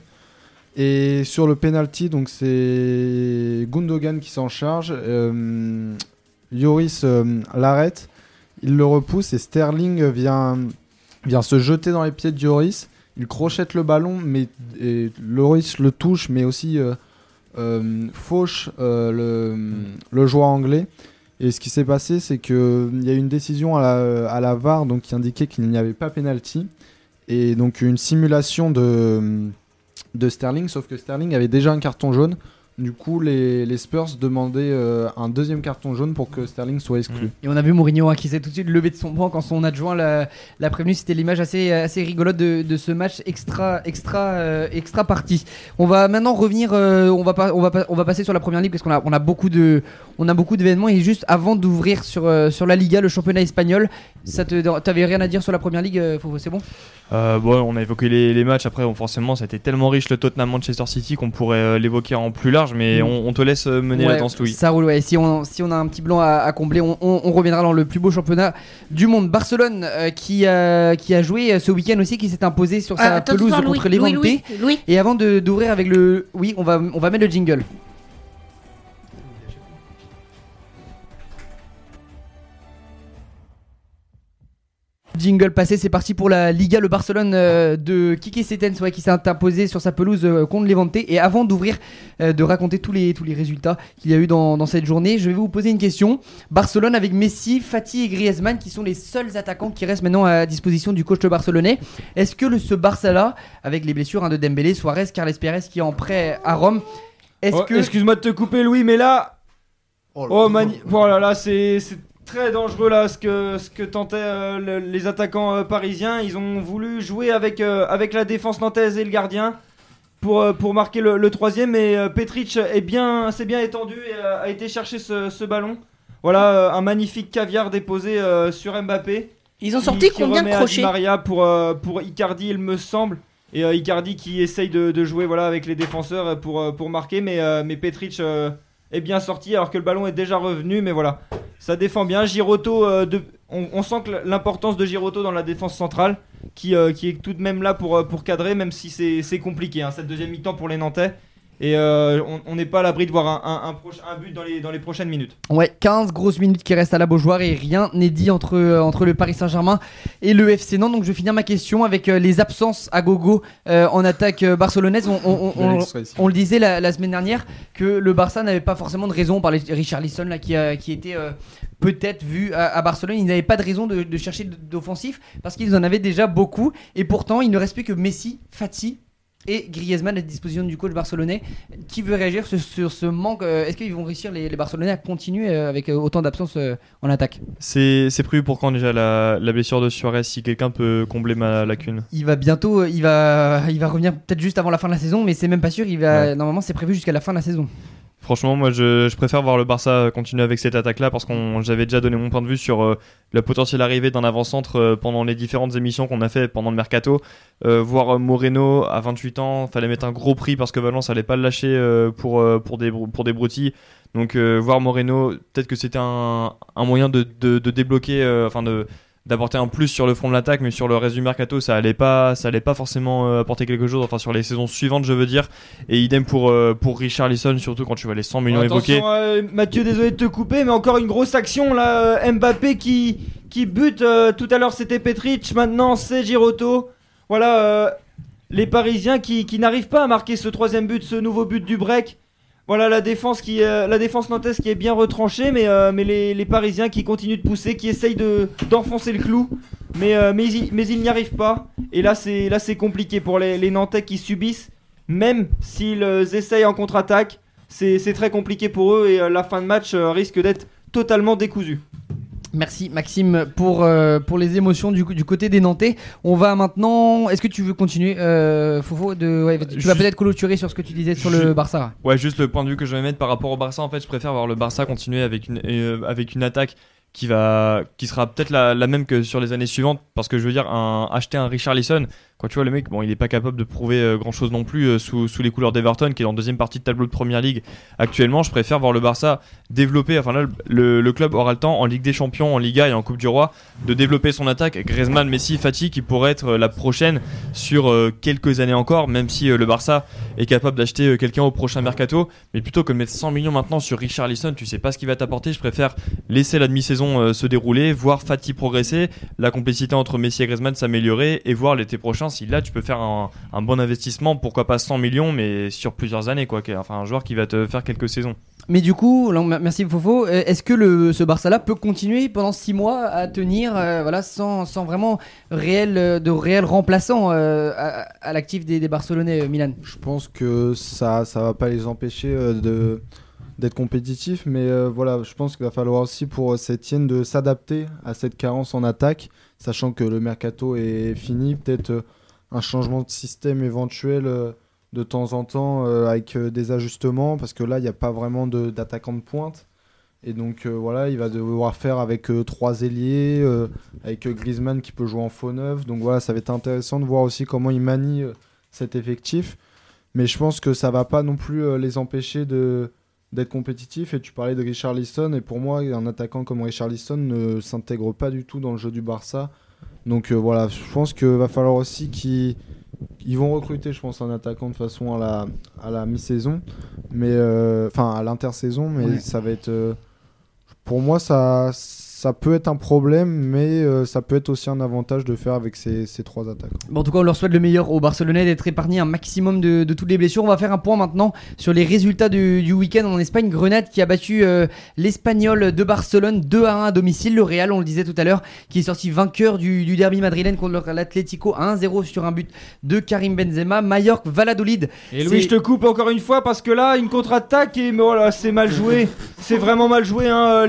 Speaker 13: Et sur le penalty, donc c'est Gundogan qui s'en charge. Euh, Lloris euh, l'arrête, il le repousse et Sterling vient, vient se jeter dans les pieds de Lloris. il crochette le ballon, mais et le touche, mais aussi euh, euh, fauche euh, le, le joueur anglais. Et ce qui s'est passé, c'est qu'il y a eu une décision à la, à la VAR donc, qui indiquait qu'il n'y avait pas penalty. Et donc une simulation de, de Sterling, sauf que Sterling avait déjà un carton jaune. Du coup, les, les Spurs demandaient euh, un deuxième carton jaune pour que Sterling soit exclu.
Speaker 1: Et on a vu Mourinho hein, qui s'est tout de suite levé de son banc quand son adjoint l'a prévenu. C'était l'image assez, assez rigolote de, de ce match extra, extra, euh, extra parti. On va maintenant revenir. euh, on, va pas, on, va pas- on va passer sur la première ligue parce qu'on a, on a beaucoup de, on a beaucoup d'événements. Et juste avant d'ouvrir sur, euh, sur la Liga, le championnat espagnol, ça te, t'avais rien à dire sur la première ligue Fofo, C'est bon?
Speaker 5: Euh, bon, on a évoqué les, les matchs. Après, forcément, ça a été tellement riche le Tottenham-Manchester City qu'on pourrait euh, l'évoquer en plus large, mais
Speaker 1: Mm.
Speaker 5: on, on te laisse euh, mener
Speaker 1: Ouais,
Speaker 5: la danse, Louis.
Speaker 1: Ça roule, ouais. Si on, si on a un petit blanc à, à combler, on, on- on reviendra dans le plus beau championnat du monde. Barcelone euh, qui, a, qui a joué euh, ce week-end aussi, qui s'est imposé sur
Speaker 7: Ah,
Speaker 1: sa pelouse contre
Speaker 7: Louis,
Speaker 1: Levante.
Speaker 7: Louis, Louis.
Speaker 1: Et avant de- d'ouvrir avec le. Oui, on va, on va mettre le jingle. Jingle passé, c'est parti pour la Liga, le Barcelone euh, de Kike Setens ouais, qui s'est imposé sur sa pelouse euh, contre Levante. Et avant d'ouvrir, euh, de raconter tous les, tous les résultats qu'il y a eu dans, dans cette journée, je vais vous poser une question. Barcelone avec Messi, Fati et Griezmann qui sont les seuls attaquants qui restent maintenant à disposition du coach barcelonais. Est-ce que le, ce Barça-là, avec les blessures hein, de Dembélé, Suarez, Carles Pérez qui est en prêt à Rome, est-ce
Speaker 3: Oh,
Speaker 1: que...
Speaker 3: Excuse-moi de te couper, Louis, mais là. Oh, mani- oh là là, c'est très dangereux là ce que, ce que tentaient euh, le- les attaquants euh, parisiens. Ils ont voulu jouer avec, euh, avec la défense nantaise et le gardien pour, pour marquer le, le troisième. Mais euh, Petric est bien, s'est bien étendu et a été chercher ce, ce ballon. Voilà un magnifique caviar déposé sur Mbappé.
Speaker 7: Ils ont sorti
Speaker 3: qui
Speaker 7: combien de crochets
Speaker 3: Maria pour, pour Icardi, il me semble. Et Icardi qui essaye de, de jouer voilà, avec les défenseurs pour, pour marquer. Mais, mais Petric est bien sorti alors que le ballon est déjà revenu. Mais voilà, ça défend bien. Giroto, euh, on, sent que l'importance de Giroto dans la défense centrale qui, euh, qui est tout de même là pour, euh, pour cadrer, même si c'est c'est compliqué. hein, cette deuxième mi-temps pour les Nantais. Et euh, on- n'est pas à l'abri de voir un, un, un proche- un but dans les, dans les prochaines minutes.
Speaker 1: Ouais, 15 grosses minutes qui restent à la Beaujoire et rien n'est dit entre, euh, entre le Paris Saint-Germain et le FC Nantes. Donc je vais finir ma question avec euh, les absences à gogo euh, en attaque barcelonaise. On, on- on-
Speaker 13: Bel
Speaker 1: on-
Speaker 13: extrait ici.
Speaker 1: on le disait la, la semaine dernière que le Barça n'avait pas forcément de raison. On parlait de Richard Lisson là, qui, a- qui était euh, peut-être vu à, à Barcelone. Il n'avait pas de raison de, de chercher d'offensif parce qu'ils en avaient déjà beaucoup. Et pourtant, il ne reste plus que Messi, Fati. Et Griezmann à disposition du coach barcelonais. Qui veut réagir sur, sur ce manque euh, Est-ce qu'ils vont réussir les, les Barcelonais à continuer euh, avec euh, autant d'absence euh, en attaque?
Speaker 5: C'est prévu pour quand déjà la, la blessure de Suarez Si quelqu'un peut combler ma lacune?
Speaker 1: Il va bientôt, il va, il va revenir peut-être juste avant la fin de la saison, mais c'est même pas sûr. Il va, normalement, c'est prévu jusqu'à la fin de la saison.
Speaker 5: Franchement, moi, je, préfère voir le Barça continuer avec cette attaque-là parce qu'on j'avais déjà donné mon point de vue sur euh, la potentielle arrivée d'un avant-centre euh, pendant les différentes émissions qu'on a fait pendant le mercato. Euh, voir Moreno à 28 ans, fallait mettre un gros prix parce que Valence allait pas le lâcher pour pour des pour des broutilles. Donc voir Moreno, peut-être que c'était un, un moyen de, de, de débloquer, enfin de d'apporter un plus sur le front de l'attaque, mais sur le reste du mercato, ça allait pas, ça allait pas forcément euh, apporter quelque chose. Enfin sur les saisons suivantes, je veux dire. Et idem pour euh, pour Richard Lisson, surtout quand tu vois les 100 millions évoqués.
Speaker 3: Euh, Mathieu, désolé de te couper, mais encore une grosse action là. Mbappé qui, qui bute. tout à l'heure c'était Petric, maintenant c'est Giroto. Voilà, les Parisiens qui, qui n'arrivent pas à marquer ce troisième but, ce nouveau but du break. Voilà la défense qui, euh, nantaise qui est bien retranchée, mais, euh, les, Parisiens qui continuent de pousser, qui essayent de d'enfoncer le clou, mais euh, mais ils, n'y arrivent pas. Et là c'est compliqué pour les, Nantais qui subissent, même s'ils essayent en contre-attaque, c'est c'est très compliqué pour eux et la fin de match risque d'être totalement décousue.
Speaker 1: Merci Maxime pour, euh, pour les émotions du, du côté des Nantais. On va maintenant. Est-ce que tu veux continuer, euh, Fofo de... ouais, Tu vas peut-être clôturer sur ce que tu disais sur le Barça.
Speaker 5: Ouais, juste le point de vue que je vais mettre par rapport au Barça, en fait, je préfère voir le Barça continuer avec une, euh, avec une attaque qui, va, qui sera peut-être la, la même que sur les années suivantes. Parce que je veux dire, un, acheter un Richard Lisson, quand tu vois le mec, bon, il est pas capable de prouver grand chose non plus euh, sous, sous les couleurs d'Everton, qui est en deuxième partie de tableau de première ligue actuellement. Je préfère voir le Barça développer, enfin là, le, le club aura le temps en Ligue des Champions, en Liga et en Coupe du Roi de développer son attaque. Griezmann, Messi, Fati qui pourrait être euh, la prochaine sur euh, quelques années encore, même si euh, le Barça est capable d'acheter euh, quelqu'un au prochain mercato. Mais plutôt que de mettre 100 millions maintenant sur Richard Lisson, tu sais pas ce qu'il va t'apporter. Je préfère laisser la demi-saison euh, se dérouler, voir Fati progresser, la complicité entre Messi et Griezmann s'améliorer et voir l'été prochain d'expérience, il là tu peux faire un, un bon investissement, pourquoi pas 100 millions, mais sur plusieurs années quoi. Enfin un joueur qui va te faire quelques saisons.
Speaker 1: Mais du coup, merci Fofo. Euh, Est-ce que le, ce Barça-là peut continuer pendant 6 mois à tenir, euh, voilà, sans, sans vraiment réel, euh, de réel remplaçant euh, à, à l'actif des, des Barcelonais, euh, Milan?
Speaker 13: Je pense que ça ça va pas les empêcher de d'être compétitifs, mais euh, voilà, je pense qu'il va falloir aussi pour Sétienne de s'adapter à cette carence en attaque, sachant que le mercato est fini, peut-être euh, un changement de système éventuel euh, de temps en temps euh, avec euh, des ajustements, parce que là, il n'y a pas vraiment d'attaquant de, pointe. Et donc voilà, il va devoir faire avec trois ailiers, avec Griezmann qui peut jouer en faux neuf. Donc voilà, ça va être intéressant de voir aussi comment il manie cet effectif. Mais je pense que ça va pas non plus les empêcher d'être compétitifs. Et tu parlais de Richard Liston, et pour moi, un attaquant comme Richard Liston ne s'intègre pas du tout dans le jeu du Barça. Donc euh, voilà, je pense qu'il va falloir aussi qu'ils ils vont recruter, je pense, un attaquant de façon à la, à la mi-saison, mais euh, enfin à l'intersaison, mais
Speaker 1: Ouais.
Speaker 13: ça va être. euh, pour moi, ça, ça peut être un problème, mais euh, ça peut être aussi un avantage de faire avec ces, ces trois attaquants.
Speaker 1: Bon, en tout cas, on leur souhaite le meilleur aux Barcelonais d'être épargnés un maximum de, de toutes les blessures. On va faire un point maintenant sur les résultats du, du week-end en Espagne. Grenade qui a battu euh, l'Espagnol de Barcelone 2 à 1 à domicile. Le Real, on le disait tout à l'heure, qui est sorti vainqueur du, du derby madrilène contre l'Atlético 1-0 sur un but de Karim Benzema. Mallorca, Valladolid.
Speaker 3: Et Louis, je te coupe encore une fois parce que là, une contre-attaque et voilà, c'est mal joué. c'est vraiment mal joué. Hein.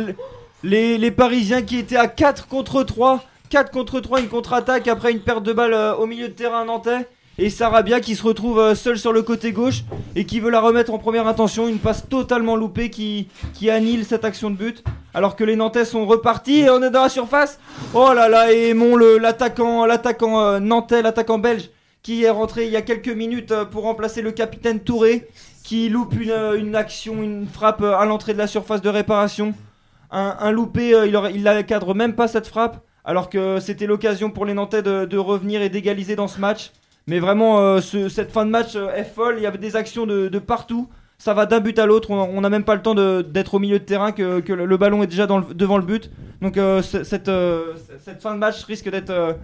Speaker 3: Les, Parisiens qui étaient à 4 contre 3. 4 contre 3, une contre-attaque après une perte de balle euh, au milieu de terrain nantais. Et Sarabia qui se retrouve euh, seul sur le côté gauche et qui veut la remettre en première intention. Une passe totalement loupée qui, qui annule cette action de but. Alors que les Nantais sont repartis et on est dans la surface. Oh là là, et mon l'attaquant l'attaquant euh, nantais, l'attaquant belge qui est rentré il y a quelques minutes pour remplacer le capitaine Touré qui loupe une, action, une frappe à l'entrée de la surface de réparation. Un, loupé, euh, il, la cadre même pas cette frappe, alors que c'était l'occasion pour les Nantais de, revenir et d'égaliser dans ce match. Mais vraiment, euh, ce- cette fin de match euh, est folle, il y avait des actions de partout. Ça va d'un but à l'autre, on n'a même pas le temps d'être au milieu de terrain, que, le, ballon est déjà devant le but. Donc euh, euh, cette fin de match risque d'être euh,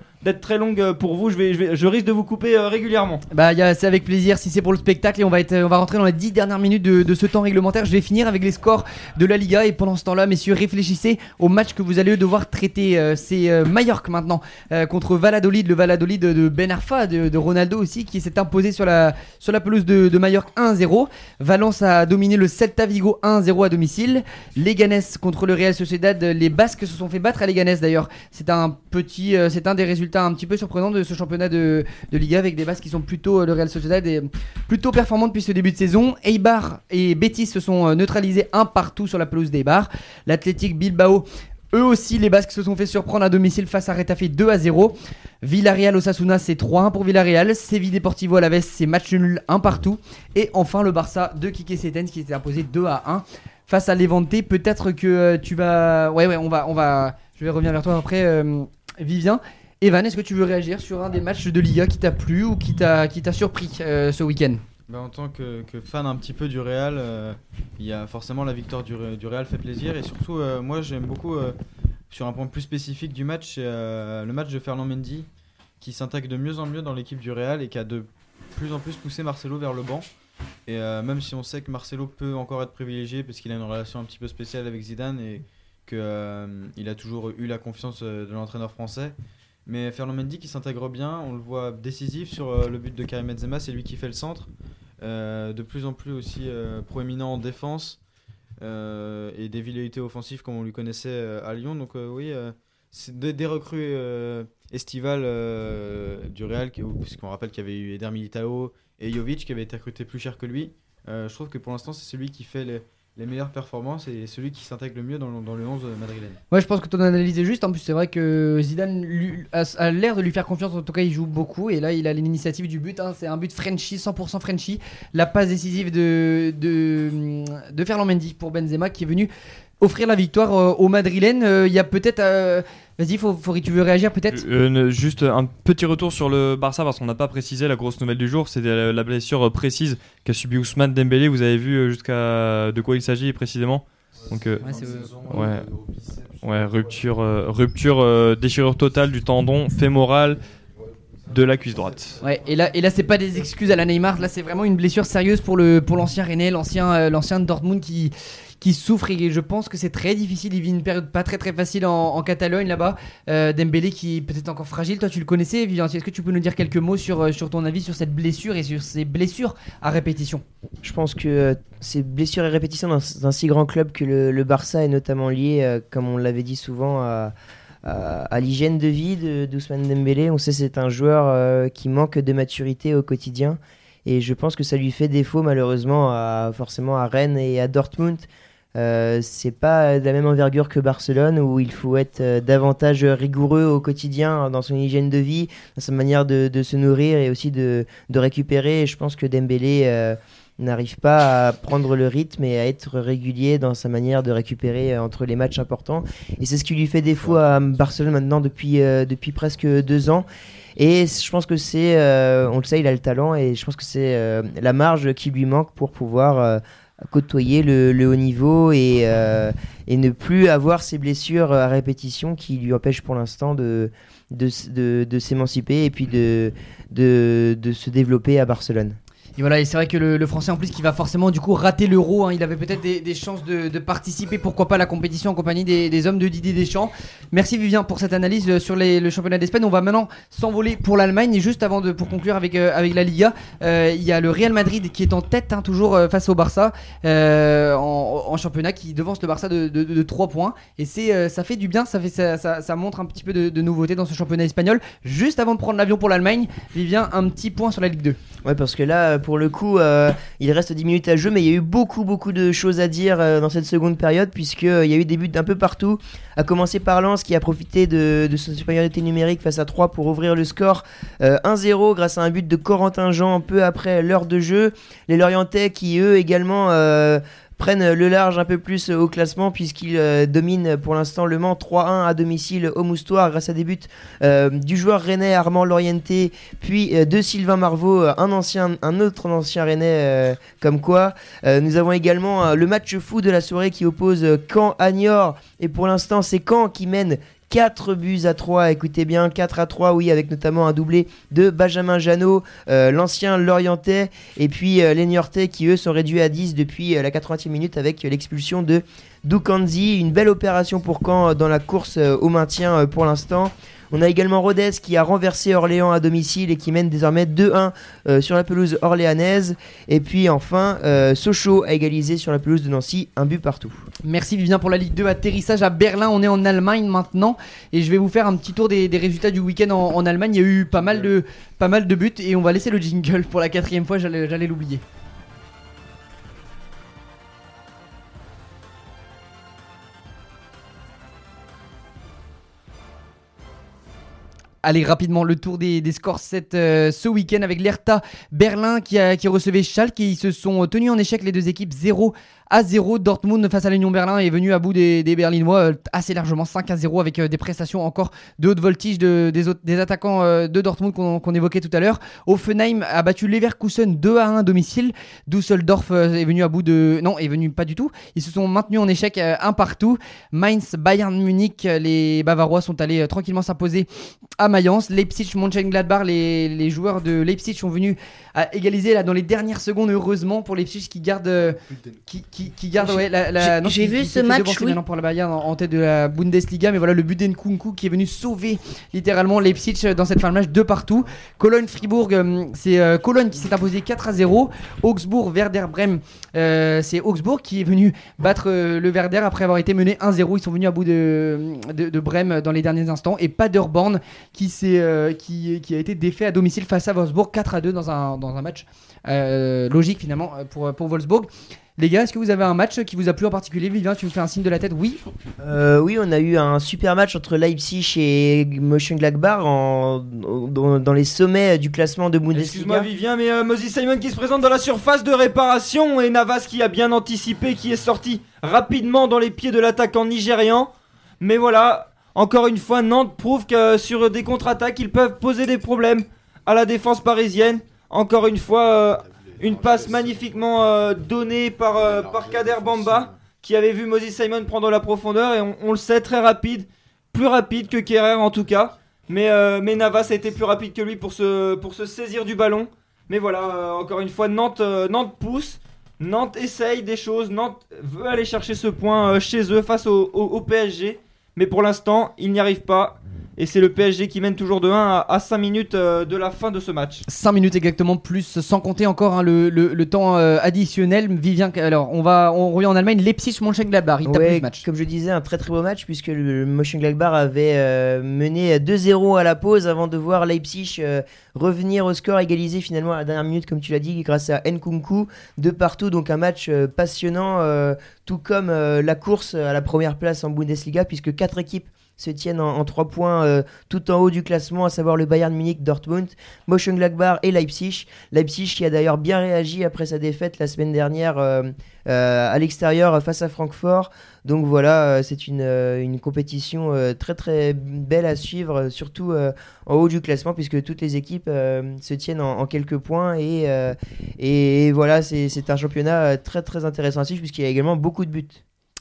Speaker 3: très longue pour vous, je, risque de vous couper régulièrement.
Speaker 1: Bah, c'est avec plaisir si c'est pour le spectacle et on va, rentrer dans les 10 dernières minutes de, ce temps réglementaire. Je vais finir avec les scores de la Liga et pendant ce temps-là, messieurs, réfléchissez au match que vous allez devoir traiter. C'est Mallorca maintenant contre Valladolid, le Valladolid de, Ben Arfa, de, de Ronaldo aussi, qui s'est imposé sur la, sur la pelouse de, de Mallorca 1-0. Valence a dominé le Celta Vigo 1-0 à domicile. Leganés contre le Real Sociedad, les Basques se sont fait battre à Leganés d'ailleurs. C'est un petit, euh, c'est un des résultats un petit peu surprenants de ce championnat de, Liga avec des Basques qui sont plutôt euh, le Real Sociedad est plutôt performants depuis ce début de saison. Eibar et Betis se sont euh, neutralisés un partout sur la pelouse d'Eibar. L'Athletic Bilbao eux aussi, les Basques se sont fait surprendre à domicile face à Retafe 2 à 0. Villarreal Osasuna, c'est 3-1 pour Villarreal. Séville Deportivo Alaves, c'est match nul 1 partout. Et enfin, le Barça de Kike Setens qui s'était imposé 2 à 1 face à Levante. Peut-être que euh, tu vas. Ouais, ouais, on va, on va. Je vais revenir vers toi après, euh, Vivien. Evan, est-ce que tu veux réagir sur un des matchs de Liga qui t'a plu ou qui t'a surpris euh, ce week-end?
Speaker 4: Bah, en tant que, fan un petit peu du Real, il y a forcément la victoire du, du Real fait plaisir et surtout moi j'aime beaucoup sur un point plus spécifique du match, c'est euh, le match de Fernand Mendy qui s'intègre de mieux en mieux dans l'équipe du Real et qui a de plus en plus poussé Marcelo vers le banc. Et euh, même si on sait que Marcelo peut encore être privilégié parce qu'il a une relation un petit peu spéciale avec Zidane et qu'il a toujours eu la confiance euh, de l'entraîneur français. Mais Fernand Mendy qui s'intègre bien, on le voit décisif sur euh, le but de Karim Benzema, c'est lui qui fait le centre. Euh, de plus en plus aussi euh, proéminent en défense euh, et des velléités offensives comme on lui connaissait euh, à Lyon. Donc euh, oui, euh, c'est des, des recrues euh, estivales euh, du Real, puisqu'on rappelle qu'il y avait eu Eder Militao et Jovic qui avaient été recrutés plus cher que lui. Euh, je trouve que pour l'instant c'est celui qui fait les, les meilleures performances et celui qui s'intègre le mieux dans, le- dans le 11 madrilène.
Speaker 1: Ouais, je pense que ton analyse est juste. En plus, c'est vrai que Zidane a, l'air de lui faire confiance. En tout cas, il joue beaucoup. Et là, il a l'initiative du but. hein. C'est un but Frenchy, 100% Frenchy. La passe décisive de, de, Ferland Mendy pour Benzema qui est venu offrir la victoire euh, au Madrilène. Euh, Il y a peut-être. euh, Vas-y, faut, faut- tu veux réagir peut-être
Speaker 5: Euh, ne- juste un petit retour sur le Barça parce qu'on n'a pas précisé la grosse nouvelle du jour, c'est la, blessure euh, précise qu'a subi Ousmane Dembélé. Vous avez vu euh, jusqu'à de quoi il s'agit précisément Donc euh,
Speaker 1: Ouais, c'est-
Speaker 5: ouais, ouais, rupture, euh, rupture, euh, déchirure totale du tendon fémoral. de la cuisse droite.
Speaker 1: Ouais, et là, et là c'est pas des excuses à la Neymar, là c'est vraiment une blessure sérieuse pour le pour l'ancien René, l'ancien euh, l'ancien de Dortmund qui qui souffre et je pense que c'est très difficile. Il vit une période pas très très facile en, Catalogne là-bas. Euh, Dembélé qui est peut-être encore fragile. Toi, tu le connaissais, Vivian. Est-ce que tu peux nous dire quelques mots sur euh, sur ton avis sur cette blessure et sur ces blessures à répétition?
Speaker 2: Je pense que euh, ces blessures et répétitions dans, un si grand club que le, Barça est notamment lié, euh, comme on l'avait dit souvent, à, à, à l'hygiène de vie de d'Ousmane Dembélé. On sait c'est un joueur qui manque de maturité au quotidien. Et je pense que ça lui fait défaut malheureusement à, forcément à Rennes et à Dortmund. Euh, c'est pas de la même envergure que Barcelone où il faut être euh, davantage rigoureux au quotidien dans son hygiène de vie, dans sa manière de, se nourrir et aussi de, récupérer. Et je pense que Dembélé euh, n'arrive pas à prendre le rythme et à être régulier dans sa manière de récupérer entre les matchs importants. Et c'est ce qui lui fait défaut à Barcelone maintenant depuis, presque deux ans. Et je pense que c'est, on le sait, il a le talent et je pense que c'est la marge qui lui manque pour pouvoir côtoyer le, haut niveau et, euh, et ne plus avoir ces blessures à répétition qui lui empêchent pour l'instant de, de, de, de s'émanciper et puis de, de se développer à Barcelone.
Speaker 1: Et voilà, et c'est vrai que le, français en plus qui va forcément du coup rater l'euro, hein, il avait peut-être des, chances de, participer, pourquoi pas à la compétition en compagnie des, hommes de Didier Deschamps. Merci Vivien pour cette analyse euh, sur le championnat d'Espagne. On va maintenant s'envoler pour l'Allemagne et juste avant de pour conclure avec euh, avec la Liga, euh, il y a le Real Madrid qui est en tête hein, toujours face au Barça en, championnat qui devance le Barça de, de, de 3 points et c'est ça fait du bien, ça fait ça, ça, ça montre un petit peu de, de nouveauté dans ce championnat espagnol. Juste avant de prendre l'avion pour l'Allemagne, Vivien un petit point sur la Ligue 2.
Speaker 2: Ouais, parce que là, pour le coup, euh, il reste 10 minutes à jouer, mais il y a eu beaucoup, beaucoup de choses à dire euh, dans cette seconde période, puisqu'il y a eu des buts d'un peu partout. À commencer par Lens, qui a profité de, sa supériorité numérique face à 3 pour ouvrir le score euh, 1-0 grâce à un but de Corentin Jean peu après l'heure de jeu. Les Lorientais qui, eux, également. Euh, prennent le large un peu plus au classement puisqu'ils euh, dominent pour l'instant le Mans 3-1 à domicile au Moustoir grâce à des buts euh, du joueur rennais Armand Lorienté puis euh, de Sylvain Marvaux euh, un un autre ancien rennais euh, comme quoi. Euh, nous avons également euh, le match fou de la soirée qui oppose euh, Caen à Niort et pour l'instant c'est Caen qui mène 4 buts à 3, écoutez bien, 4 à 3, oui, avec notamment un doublé de Benjamin Janot, euh, l'ancien Lorientais, et puis euh, les Niortais qui eux sont réduits à 10 depuis euh, la 80e minute avec l'expulsion de Doukanzi. Une belle opération pour Caen dans la course au maintien pour l'instant. On a également Rodez qui a renversé Orléans à domicile et qui mène désormais 2-1 euh, sur la pelouse orléanaise. Et puis enfin, euh, Sochaux a égalisé sur la pelouse de Nancy, un but partout.
Speaker 1: Merci Vivien pour la Ligue 2. Atterrissage à Berlin. On est en Allemagne maintenant. Et je vais vous faire un petit tour des, résultats du week-end en, Allemagne. Il y a eu pas mal, de, pas mal de buts. Et on va laisser le jingle pour la quatrième fois. J'allais l'oublier. Allez, rapidement, le tour des, scores euh, ce week-end avec l'Hertha Berlin qui, a, qui recevait Schalke. Ils se sont tenus en échec les deux équipes 0 à 0. Dortmund face à l'Union Berlin est venu à bout des, des Berlinois euh, assez largement 5 à 0 avec euh, des prestations encore de haute voltige de, des, autres- des attaquants euh, de Dortmund qu'on évoquait tout à l'heure. Offenheim a battu Leverkusen 2 à 1 à domicile. Düsseldorf est venu à bout de... Non, est venu pas du tout. Ils se sont maintenus en échec un partout. Mainz, Bayern Munich, les Bavarois sont allés tranquillement s'imposer à Mayence. Leipzig, Mönchengladbach, les, les joueurs de Leipzig sont venus à égaliser là dans les dernières secondes, heureusement pour Leipzig qui garde, qui, qui, qui garde ouais, la, la-
Speaker 7: J'ai-
Speaker 1: non,
Speaker 7: j'ai
Speaker 1: qui-
Speaker 7: vu
Speaker 1: qui
Speaker 7: ce match, oui.
Speaker 1: maintenant pour la Bayern en, en tête de la Bundesliga, mais voilà le but d'Nkunku qui est venu sauver littéralement Leipzig euh, dans cette fin de match de partout. Cologne-Fribourg, euh, c'est euh, Cologne qui s'est imposé 4 à 0. Augsbourg, Werder Bremen, euh, c'est Augsbourg qui est venu battre euh, le Werder après avoir été mené 1-0. Ils sont venus à bout de, de, de Brême dans les derniers instants. Et Paderborn qui, s'est, qui, qui a été défait à domicile face à Wolfsburg 4 à 2 dans un, dans un match logique finalement pour, pour Wolfsburg. Les gars, est-ce que vous avez un match qui vous a plu en particulier Vivien, tu me fais un signe de la tête Oui.
Speaker 2: Euh, oui, on a eu un super match entre Leipzig et Mönchengladbach en, dans, dans les sommets du classement de
Speaker 3: Excuse-moi
Speaker 2: Bundesliga.
Speaker 3: Vivien, mais euh, Moses Simon qui se présente dans la surface de réparation et Navas qui a bien anticipé, qui est sorti rapidement dans les pieds de l'attaquant nigérian. Mais voilà, encore une fois, Nantes prouve que sur des contre-attaques, ils peuvent poser des problèmes à la défense parisienne. Encore une fois, euh, une passe magnifiquement euh, donnée par, euh, par Kader Bamba qui avait vu Moses Simon prendre la profondeur et on, on le sait très rapide, plus rapide que Kerrer en tout cas. Mais, euh, mais Navas a été plus rapide que lui pour se, pour se saisir du ballon. Mais voilà, encore une fois, Nantes, Nantes pousse. Nantes essaye des choses. Nantes veut aller chercher ce point chez eux face au, au- au PSG. Mais pour l'instant, il n'y arrive pas. Et c'est le PSG qui mène toujours de 1 à, à 5 minutes euh, de la fin de ce match.
Speaker 1: 5 minutes exactement plus, sans compter encore hein, le, le- le temps euh, additionnel. Vivien, alors on va, on revient en Allemagne. Leipzig Mönchengladbach, il tape
Speaker 2: Ouais,
Speaker 1: plus ce match.
Speaker 2: Comme je disais, un très très beau match puisque le Mönchengladbach avait euh, mené 2-0 à la pause avant de voir Leipzig euh, revenir au score, égaliser finalement à la dernière minute, comme tu l'as dit, grâce à Nkunku de partout. Donc un match euh, passionnant, euh, tout comme euh, la course à la première place en Bundesliga, puisque quatre équipes se tiennent en, trois points euh, tout en haut du classement, à savoir le Bayern Munich, Dortmund, Mönchengladbach et Leipzig. Leipzig qui a d'ailleurs bien réagi après sa défaite la semaine dernière euh, euh, à l'extérieur face à Francfort. Donc voilà, c'est une, une compétition très très belle à suivre, surtout en haut du classement, puisque toutes les équipes se tiennent en, quelques points. Et, euh, et, voilà, c'est un championnat très très intéressant à suivre, puisqu'il y a également beaucoup de buts.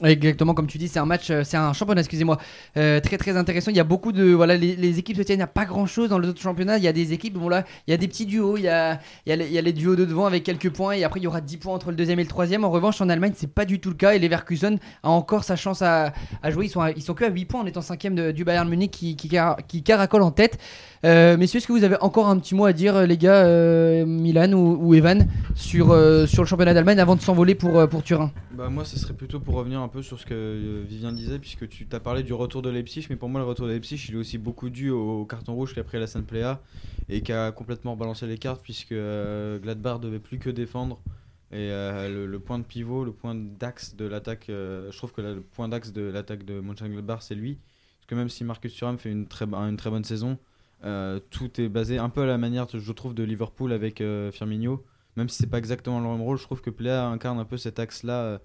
Speaker 1: Exactement, comme tu dis, c'est un match, euh, c'est un championnat, excusez-moi, euh, très très intéressant. Il y a beaucoup de, voilà, les, les équipes se tiennent, a pas grand chose dans les autres championnats. Il y a des équipes, bon là, il y a des petits duos, il y a, il y a, les, les duos de devant avec quelques points et après il y aura 10 points entre le deuxième et le troisième. En revanche, en Allemagne, c'est pas du tout le cas et Leverkusen a encore sa chance à, à jouer. Ils sont, à- ils sont que à 8 points en étant cinquième du Bayern Munich qui, qui, car- qui caracole en tête. Euh, messieurs, est-ce que vous avez encore un petit mot à dire, euh, les gars, Milan ou, ou Evan, sur, sur le championnat d'Allemagne avant de s'envoler pour, pour Turin?
Speaker 4: Bah moi ce serait plutôt pour revenir un peu sur ce que euh, Vivien disait puisque tu t'as parlé du retour de Leipzig mais pour moi le retour de Leipzig il est aussi beaucoup dû au carton rouge qu'a pris la Sainte Pléa et qui a complètement balancé les cartes puisque euh, Gladbach devait plus que défendre. Et euh, le, point de pivot, le point d'axe de l'attaque, je trouve que le point d'axe de l'attaque de Mönchengladbach c'est lui. Parce que même si Marcus Thuram fait une très, bonne saison tout est basé un peu à la manière je trouve de Liverpool avec Firmino. Même si c'est pas exactement le même rôle, je trouve que Plea incarne un peu cet axe-là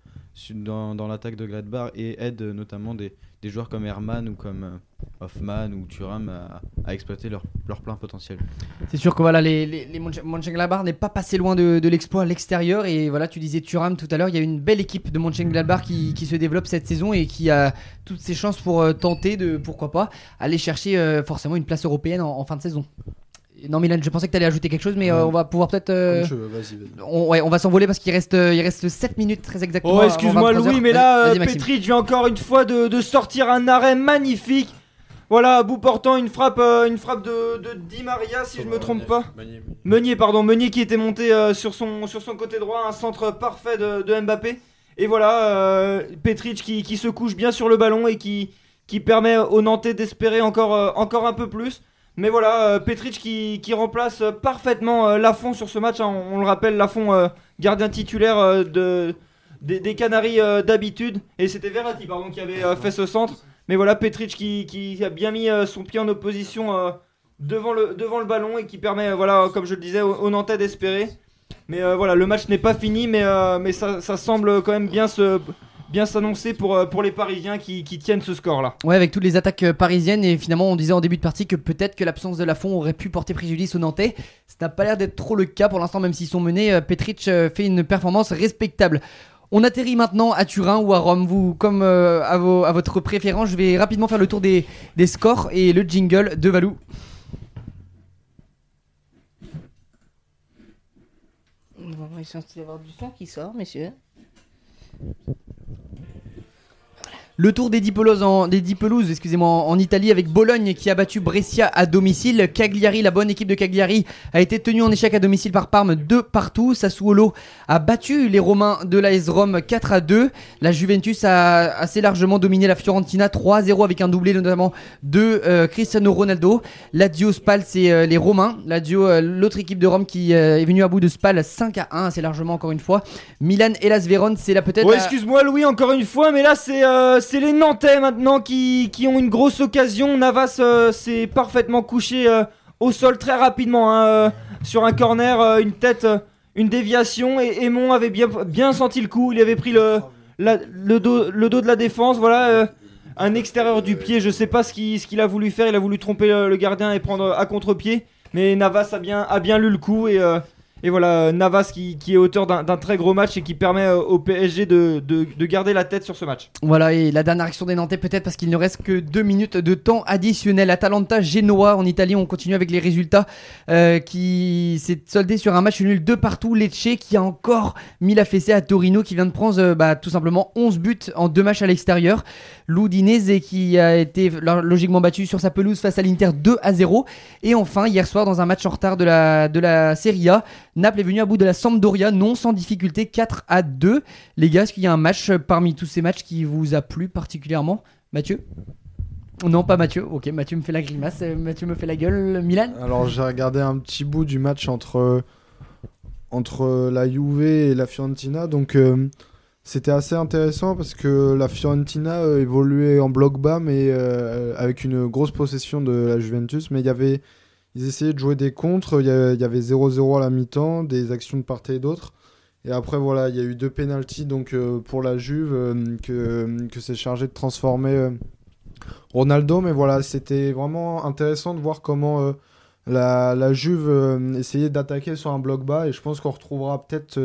Speaker 4: dans, dans l'attaque de Gladbach et aide euh, notamment des, des joueurs comme Herman ou comme euh, Hoffman ou Thuram à, exploiter leur, leur plein potentiel.
Speaker 1: C'est sûr que voilà, les, les, les n'est pas passé loin de, de l'exploit à l'extérieur. Et voilà, tu disais Thuram tout à l'heure, il y a une belle équipe de Mönchengladbach qui, qui se développe cette saison et qui a toutes ses chances pour euh, tenter de, pourquoi pas, aller chercher forcément une place européenne en, en fin de saison. Non Milan, je pensais que tu allais ajouter quelque chose, mais euh, on va pouvoir peut-être... euh,
Speaker 13: Comme tu veux, vas-y, vas-y.
Speaker 1: on, ouais, on va s'envoler parce qu'il reste, euh, il reste 7 minutes très exactement.
Speaker 3: Oh,
Speaker 1: avant
Speaker 3: excuse-moi
Speaker 1: 23 heures.
Speaker 3: Louis, mais là,
Speaker 1: vas-y,
Speaker 3: euh,
Speaker 1: Maxime.
Speaker 3: Petric vient encore une fois de, de sortir un arrêt magnifique. Voilà, à bout portant une frappe, euh, une frappe de, de Di Maria, si je me trompe pas. Meunier, pardon, Meunier qui était monté euh, sur, son, sur son côté droit, un centre parfait de, de Mbappé. Et voilà, euh, Petric qui, qui se couche bien sur le ballon et qui, qui permet aux Nantais d'espérer encore, euh, encore un peu plus. Mais voilà, euh, Petric qui, remplace euh, parfaitement euh, Lafont sur ce match. hein. on, le rappelle, Lafont, gardien titulaire de, des, Canaries d'habitude. Et c'était Verratti pardon, qui avait fait ce centre. Mais voilà, Petric qui, a bien mis son pied en opposition devant, le, ballon et qui permet, voilà, comme je le disais, aux, Nantais d'espérer. Mais voilà, le match n'est pas fini, mais, ça semble quand même bien se bien s'annoncer pour, euh, pour les Parisiens qui, qui tiennent ce score-là.
Speaker 1: Ouais, avec toutes les attaques euh, parisiennes et finalement on disait en début de partie que peut-être que l'absence de Lafont aurait pu porter préjudice aux Nantais. Ça n'a pas l'air d'être trop le cas pour l'instant, même s'ils sont menés. euh, Petric fait une performance respectable. On atterrit maintenant à Turin ou à Rome. Vous, comme euh, à, vos- à votre préférence, je vais rapidement faire le tour des, des scores et le jingle de Valou.
Speaker 7: Bon, il est censé y avoir du son qui sort, messieurs.
Speaker 1: Le tour des 10 pelouses, en, des 10 pelouses, excusez-moi, en, en Italie avec Bologne qui a battu Brescia à domicile. Cagliari, la bonne équipe de Cagliari, a été tenue en échec à domicile par Parme 2 partout. Sassuolo a battu les Romains de l'AS Rome 4 à 2. La Juventus a assez largement dominé la Fiorentina 3-0 avec un doublé notamment de euh, Cristiano Ronaldo. Lazio Spal, c'est euh, les Romains. Lazio, euh, l'autre équipe de Rome qui euh, est venue à bout de Spal 5 à 1, assez largement encore une fois. Milan et Las Vérone, c'est là peut-être. La-
Speaker 3: excuse-moi Louis, encore une fois, mais là c'est c'est les Nantais maintenant qui, ont une grosse occasion. Navas euh, s'est parfaitement couché euh, au sol très rapidement hein, euh, sur un corner, une tête, une déviation et Aymon avait bien, senti le coup. Il avait pris le, dos, de la défense, voilà. un extérieur du pied, je sais pas ce qu'il a voulu faire, il a voulu tromper le, gardien et prendre à contre-pied, mais Navas a bien, a bien lu le coup et, Et voilà, Navas qui, qui est auteur d'un très gros match et qui permet euh, au PSG de, de, de garder la tête sur ce match.
Speaker 1: Voilà, et la dernière action des Nantais peut-être parce qu'il ne reste que deux minutes de temps additionnel. Atalanta Genoa en Italie, on continue avec les résultats euh, qui s'est soldé sur un match nul de partout. Lecce qui a encore mis la fessée à Torino qui vient de prendre euh, bah, tout simplement 11 buts en deux matchs à l'extérieur. L'Udinese qui a été lo- logiquement battu sur sa pelouse face à l'Inter 2 à 0. Et enfin, hier soir, dans un match en retard de la, de la Serie A, Naples est venu à bout de la Sampdoria, non sans difficulté, 4 à 2. Les gars, est-ce qu'il y a un match euh, parmi tous ces matchs qui vous a plu particulièrement? Mathieu? Non, pas Mathieu. Ok, Mathieu me fait la grimace, euh, Mathieu me fait la gueule. Milan?
Speaker 13: Alors j'ai regardé un petit bout du match entre, entre la Juve et la Fiorentina. Donc euh, c'était assez intéressant parce que la Fiorentina euh, évoluait en bloc bas mais euh, avec une grosse possession de la Juventus. Mais il y avait, ils essayaient de jouer des contres. Il y avait 0-0 à la mi-temps, des actions de part et d'autre. Et après voilà, il y a eu deux pénalties euh, pour la Juve euh, que, que c'est chargé de transformer euh, Ronaldo. Mais voilà, c'était vraiment intéressant de voir comment la, Juve essayait d'attaquer sur un bloc bas. Et je pense qu'on retrouvera peut-être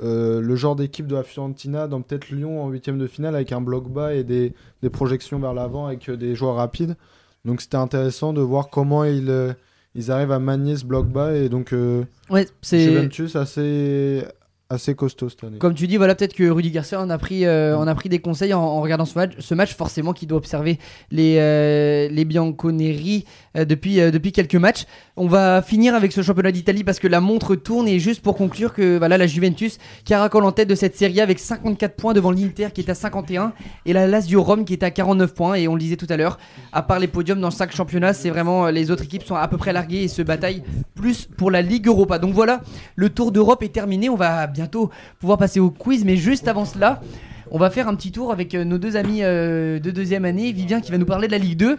Speaker 13: le genre d'équipe de la Fiorentina dans peut-être Lyon en huitième de finale avec un bloc bas et des, projections vers l'avant avec des joueurs rapides. Donc c'était intéressant de voir comment ils, euh, ils arrivent à manier ce bloc bas. Et donc euh,
Speaker 1: Ouais, c'est-
Speaker 13: Juventus assez, assez costaud cette année.
Speaker 1: Comme tu dis, voilà, peut-être que Rudy Garcia en a pris, euh, en a pris des conseils en, regardant ce match, ce match, forcément, qui doit observer les, euh, les Bianconeri euh, depuis, euh, depuis quelques matchs. On va finir avec ce championnat d'Italie parce que la montre tourne et juste pour conclure que voilà, la Juventus caracole en tête de cette série avec 54 points devant l'Inter qui est à 51 et la Lazio Rome qui est à 49 points. Et on le disait tout à l'heure, à part les podiums dans chaque championnat, c'est vraiment les autres équipes sont à peu près larguées et se bataillent plus pour la Ligue Europa. Donc voilà, le tour d'Europe est terminé. On va bientôt pouvoir passer au quiz, mais juste avant cela, on va faire un petit tour avec euh, nos deux amis euh, de deuxième année. Vivien qui va nous parler de la Ligue 2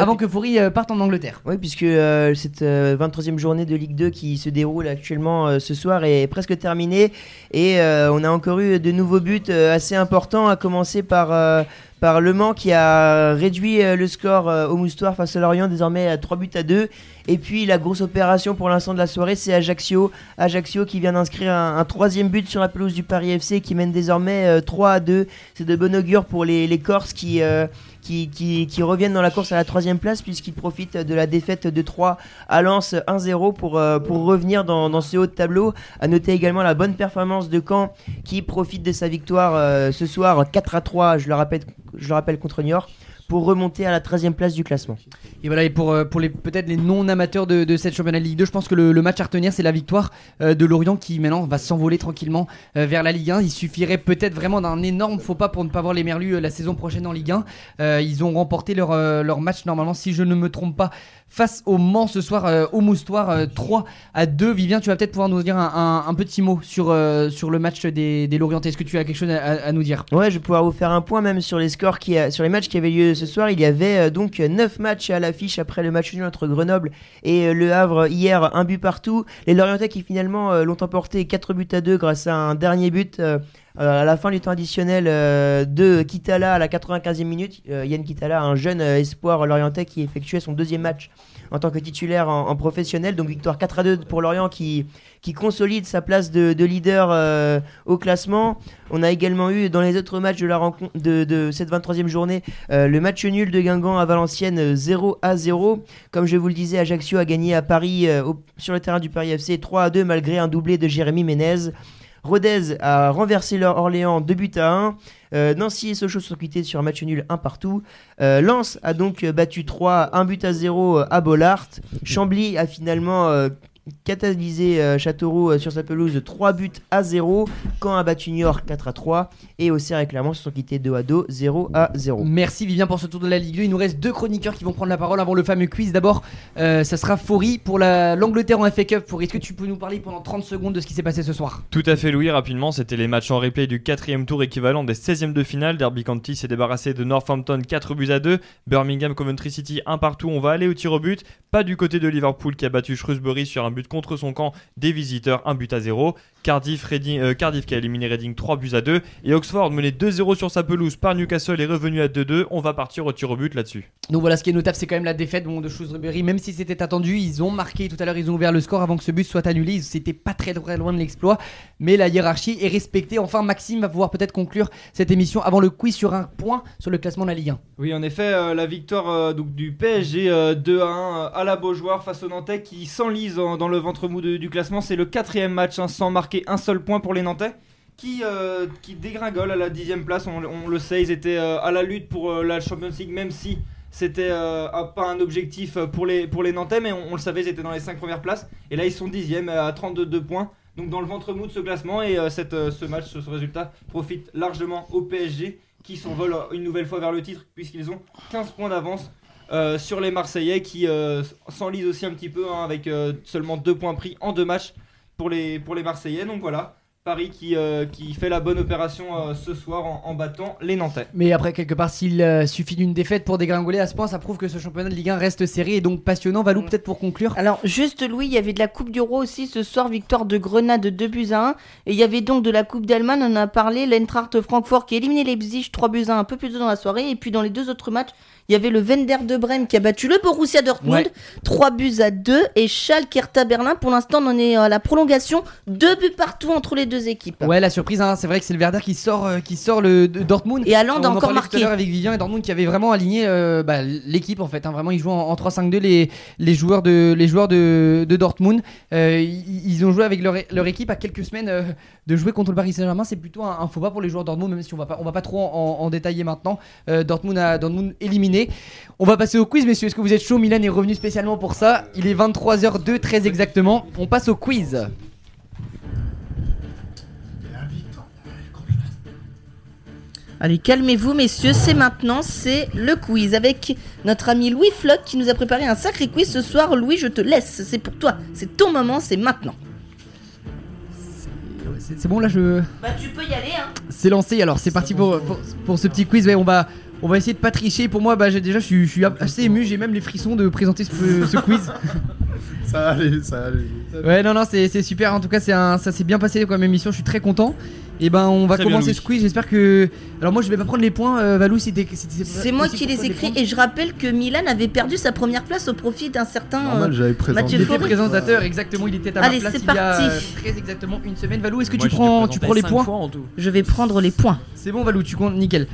Speaker 1: avant que Foury euh, parte en Angleterre.
Speaker 2: Oui, puisque euh, cette euh, 23e journée de Ligue 2 qui se déroule actuellement ce soir est presque terminée et on a encore eu de nouveaux buts assez importants, à commencer par, par Le Mans qui a réduit le score au Moustoir face à Lorient désormais à 3 buts à 2. Et puis la grosse opération pour l'instant de la soirée, c'est Ajaccio. Ajaccio qui vient d'inscrire un, troisième but sur la pelouse du Paris FC qui mène désormais euh, 3 à 2. C'est de bon augure pour les, Corses qui, euh, qui, qui, reviennent dans la course à la troisième place puisqu'ils profitent de la défaite de 3 à Lens 1-0 pour, euh, pour revenir dans, ce haut de tableau. À noter également la bonne performance de Caen qui profite de sa victoire euh, ce soir 4 à 3, je le rappelle, je le rappelle contre Niort, pour remonter à la 13e place du classement.
Speaker 1: Et voilà, et pour, euh, pour les peut-être les non-amateurs de, de cette championnat de Ligue 2, je pense que le, le match à retenir, c'est la victoire euh, de Lorient qui maintenant va s'envoler tranquillement euh, vers la Ligue 1. Il suffirait peut-être vraiment d'un énorme faux pas pour ne pas voir les Merlus la saison prochaine en Ligue 1. Euh, ils ont remporté leur, leur match normalement, si je ne me trompe pas, face au Mans ce soir euh, au Moustoir, euh, 3 à 2. Vivien, tu vas peut-être pouvoir nous dire un, petit mot sur, euh, sur le match des, des Lorientais. Est-ce que tu as quelque chose à, nous dire?
Speaker 2: Ouais, je vais pouvoir vous faire un point même sur les scores qui a- sur les matchs qui avaient lieu ce soir. Il y avait euh, donc 9 matchs à l'affiche après le match nul entre Grenoble et Le Havre hier, un but partout. Les Lorientais qui finalement l'ont emporté 4 buts à 2 grâce à un dernier but à la fin du temps additionnel euh, de Kitala à la 95e minute. Euh, Yann Kitala, un jeune euh, espoir lorientais qui effectuait son deuxième match en tant que titulaire en, professionnel. Donc victoire 4 à 2 pour Lorient qui, qui consolide sa place de, de leader euh, au classement. On a également eu dans les autres matchs de, la rencontre, de, cette 23e journée euh, le match nul de Guingamp à Valenciennes euh, 0 à 0. Comme je vous le disais, Ajaccio a gagné à Paris euh, sur le terrain du Paris FC 3 à 2 malgré un doublé de Jérémy Ménez. Rodez a renversé leur Orléans 2 buts à 1. Euh, Nancy et Sochaux sont quittés sur un match nul 1 partout. Euh, Lens a donc euh, battu 3, 1 but à 0 à Bollard. Chambly a finalement euh, catalysé euh, Châteauroux euh, sur sa pelouse 3 buts à 0. Caen a battu Niort 4 à 3. Et Auxerre et Clermont se sont quittés 2 à 2, 0 à 0.
Speaker 1: Merci Vivien pour ce tour de la Ligue 2. Il nous reste deux chroniqueurs qui vont prendre la parole avant le fameux quiz. D'abord, euh, ça sera Faury pour la- l'Angleterre en FA Cup. Faury, est-ce que tu peux nous parler pendant 30 secondes de ce qui s'est passé ce soir?
Speaker 5: Tout à fait, Louis. Rapidement, c'était les matchs en replay du quatrième tour équivalent des 16e de finale. Derby County s'est débarrassé de Northampton 4 buts à 2. Birmingham Coventry City 1 partout. On va aller au tir au but. Pas du côté de Liverpool qui a battu Shrewsbury sur un but contre son camp des visiteurs, un but à 0. Cardiff, Reading- euh, Cardiff qui a éliminé Reading 3 buts à 2. Et Oxford mené 2-0 sur sa pelouse par Newcastle est revenu à 2-2. On va partir au tir au but là-dessus.
Speaker 1: Donc voilà, ce qui est notable, c'est quand même la défaite bon, de Shrewsbury. Même si c'était attendu, ils ont marqué tout à l'heure, ils ont ouvert le score avant que ce but soit annulé. Ils étaient pas très, très loin de l'exploit, mais la hiérarchie est respectée. Enfin, Maxime va pouvoir peut-être conclure cette émission avant le quiz sur un point sur le classement de la Ligue 1.
Speaker 3: Oui, en effet, euh, la victoire euh, donc, du PSG euh, 2 à 1 à la Beaujoire face aux Nantais qui s'enlisent en- dans le ventre mou du classement. C'est le quatrième match hein, sans marquer un seul point pour les Nantais. Qui, euh, qui dégringolent à la dixième place, on, le sait, ils étaient euh, à la lutte pour euh, la Champions League, même si c'était euh, pas un objectif pour les, Nantais, mais on, le savait, ils étaient dans les 5 premières places. Et là, ils sont dixièmes à 32 points, donc dans le ventre mou de ce classement. Et ce match, ce, ce résultat profite largement au PSG qui s'envole une nouvelle fois vers le titre, puisqu'ils ont 15 points d'avance euh, sur les Marseillais qui euh, s'enlisent aussi un petit peu hein, avec euh, seulement 2 points pris en deux matchs pour les, pour les Marseillais. Donc voilà, Paris qui, euh, qui fait la bonne opération euh, ce soir en, en battant les Nantais.
Speaker 1: Mais après, quelque part, s'il euh, suffit d'une défaite pour dégringoler à ce point, ça prouve que ce championnat de Ligue 1 reste serré et donc passionnant. Valou, peut-être pour conclure.
Speaker 7: Alors, juste Louis, il y avait de la Coupe du Roi aussi ce soir, victoire de Grenade 2 buts à 1. Et il y avait donc de la Coupe d'Allemagne, on en a parlé, l'Eintracht Francfort qui a éliminé Leipzig 3 buts à 1 un peu plus tôt dans la soirée. Et puis dans les deux autres matchs, il y avait le Wender de Brême qui a battu le Borussia Dortmund,
Speaker 1: Ouais.
Speaker 7: 3 buts à 2. Et Schalke Hertha Berlin, pour l'instant, on en est à la prolongation, 2 buts partout entre les deux équipes.
Speaker 1: Ouais, la surprise, hein, c'est vrai que c'est le Werder qui sort, euh, qui sort le de Dortmund.
Speaker 7: Et Haaland a
Speaker 1: en
Speaker 7: encore
Speaker 1: parlait
Speaker 7: marqué.
Speaker 1: Tout à l'heure avec Vivien et Dortmund qui avait vraiment aligné euh, bah, l'équipe en fait. hein. Vraiment, ils jouent en, en 3-5-2 les, les joueurs de les joueurs de, de Dortmund. Euh, ils, ils ont joué avec leur, leur équipe à quelques semaines de jouer contre le Paris Saint-Germain. C'est plutôt un, un faux pas pour les joueurs de Dortmund, même si on va pas on va pas trop en, en détailler maintenant. Dortmund a Dortmund éliminé. On va passer au quiz, messieurs. Est-ce que vous êtes chaud Milan est revenu spécialement pour ça. Il est 23h02 très exactement. On passe au quiz.
Speaker 7: Allez, calmez-vous, messieurs, c'est maintenant, c'est le quiz avec notre ami Louis Flotte qui nous a préparé un sacré quiz ce soir. Louis, je te laisse, c'est pour toi, c'est ton moment, c'est maintenant.
Speaker 1: C'est bon là, je.
Speaker 7: Bah, tu peux y aller, hein.
Speaker 1: C'est lancé, alors c'est parti pour, pour, pour ce petit quiz. Ouais, on, va, on va essayer de pas tricher. Pour moi, bah, j'ai- déjà, je suis, je suis assez ému. J'ai même les frissons de présenter ce, ce quiz.
Speaker 13: Ça va aller, ça va aller.
Speaker 1: Ouais, non, non, c'est c'est super. En tout cas, un, ça s'est bien passé comme émission. Je suis très content. Et ben, on va
Speaker 3: Très bien,
Speaker 1: commencer
Speaker 3: Louis.
Speaker 1: ce quiz. J'espère que. Alors, moi, je vais pas prendre les points. Euh, Valou, si t'es- si t'es-
Speaker 7: C'est moi
Speaker 1: possible
Speaker 7: qui
Speaker 1: pour
Speaker 7: les
Speaker 1: de
Speaker 7: écris
Speaker 1: prendre
Speaker 7: et je rappelle que Milan avait perdu sa première place au profit d'un certain
Speaker 13: Normal,
Speaker 7: euh,
Speaker 13: j'avais présenté.
Speaker 7: Mathieu
Speaker 1: Il était
Speaker 7: Fauré.
Speaker 1: présentateur, exactement. Il était à ma
Speaker 7: Allez,
Speaker 1: place
Speaker 7: c'est
Speaker 1: il y a
Speaker 7: parti.
Speaker 1: euh, très exactement une semaine. Valou, est-ce que
Speaker 6: Moi,
Speaker 1: tu prends, tu prends les
Speaker 6: cinq
Speaker 1: points
Speaker 6: fois en tout.
Speaker 7: Je vais prendre les points.
Speaker 1: C'est bon Valou, tu comptes nickel.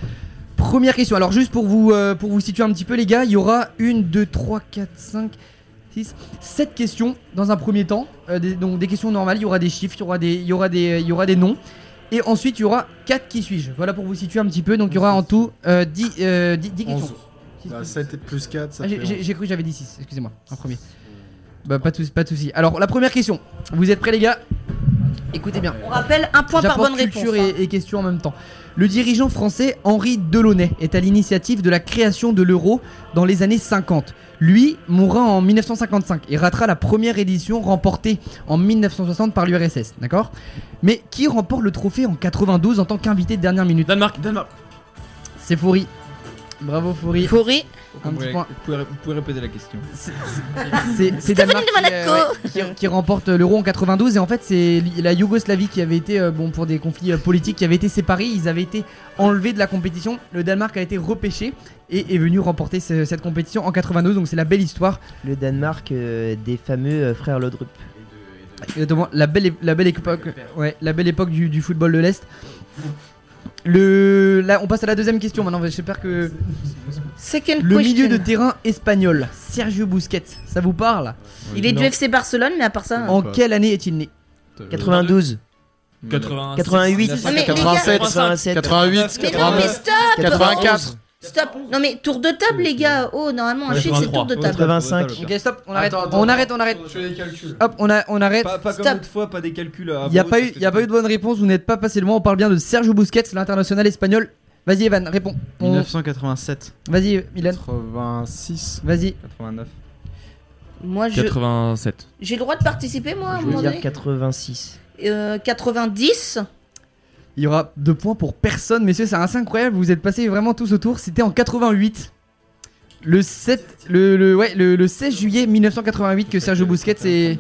Speaker 1: Première question. Alors juste pour vous euh, pour vous situer un petit peu les gars, il y aura une, deux, trois, quatre, cinq, six, sept questions dans un premier temps. Euh, des, donc des questions normales, il y aura des chiffres, il y aura des il y aura des il y aura des noms. Et ensuite il y aura 4 qui suis-je. Voilà pour vous situer un petit peu. Donc il y aura en tout euh, 10, euh, 10, 10 questions.
Speaker 13: 11. Bah, 7 plus 4, ça
Speaker 1: Ah, j'ai-
Speaker 13: fait
Speaker 1: J'ai
Speaker 13: 11.
Speaker 1: j'ai cru que j'avais dit 6, excusez-moi, en premier. Bah pas de soucis, pas de soucis. Alors la première question. Vous êtes prêts les gars? Écoutez bien.
Speaker 7: On rappelle un point par bonne réponse.
Speaker 1: culture
Speaker 7: hein.
Speaker 1: et, et question en même temps. Le dirigeant français Henri Delaunay est à l'initiative de la création de l'euro dans les années 50. Lui mourra en 1955 et ratera la première édition remportée en 1960 par l'URSS, d'accord? Mais qui remporte le trophée en 92 en tant qu'invité de dernière minute?
Speaker 6: Danemark, Danemark.
Speaker 1: C'est Foury. Bravo Un petit point.
Speaker 6: Vous pouvez, vous pouvez répéter la question.
Speaker 1: C'est- Danemark qui, euh, qui- qui remporte l'euro en 92 et en fait c'est la Yougoslavie qui avait été euh, bon pour des conflits euh, politiques qui avaient été séparés, ils avaient été enlevés de la compétition. Le Danemark a été repêché et est venu remporter ce- cette compétition en 92 donc c'est la belle histoire.
Speaker 2: Le Danemark euh, des fameux euh, frères Laudrup.
Speaker 1: Exactement, la belle, la belle époque, ouais, la belle époque du, du football de l'Est. Le, là, on passe à la deuxième question maintenant. J'espère que
Speaker 7: second
Speaker 1: le
Speaker 7: question.
Speaker 1: milieu de terrain espagnol, Sergio Busquets, ça vous parle?
Speaker 7: Il est du. FC Barcelone, mais à part ça.
Speaker 1: En quelle année est-il né?
Speaker 2: 92,
Speaker 6: 80,
Speaker 2: 88,
Speaker 7: Non, mais les gars-
Speaker 13: 87,
Speaker 2: 87,
Speaker 13: 88,
Speaker 7: Mais non, mais
Speaker 13: 89,
Speaker 7: stop
Speaker 13: 84.
Speaker 7: Stop Non, mais tour de table, les gars. Oh, normalement, un chiffre, c'est tour de table.
Speaker 2: 85.
Speaker 1: Ok, stop, on arrête,
Speaker 13: Attends, attends,
Speaker 1: on arrête, on arrête.
Speaker 13: Je fais les calculs.
Speaker 1: Hop, on, a, on arrête.
Speaker 3: Pas, pas comme
Speaker 7: Stop.
Speaker 3: l'autre fois, pas des calculs. à
Speaker 1: Il n'y a, pas eu,
Speaker 3: que
Speaker 1: y a pas eu de bonne réponse, vous n'êtes pas passé loin. On parle bien de Sergio Busquets, l'international espagnol. Vas-y, Evan, réponds. On-
Speaker 4: 1987.
Speaker 1: Vas-y, Milan.
Speaker 13: 86.
Speaker 1: Vas-y.
Speaker 3: 89.
Speaker 7: Moi, je-
Speaker 6: 87.
Speaker 7: j'ai le droit de participer, moi, à un
Speaker 2: Je veux dire
Speaker 7: donné
Speaker 2: 86.
Speaker 7: Euh, 90.
Speaker 1: Il y aura deux points pour personne, messieurs. C'est assez incroyable. Vous êtes passés vraiment tous autour. C'était en 88. Le 7, le, le- ouais, le, le 16 juillet 1988 que Sergio Busquets est,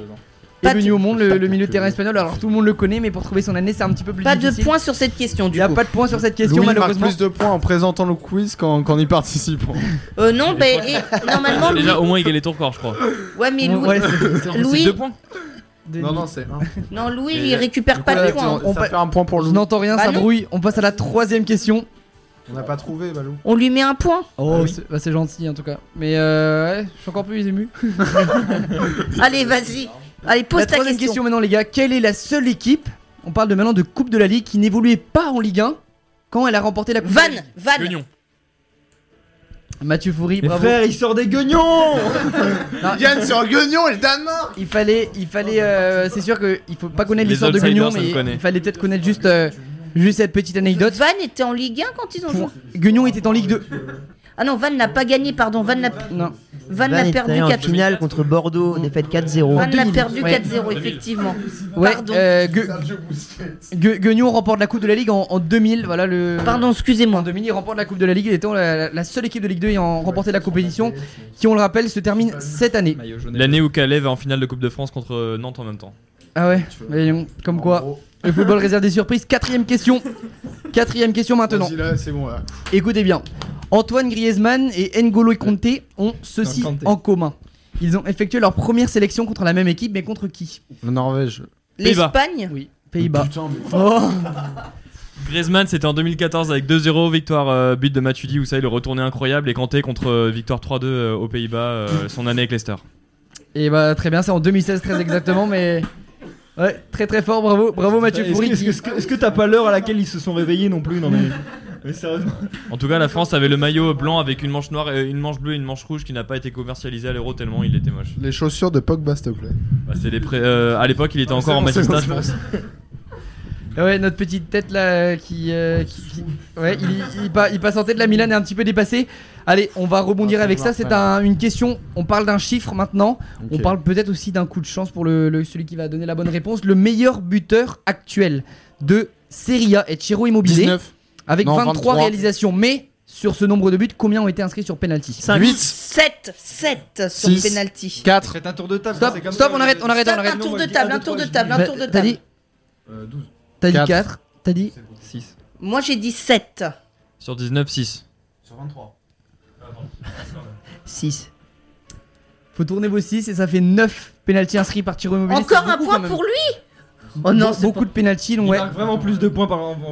Speaker 1: est venu au monde, le, le milieu de terrain espagnol. Alors tout le monde le connaît, mais pour trouver son année, c'est un petit peu plus
Speaker 7: Pas de
Speaker 1: difficile.
Speaker 7: points sur cette question
Speaker 1: Il
Speaker 7: du
Speaker 1: n'y a
Speaker 7: coup.
Speaker 1: pas de points sur cette question,
Speaker 13: Louis marque
Speaker 1: malheureusement.
Speaker 13: plus de points en présentant le quiz qu'en qu'en y participant.
Speaker 7: Euh, non, bah, et, normalement, Louis...
Speaker 5: Déjà, au moins, il gagne ton record, je crois.
Speaker 7: Ouais, mais Louis...
Speaker 1: Ouais, c'est- c'est-
Speaker 7: Louis-
Speaker 5: deux points.
Speaker 13: Non, non, c'est un.
Speaker 7: Non, Louis,
Speaker 5: Et-
Speaker 7: il récupère pas de points.
Speaker 1: on
Speaker 13: ça fait un point pour
Speaker 1: Je
Speaker 13: Louis.
Speaker 1: n'entends rien,
Speaker 7: Bah
Speaker 1: ça
Speaker 7: non.
Speaker 1: brouille. On passe à la troisième question.
Speaker 13: On n'a pas trouvé, Balou.
Speaker 7: On lui met un point.
Speaker 1: Oh, c'est bah, c'est gentil en tout cas. Mais euh, ouais, je suis encore plus ému.
Speaker 7: Allez, vas-y. Allez, pose
Speaker 1: la
Speaker 7: ta
Speaker 1: troisième
Speaker 7: question.
Speaker 1: question maintenant, les gars. Quelle est la seule équipe On parle de maintenant de Coupe de la Ligue qui n'évoluait pas en Ligue 1 quand elle a remporté la Coupe. de la
Speaker 7: Van,
Speaker 1: Ligue?
Speaker 7: Van.
Speaker 5: Guignon.
Speaker 1: Mathieu Foury,
Speaker 3: Mais
Speaker 1: bravo.
Speaker 3: frère, il sort des guignons
Speaker 1: Non,
Speaker 13: Yann sur Guignon et le Danemark
Speaker 1: il fallait, il fallait, euh, c'est sûr qu'il faut pas connaître
Speaker 5: Les
Speaker 1: l'histoire de
Speaker 5: outsiders,
Speaker 1: Guignon, mais
Speaker 5: connaît.
Speaker 1: il fallait peut-être connaître juste, euh, juste cette petite anecdote.
Speaker 7: Van était en Ligue 1 quand ils ont joué?
Speaker 1: Guignon était en Ligue 2.
Speaker 7: Ah non, Van n'a pas gagné, pardon. Van n'a
Speaker 1: Non.
Speaker 7: Van
Speaker 2: Van
Speaker 7: n'a
Speaker 2: était
Speaker 7: perdu
Speaker 2: allé en
Speaker 7: 4
Speaker 2: finale contre Bordeaux, défaite 4-0.
Speaker 7: Van n'a
Speaker 1: 2000.
Speaker 7: perdu
Speaker 1: Ouais.
Speaker 7: 4-0, effectivement.
Speaker 1: Ouais,
Speaker 7: Pardon.
Speaker 1: euh, Guignon remporte la Coupe de la Ligue en, en 2000. Voilà le.
Speaker 7: Pardon,
Speaker 1: En
Speaker 7: excusez-moi.
Speaker 1: 2000, il remporte la Coupe de la Ligue, étant la, la seule équipe de Ligue 2 ayant remporté la compétition, qui, on le rappelle, se termine cette année.
Speaker 5: L'année où Calais va en finale de Coupe de France contre euh, Nantes en même temps.
Speaker 1: Ah ouais, mais comme quoi. Le football réserve des surprises. Quatrième question. Quatrième question maintenant.
Speaker 13: Vas-y, là, c'est bon, là.
Speaker 1: Écoutez bien. Antoine Griezmann et N'Golo Kanté ont ceci
Speaker 6: Non, Kanté.
Speaker 1: en commun. Ils ont effectué leur première sélection contre la même équipe, mais contre qui?
Speaker 13: La Norvège.
Speaker 5: Pays-Bas.
Speaker 7: L'Espagne?
Speaker 1: Oui, Pays-Bas.
Speaker 13: Putain, mais-
Speaker 1: Oh
Speaker 5: Griezmann, c'était en 2014 avec 2-0, victoire euh, but de Matuidi, où ça, il le retourné incroyable, et Kanté contre euh, victoire 3-2 euh, aux Pays-Bas, euh, son année avec Leicester.
Speaker 1: Et bah très bien, c'est en 2016 très exactement, mais ouais, très très fort, bravo, bravo Mathieu
Speaker 3: Est-ce que-
Speaker 1: Foury.
Speaker 3: est-ce que- est-ce t'as pas l'heure à laquelle ils se sont réveillés non plus Non mais. Mais sérieusement.
Speaker 5: En tout cas, la France avait le maillot blanc avec une manche noire, et une manche bleue et une manche rouge qui n'a pas été commercialisé à l'euro tellement il était moche.
Speaker 13: Les chaussures de Pogba, s'il te plaît.
Speaker 5: Bah, c'est les pré- euh, à l'époque, il était encore en
Speaker 13: bon,
Speaker 5: magistrat,
Speaker 13: c'est
Speaker 5: je
Speaker 13: bon,
Speaker 5: pense.
Speaker 1: Ah Ouais, notre petite tête là qui, euh, qui- qui- ouais, il, il, pa- il passe en tête. La Milan est un petit peu dépassée. Allez, on va rebondir
Speaker 13: Ah,
Speaker 1: avec ça. C'est un- une question. On parle d'un chiffre maintenant. On
Speaker 13: Ok.
Speaker 1: parle peut-être aussi d'un coup de chance pour le, le- celui qui va donner la bonne réponse. Le meilleur buteur actuel de Serie A est Ciro Immobilier
Speaker 13: 19.
Speaker 1: avec
Speaker 13: Non,
Speaker 1: 23,
Speaker 13: 23.
Speaker 1: réalisations. Mais sur ce nombre de buts, combien ont été inscrits sur penalty?
Speaker 13: 8.
Speaker 7: 7 7 sur
Speaker 13: Six.
Speaker 7: penalty.
Speaker 13: 4.
Speaker 3: Faites un tour de table.
Speaker 1: Stop,
Speaker 3: c'est comme
Speaker 1: stop,
Speaker 3: ça,
Speaker 1: on arrête, on arrête, on
Speaker 7: Stop,
Speaker 1: arrête.
Speaker 7: un tour de table, un tour de table, un
Speaker 1: Bah,
Speaker 7: tour de
Speaker 1: T'as
Speaker 7: table.
Speaker 1: dit,
Speaker 6: Euh, 12.
Speaker 1: T'as dit
Speaker 13: Quatre.
Speaker 1: 4 T'as dit
Speaker 6: 6.
Speaker 7: Moi j'ai dit 7.
Speaker 5: Sur 19, 6.
Speaker 6: Sur 23.
Speaker 2: 6.
Speaker 1: Faut tourner vos 6 et ça fait 9 penalty inscrits par Ciro Immobilier.
Speaker 7: Encore un point pour lui Oh non, c'est
Speaker 1: beaucoup de penalty. Donc
Speaker 3: Il
Speaker 1: ouais.
Speaker 3: marque vraiment plus de points par an.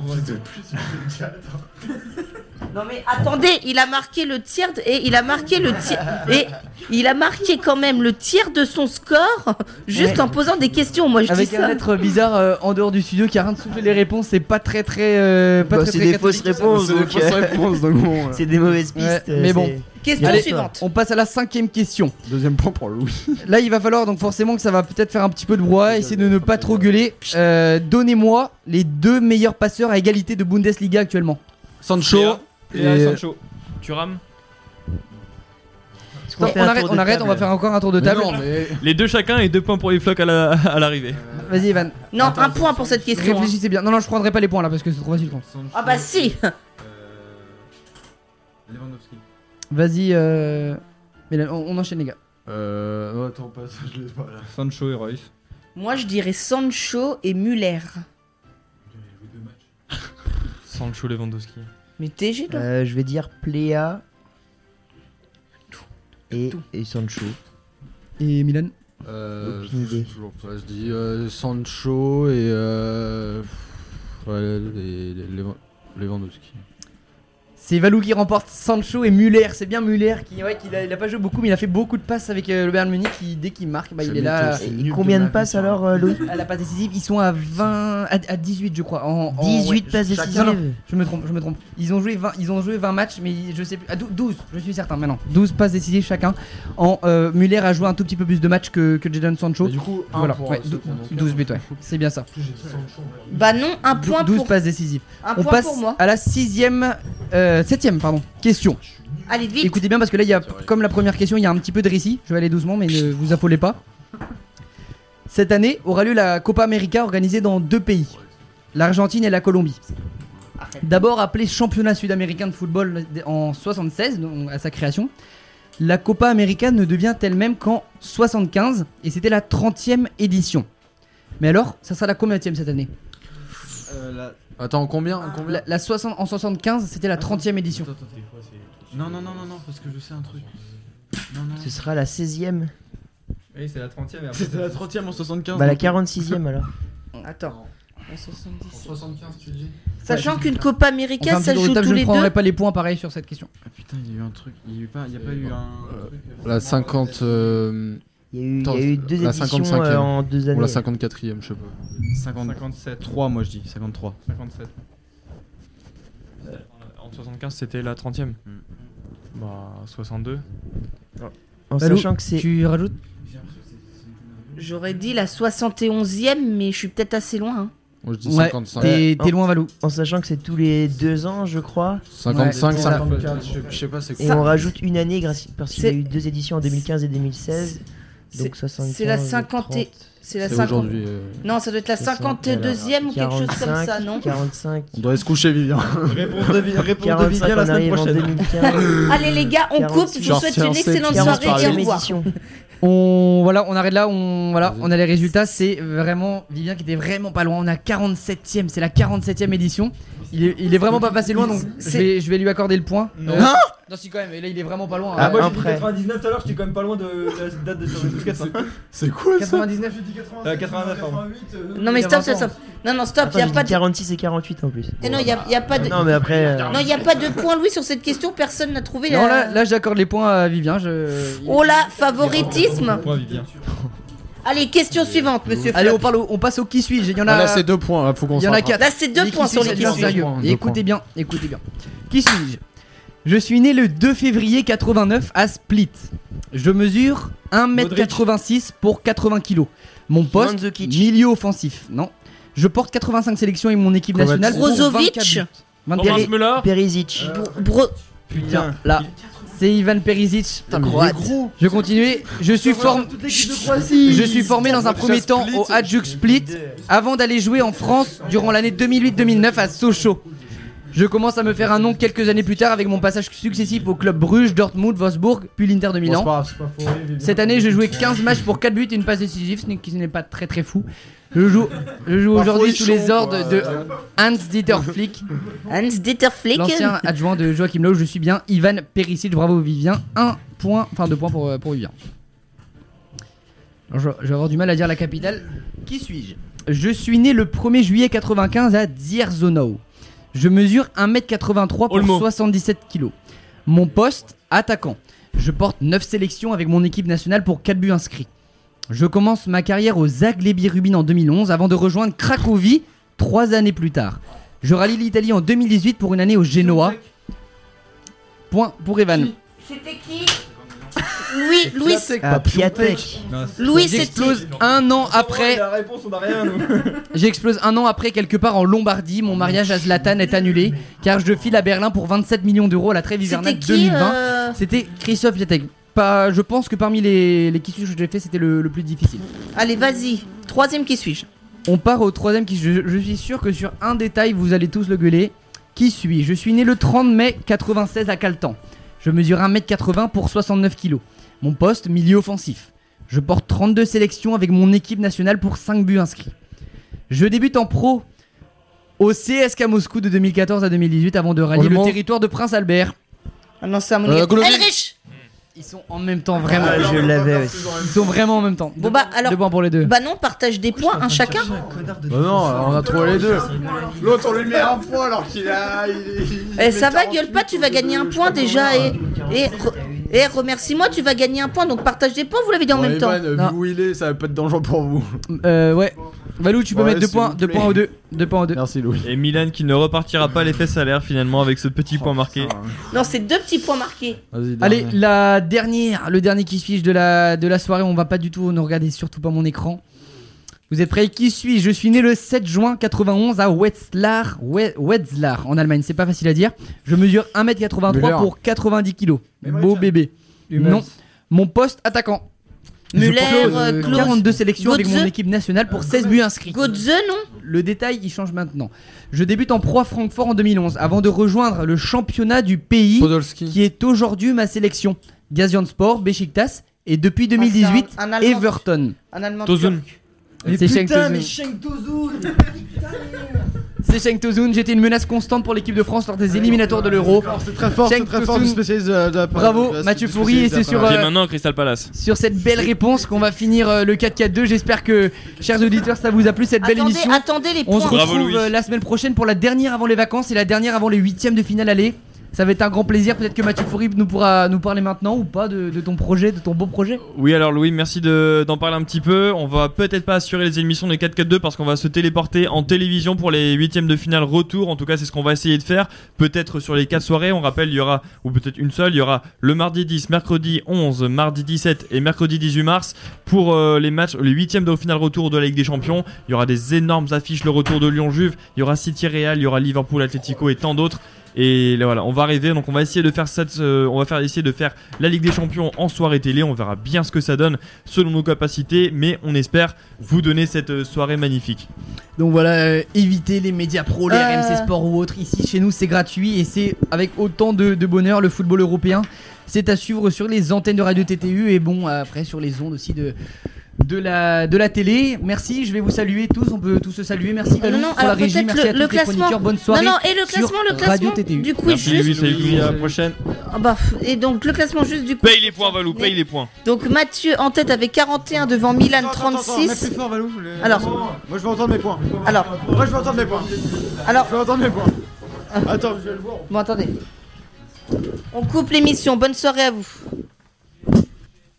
Speaker 7: Non mais attendez, il a marqué le tiers de- et il a marqué le tiers et il a marqué quand même le tiers de son score juste
Speaker 1: Ouais.
Speaker 7: en posant des questions. Moi je
Speaker 1: Avec
Speaker 7: dis
Speaker 1: un
Speaker 7: ça.
Speaker 1: être bizarre euh, en dehors du studio qui a rien de souffler les réponses, c'est pas très très. euh, pas
Speaker 2: Bah,
Speaker 1: très,
Speaker 2: c'est
Speaker 1: très
Speaker 2: des fausses
Speaker 1: catholique.
Speaker 2: réponses.
Speaker 13: C'est des
Speaker 2: donc,
Speaker 13: fausses
Speaker 2: euh,
Speaker 13: réponses, donc bon.
Speaker 2: C'est des mauvaises pistes.
Speaker 1: Ouais,
Speaker 2: euh,
Speaker 1: mais
Speaker 2: c'est-
Speaker 1: bon.
Speaker 7: Question
Speaker 1: Allez,
Speaker 7: suivante.
Speaker 1: On passe à la cinquième question.
Speaker 13: Deuxième point pour Louis.
Speaker 1: Là, il va falloir donc forcément que ça va peut-être faire un petit peu de brouhaha, essayer de ne pas trop gueuler. Euh, Donnez-moi les deux meilleurs passeurs à égalité de Bundesliga actuellement.
Speaker 13: Sancho.
Speaker 3: Et
Speaker 13: Et
Speaker 3: Sancho.
Speaker 1: Stop,
Speaker 2: fait
Speaker 1: on arrête, on arrête, on va faire encore un tour de
Speaker 13: Mais
Speaker 1: table.
Speaker 13: non, mais.
Speaker 5: Les deux chacun et deux points pour les flocs à la- à l'arrivée.
Speaker 1: Vas-y, Evan.
Speaker 7: Non, un point pour cette question. hein.
Speaker 1: Réfléchissez bien. Non, non, je prendrai pas les points là parce que c'est trop facile.
Speaker 7: Ah bah si.
Speaker 6: Euh, Lewandowski.
Speaker 1: Vas-y, euh... mais là, on, on enchaîne les gars.
Speaker 13: Euh. non, attends, pas ça, je l'ai pas là.
Speaker 3: Sancho et Royce.
Speaker 7: Moi je dirais Sancho et Muller.
Speaker 5: Sancho Lewandowski.
Speaker 7: Mais TG toi.
Speaker 2: Euh, je vais dire Pléa et, et Sancho.
Speaker 1: Et Milan
Speaker 13: Euh.
Speaker 2: Aucune idée.
Speaker 13: Toujours pas. Je dis euh, Sancho et. Euh. Ouais, les, les, Levan- Lewandowski.
Speaker 1: C'est Valou qui remporte Sancho et Muller. C'est bien Muller qui, ouais, qui a, il a pas joué beaucoup, mais il a fait beaucoup de passes avec euh, le Bayern Munich. Qui, dès qu'il marque, bah, il est là.
Speaker 13: nul
Speaker 2: Combien
Speaker 13: de
Speaker 2: passes alors, euh, Louis
Speaker 1: à la passe décisive, ils sont à 20, à, à 18 je crois. En, en-
Speaker 2: 18
Speaker 1: ouais,
Speaker 2: passes décisives.
Speaker 1: non, non, je me trompe, je me trompe. Ils ont joué 20, ils ont joué 20 matchs, mais je sais plus. à 12, je suis certain maintenant. 12 passes décisives chacun. En euh, Muller a joué un tout petit peu plus de matchs que, que Jadon Sancho.
Speaker 13: Mais du coup, un
Speaker 1: Voilà,
Speaker 13: pour
Speaker 1: ouais,
Speaker 13: ceux
Speaker 1: dou-
Speaker 13: qui en ont
Speaker 1: 12 buts, ouais. C'est bien ça.
Speaker 7: Bah non, un point
Speaker 1: 12
Speaker 7: pour
Speaker 1: passes décisives.
Speaker 7: un
Speaker 1: On
Speaker 7: point
Speaker 1: passe
Speaker 7: pour moi.
Speaker 1: à la sixième, euh, septième pardon, question.
Speaker 7: Allez vite.
Speaker 1: Écoutez bien parce que là, il y a, comme la première question, il y a un petit peu de récit. Je vais aller doucement, mais ne vous affolez pas. Cette année aura lieu la Copa América organisée dans deux pays, l'Argentine et la Colombie. D'abord appelé championnat sud-américain de football en 76, donc à sa création. la Copa América ne devient elle-même qu'en 75 et c'était la 30e édition. Mais alors, ça sera la combienième cette année?
Speaker 13: Attends, combien, combien
Speaker 1: la, la 60 En 75, c'était la 30e édition.
Speaker 4: Non, non, non, non, non, parce que je sais un truc. Non, non.
Speaker 2: Ce sera la 16e.
Speaker 6: Oui, c'est la 30ème et après.
Speaker 4: C'était la 30 e en 75.
Speaker 2: Bah la
Speaker 4: donc-
Speaker 2: 46e alors.
Speaker 7: Attends. En 70.
Speaker 4: 75, tu dis
Speaker 7: Sachant qu'une Copa América, ça joue
Speaker 1: tour de table,
Speaker 7: tous
Speaker 1: je
Speaker 7: les
Speaker 1: ne
Speaker 7: deux.
Speaker 1: prendrai pas les points pareil sur cette question.
Speaker 4: Ah putain, il y a eu un truc. Il y a, eu pas, il y a pas eu un. truc, euh,
Speaker 13: La 50. euh,
Speaker 2: Il y a eu, il y
Speaker 13: attends,
Speaker 2: a eu deux
Speaker 13: la
Speaker 2: éditions
Speaker 13: 55e.
Speaker 2: euh, en deux années.
Speaker 13: Ou la 54e, je sais pas.
Speaker 4: 50
Speaker 6: 57.
Speaker 4: 3, moi je dis. 53.
Speaker 6: 57.
Speaker 5: En 75, c'était la 30ème. Bah, 62.
Speaker 2: En
Speaker 1: Balou,
Speaker 2: sachant que c'est.
Speaker 1: Tu rajoutes?
Speaker 7: J'aurais dit la 71e, mais je suis peut-être assez loin. hein.
Speaker 13: Moi je dis
Speaker 1: Ouais,
Speaker 13: 55.
Speaker 1: t'es t'es loin, Valou.
Speaker 2: En sachant que c'est tous les deux ans, je crois.
Speaker 13: 55,
Speaker 1: Ouais,
Speaker 13: 54.
Speaker 4: Je, je sais pas, c'est
Speaker 2: Et
Speaker 7: Ça-
Speaker 2: on rajoute une année grâce- parce qu'il y a
Speaker 7: C'est-
Speaker 2: eu deux éditions en 2015 et 2016.
Speaker 7: C'est-
Speaker 2: Donc 75.
Speaker 7: C'est la 50 et- C'est la
Speaker 13: C'est
Speaker 7: 50.
Speaker 13: aujourd'hui. euh,
Speaker 7: Non, ça doit être la 52e ou quelque chose comme ça, non
Speaker 2: 45.
Speaker 13: On devrait se coucher, Vivian.
Speaker 3: Réponse de, réponse de
Speaker 2: 45,
Speaker 3: Vivien la semaine prochaine.
Speaker 2: 2015.
Speaker 7: Allez les gars, on coupe. Je vous souhaite une excellente
Speaker 13: 40
Speaker 7: soirée et au
Speaker 2: 40e
Speaker 7: revoir.
Speaker 2: édition.
Speaker 1: On voilà, on arrête là, on voilà, on a les résultats, c'est vraiment Vivien qui était vraiment pas loin, on a 47e, c'est la 47e édition. Il est, il est vraiment pas passé loin donc je vais, je vais lui accorder le point.
Speaker 3: Non.
Speaker 1: Euh, non si quand même, et là il est vraiment pas loin.
Speaker 2: Ah,
Speaker 1: hein.
Speaker 3: moi j'ai dit
Speaker 2: prêt.
Speaker 3: 99 tout à l'heure, j'étais quand même pas loin de la date de Sergio Busquets. hein.
Speaker 13: C'est quoi ça
Speaker 1: 99
Speaker 3: Euh, 89, pardon.
Speaker 7: Non mais stop,
Speaker 1: 20
Speaker 7: stop, stop. Non, non, stop, il a
Speaker 2: j'ai
Speaker 7: pas
Speaker 2: dit
Speaker 7: de...
Speaker 2: 46 et 48 en plus.
Speaker 7: Eh non, il y a, y a pas de...
Speaker 2: Non, mais après. euh,
Speaker 7: Non, il y a pas de point, Louis, sur cette question. Personne n'a trouvé
Speaker 1: Non là, là j'accorde les points à Vivien, je
Speaker 7: Oh là, favoritisme
Speaker 3: Point Vivien.
Speaker 7: Allez, question suivante, monsieur
Speaker 1: Allez, on parle au- on passe au qui suis-je, il y en a
Speaker 13: Ah, là, c'est deux points. Là, faut qu'on
Speaker 1: il y en a quatre.
Speaker 7: Là, c'est deux points
Speaker 1: qui
Speaker 7: sur
Speaker 1: suis,
Speaker 7: les.
Speaker 13: Deux
Speaker 1: Et
Speaker 13: points.
Speaker 1: écoutez bien, écoutez bien. Qui suis-je? Je suis né le 2 février 89 à Split. Je mesure 1m86 pour 80 kg. Mon poste,
Speaker 2: Mandzukic.
Speaker 1: milieu offensif. Non. Je porte 85 sélections avec mon équipe
Speaker 13: Kovacic.
Speaker 1: nationale.
Speaker 7: Brozovic
Speaker 1: 24 buts. 24
Speaker 5: Thomas
Speaker 1: buts.
Speaker 5: Müller
Speaker 2: Perisic.
Speaker 7: Bro...
Speaker 1: Putain, là. C'est Ivan Perisic.
Speaker 2: mais il est gros.
Speaker 1: Je continue. Je suis formé. Je suis formé dans un premier temps au Hajduk Split avant d'aller jouer en France durant l'année 2008-2009 à Sochaux. Je commence à me faire un nom quelques années plus tard avec mon passage successif au club Bruges, Dortmund, Wolfsburg, puis l'Inter de Milan. Cette année, j'ai joué 15 matchs pour 4 buts et une passe décisive, ce n'est- qui n'est pas très très fou. Je joue, je joue aujourd'hui sous les ordres de Hans-Dieter Flick,
Speaker 7: Hans-Dieter Flick.
Speaker 1: l'ancien adjoint de Joachim Löw. Je suis bien Ivan Perisic, bravo Vivien. Un point, enfin deux points pour, euh, pour Vivien. Alors, je, je vais avoir du mal à dire la capitale. Qui suis-je? Je suis né le 1er juillet 95 à Dzierżonów. Je mesure 1m83 pour
Speaker 5: Olmo.
Speaker 1: 77 kg. Mon poste, attaquant. Je porte 9 sélections avec mon équipe nationale pour 4 buts inscrits. Je commence ma carrière au Zaglebi Rubin en 2011 avant de rejoindre Cracovie 3 années plus tard. Je rallie l'Italie en 2018 pour une année au Genoa. Point pour Evan.
Speaker 7: C'était qui Louis, Louis,
Speaker 2: Ah, Piatek.
Speaker 7: Louis, c'était...
Speaker 1: J'explose un an après.
Speaker 3: La réponse, on a rien nous.
Speaker 1: J'explose un an après quelque part en Lombardie. Mon mariage à Zlatan est annulé car je file à Berlin pour 27 millions d'euros à la trêve hivernale
Speaker 7: C'était qui
Speaker 1: 2020.
Speaker 7: euh,
Speaker 1: C'était Christophe Piatek. Pas, je pense que parmi les, les qui suis-je que j'ai fait, c'était le, le plus difficile.
Speaker 7: Allez, vas-y. Troisième qui suis-je?
Speaker 1: On part au troisième qui je, je suis sûr que sur un détail vous allez tous le gueuler. Qui suis Je suis né le 30 mai 96 à Caltan. Je mesure 1m80 pour 69 kg. Mon poste, milieu offensif. Je porte 32 sélections avec mon équipe nationale pour 5 buts inscrits. Je débute en pro au CSK Moscou de 2014 à 2018 avant de rallier le territoire de Prince Albert.
Speaker 7: Ah non, c'est un
Speaker 13: Euh, Golovin.
Speaker 7: Elrich
Speaker 1: Ils sont en même temps vraiment.
Speaker 2: Ah, je l'avais aussi.
Speaker 1: Ils sont vraiment en même temps.
Speaker 7: Bon bah alors...
Speaker 1: Deux points pour les deux.
Speaker 7: Bah non, partage des points, un chacun.
Speaker 13: Bah non, on a trouvé les deux.
Speaker 14: L'autre, on lui met un point alors qu'il a. il-
Speaker 7: Eh, ça va,
Speaker 14: 48,
Speaker 7: gueule pas, tu vas gagner un point déjà et... Et, re- et remercie-moi, tu vas gagner un point, donc partage des points, vous l'avez dit en même temps.
Speaker 13: Vu où il est, ça va pas être dangereux pour vous.
Speaker 1: Euh, ouais. Valou, tu peux
Speaker 13: Ouais,
Speaker 1: mettre deux points, deux points aux deux. Deux points aux deux.
Speaker 13: Merci Louis.
Speaker 5: Et Milan qui ne repartira pas l'effet salaire finalement avec ce petit point marqué.
Speaker 7: Non, c'est deux petits points marqués.
Speaker 13: Vas-y,
Speaker 1: Allez, la dernière, le dernier qui suis-je de la, de la soirée. On va pas du tout, ne regardez surtout pas mon écran. Vous êtes prêts? Qui suis-je? Je suis né le 7 juin 91 à Wetzlar, We- Wetzlar en Allemagne. C'est pas facile à dire. Je mesure 1m83
Speaker 13: Müller.
Speaker 1: pour 90 kg. Beau bébé. Non. Mon poste attaquant. Propose,
Speaker 7: euh,
Speaker 1: euh,
Speaker 7: Klose,
Speaker 1: 42 sélections avec mon équipe nationale pour 16 buts inscrits.
Speaker 7: Godze, non?
Speaker 1: Le détail, il change maintenant. Je débute en pro à Francfort en 2011 avant de rejoindre le championnat du pays
Speaker 13: Podolski.
Speaker 1: qui est aujourd'hui ma sélection. Gaziantepspor, Besiktas et depuis 2018
Speaker 7: Ah, un Allemand.
Speaker 1: Everton.
Speaker 7: Un Allemand
Speaker 5: Tozun.
Speaker 1: C'est
Speaker 3: Schenk Tosun
Speaker 1: C'est Cenk Tosun, j'étais une menace constante pour l'équipe de France lors des éliminatoires de l'Euro.
Speaker 13: C'est très fort, c'est très fort spécialiste de la,
Speaker 1: Bravo,
Speaker 13: de la-
Speaker 1: Mathieu Foury, et c'est sur,
Speaker 5: Et
Speaker 1: euh,
Speaker 5: maintenant Crystal Palace.
Speaker 1: Sur cette belle réponse qu'on va finir euh, le 4-4-2. J'espère que, chers auditeurs, ça vous a plu cette belle
Speaker 7: Attendez,
Speaker 1: émission.
Speaker 7: attendez les
Speaker 1: On se
Speaker 7: points.
Speaker 5: Bravo,
Speaker 1: retrouve euh, la semaine prochaine pour la dernière avant les vacances et la dernière avant les huitièmes de finale aller. Ça va être un grand plaisir. Peut-être que Mathieu Foury nous pourra nous parler maintenant ou pas de, ton projet, de ton beau projet.
Speaker 5: Oui, alors Louis, merci de- d'en parler un petit peu. On va peut-être pas assurer les émissions des 4-4-2 parce qu'on va se téléporter en télévision pour les huitièmes de finale retour. En tout cas, c'est ce qu'on va essayer de faire. Peut-être sur les 4 soirées, on rappelle, il y aura, ou peut-être une seule, il y aura le mardi 10, mercredi 11, mardi 17 et mercredi 18 mars pour euh, les matchs, les huitièmes de finale retour de la Ligue des Champions. Il y aura des énormes affiches, le retour de Lyon-Juve, il y aura City Real, il y aura Liverpool, Atletico et tant d'autres. Et là, voilà, on va arriver, donc on va essayer de faire cette, euh, on va faire essayer de faire la Ligue des Champions en soirée télé. On verra bien ce que ça donne selon nos capacités, mais on espère vous donner cette euh, soirée magnifique.
Speaker 1: Donc voilà, euh, évitez les médias pro, les
Speaker 7: Euh.
Speaker 1: RMC Sport ou autres. Ici, chez nous, c'est gratuit et c'est avec autant de, de bonheur le football européen. C'est à suivre sur les antennes de Radio TTU et bon, après sur les ondes aussi de, de, la, de la télé. Merci, je vais vous saluer tous. On peut tous se saluer. Merci Valou
Speaker 7: Non, non,
Speaker 1: pour la
Speaker 7: alors
Speaker 1: régie. Merci
Speaker 7: le-
Speaker 1: à tous
Speaker 7: le
Speaker 1: les
Speaker 7: classement.
Speaker 1: chroniqueurs. Bonne soirée.
Speaker 7: Non, non, et le classement, le classement du quiz
Speaker 5: Merci,
Speaker 7: juste.
Speaker 5: Louis, salut.
Speaker 3: À la prochaine.
Speaker 7: Ah bah, et donc le classement juste du coup.
Speaker 5: Paye les points, Valou, paye les points.
Speaker 7: Donc Mathieu en tête avec 41 devant Milan
Speaker 13: Attends, attends, attends, mets
Speaker 7: 36.
Speaker 13: plus fort, Valou. Les-
Speaker 7: Alors.
Speaker 13: Moi je veux entendre mes points.
Speaker 7: Alors,
Speaker 13: Moi je veux entendre mes points.
Speaker 7: alors,
Speaker 13: Je veux entendre mes points. Attends, je vais le voir.
Speaker 7: bon attendez. On coupe l'émission. Bonne soirée à vous.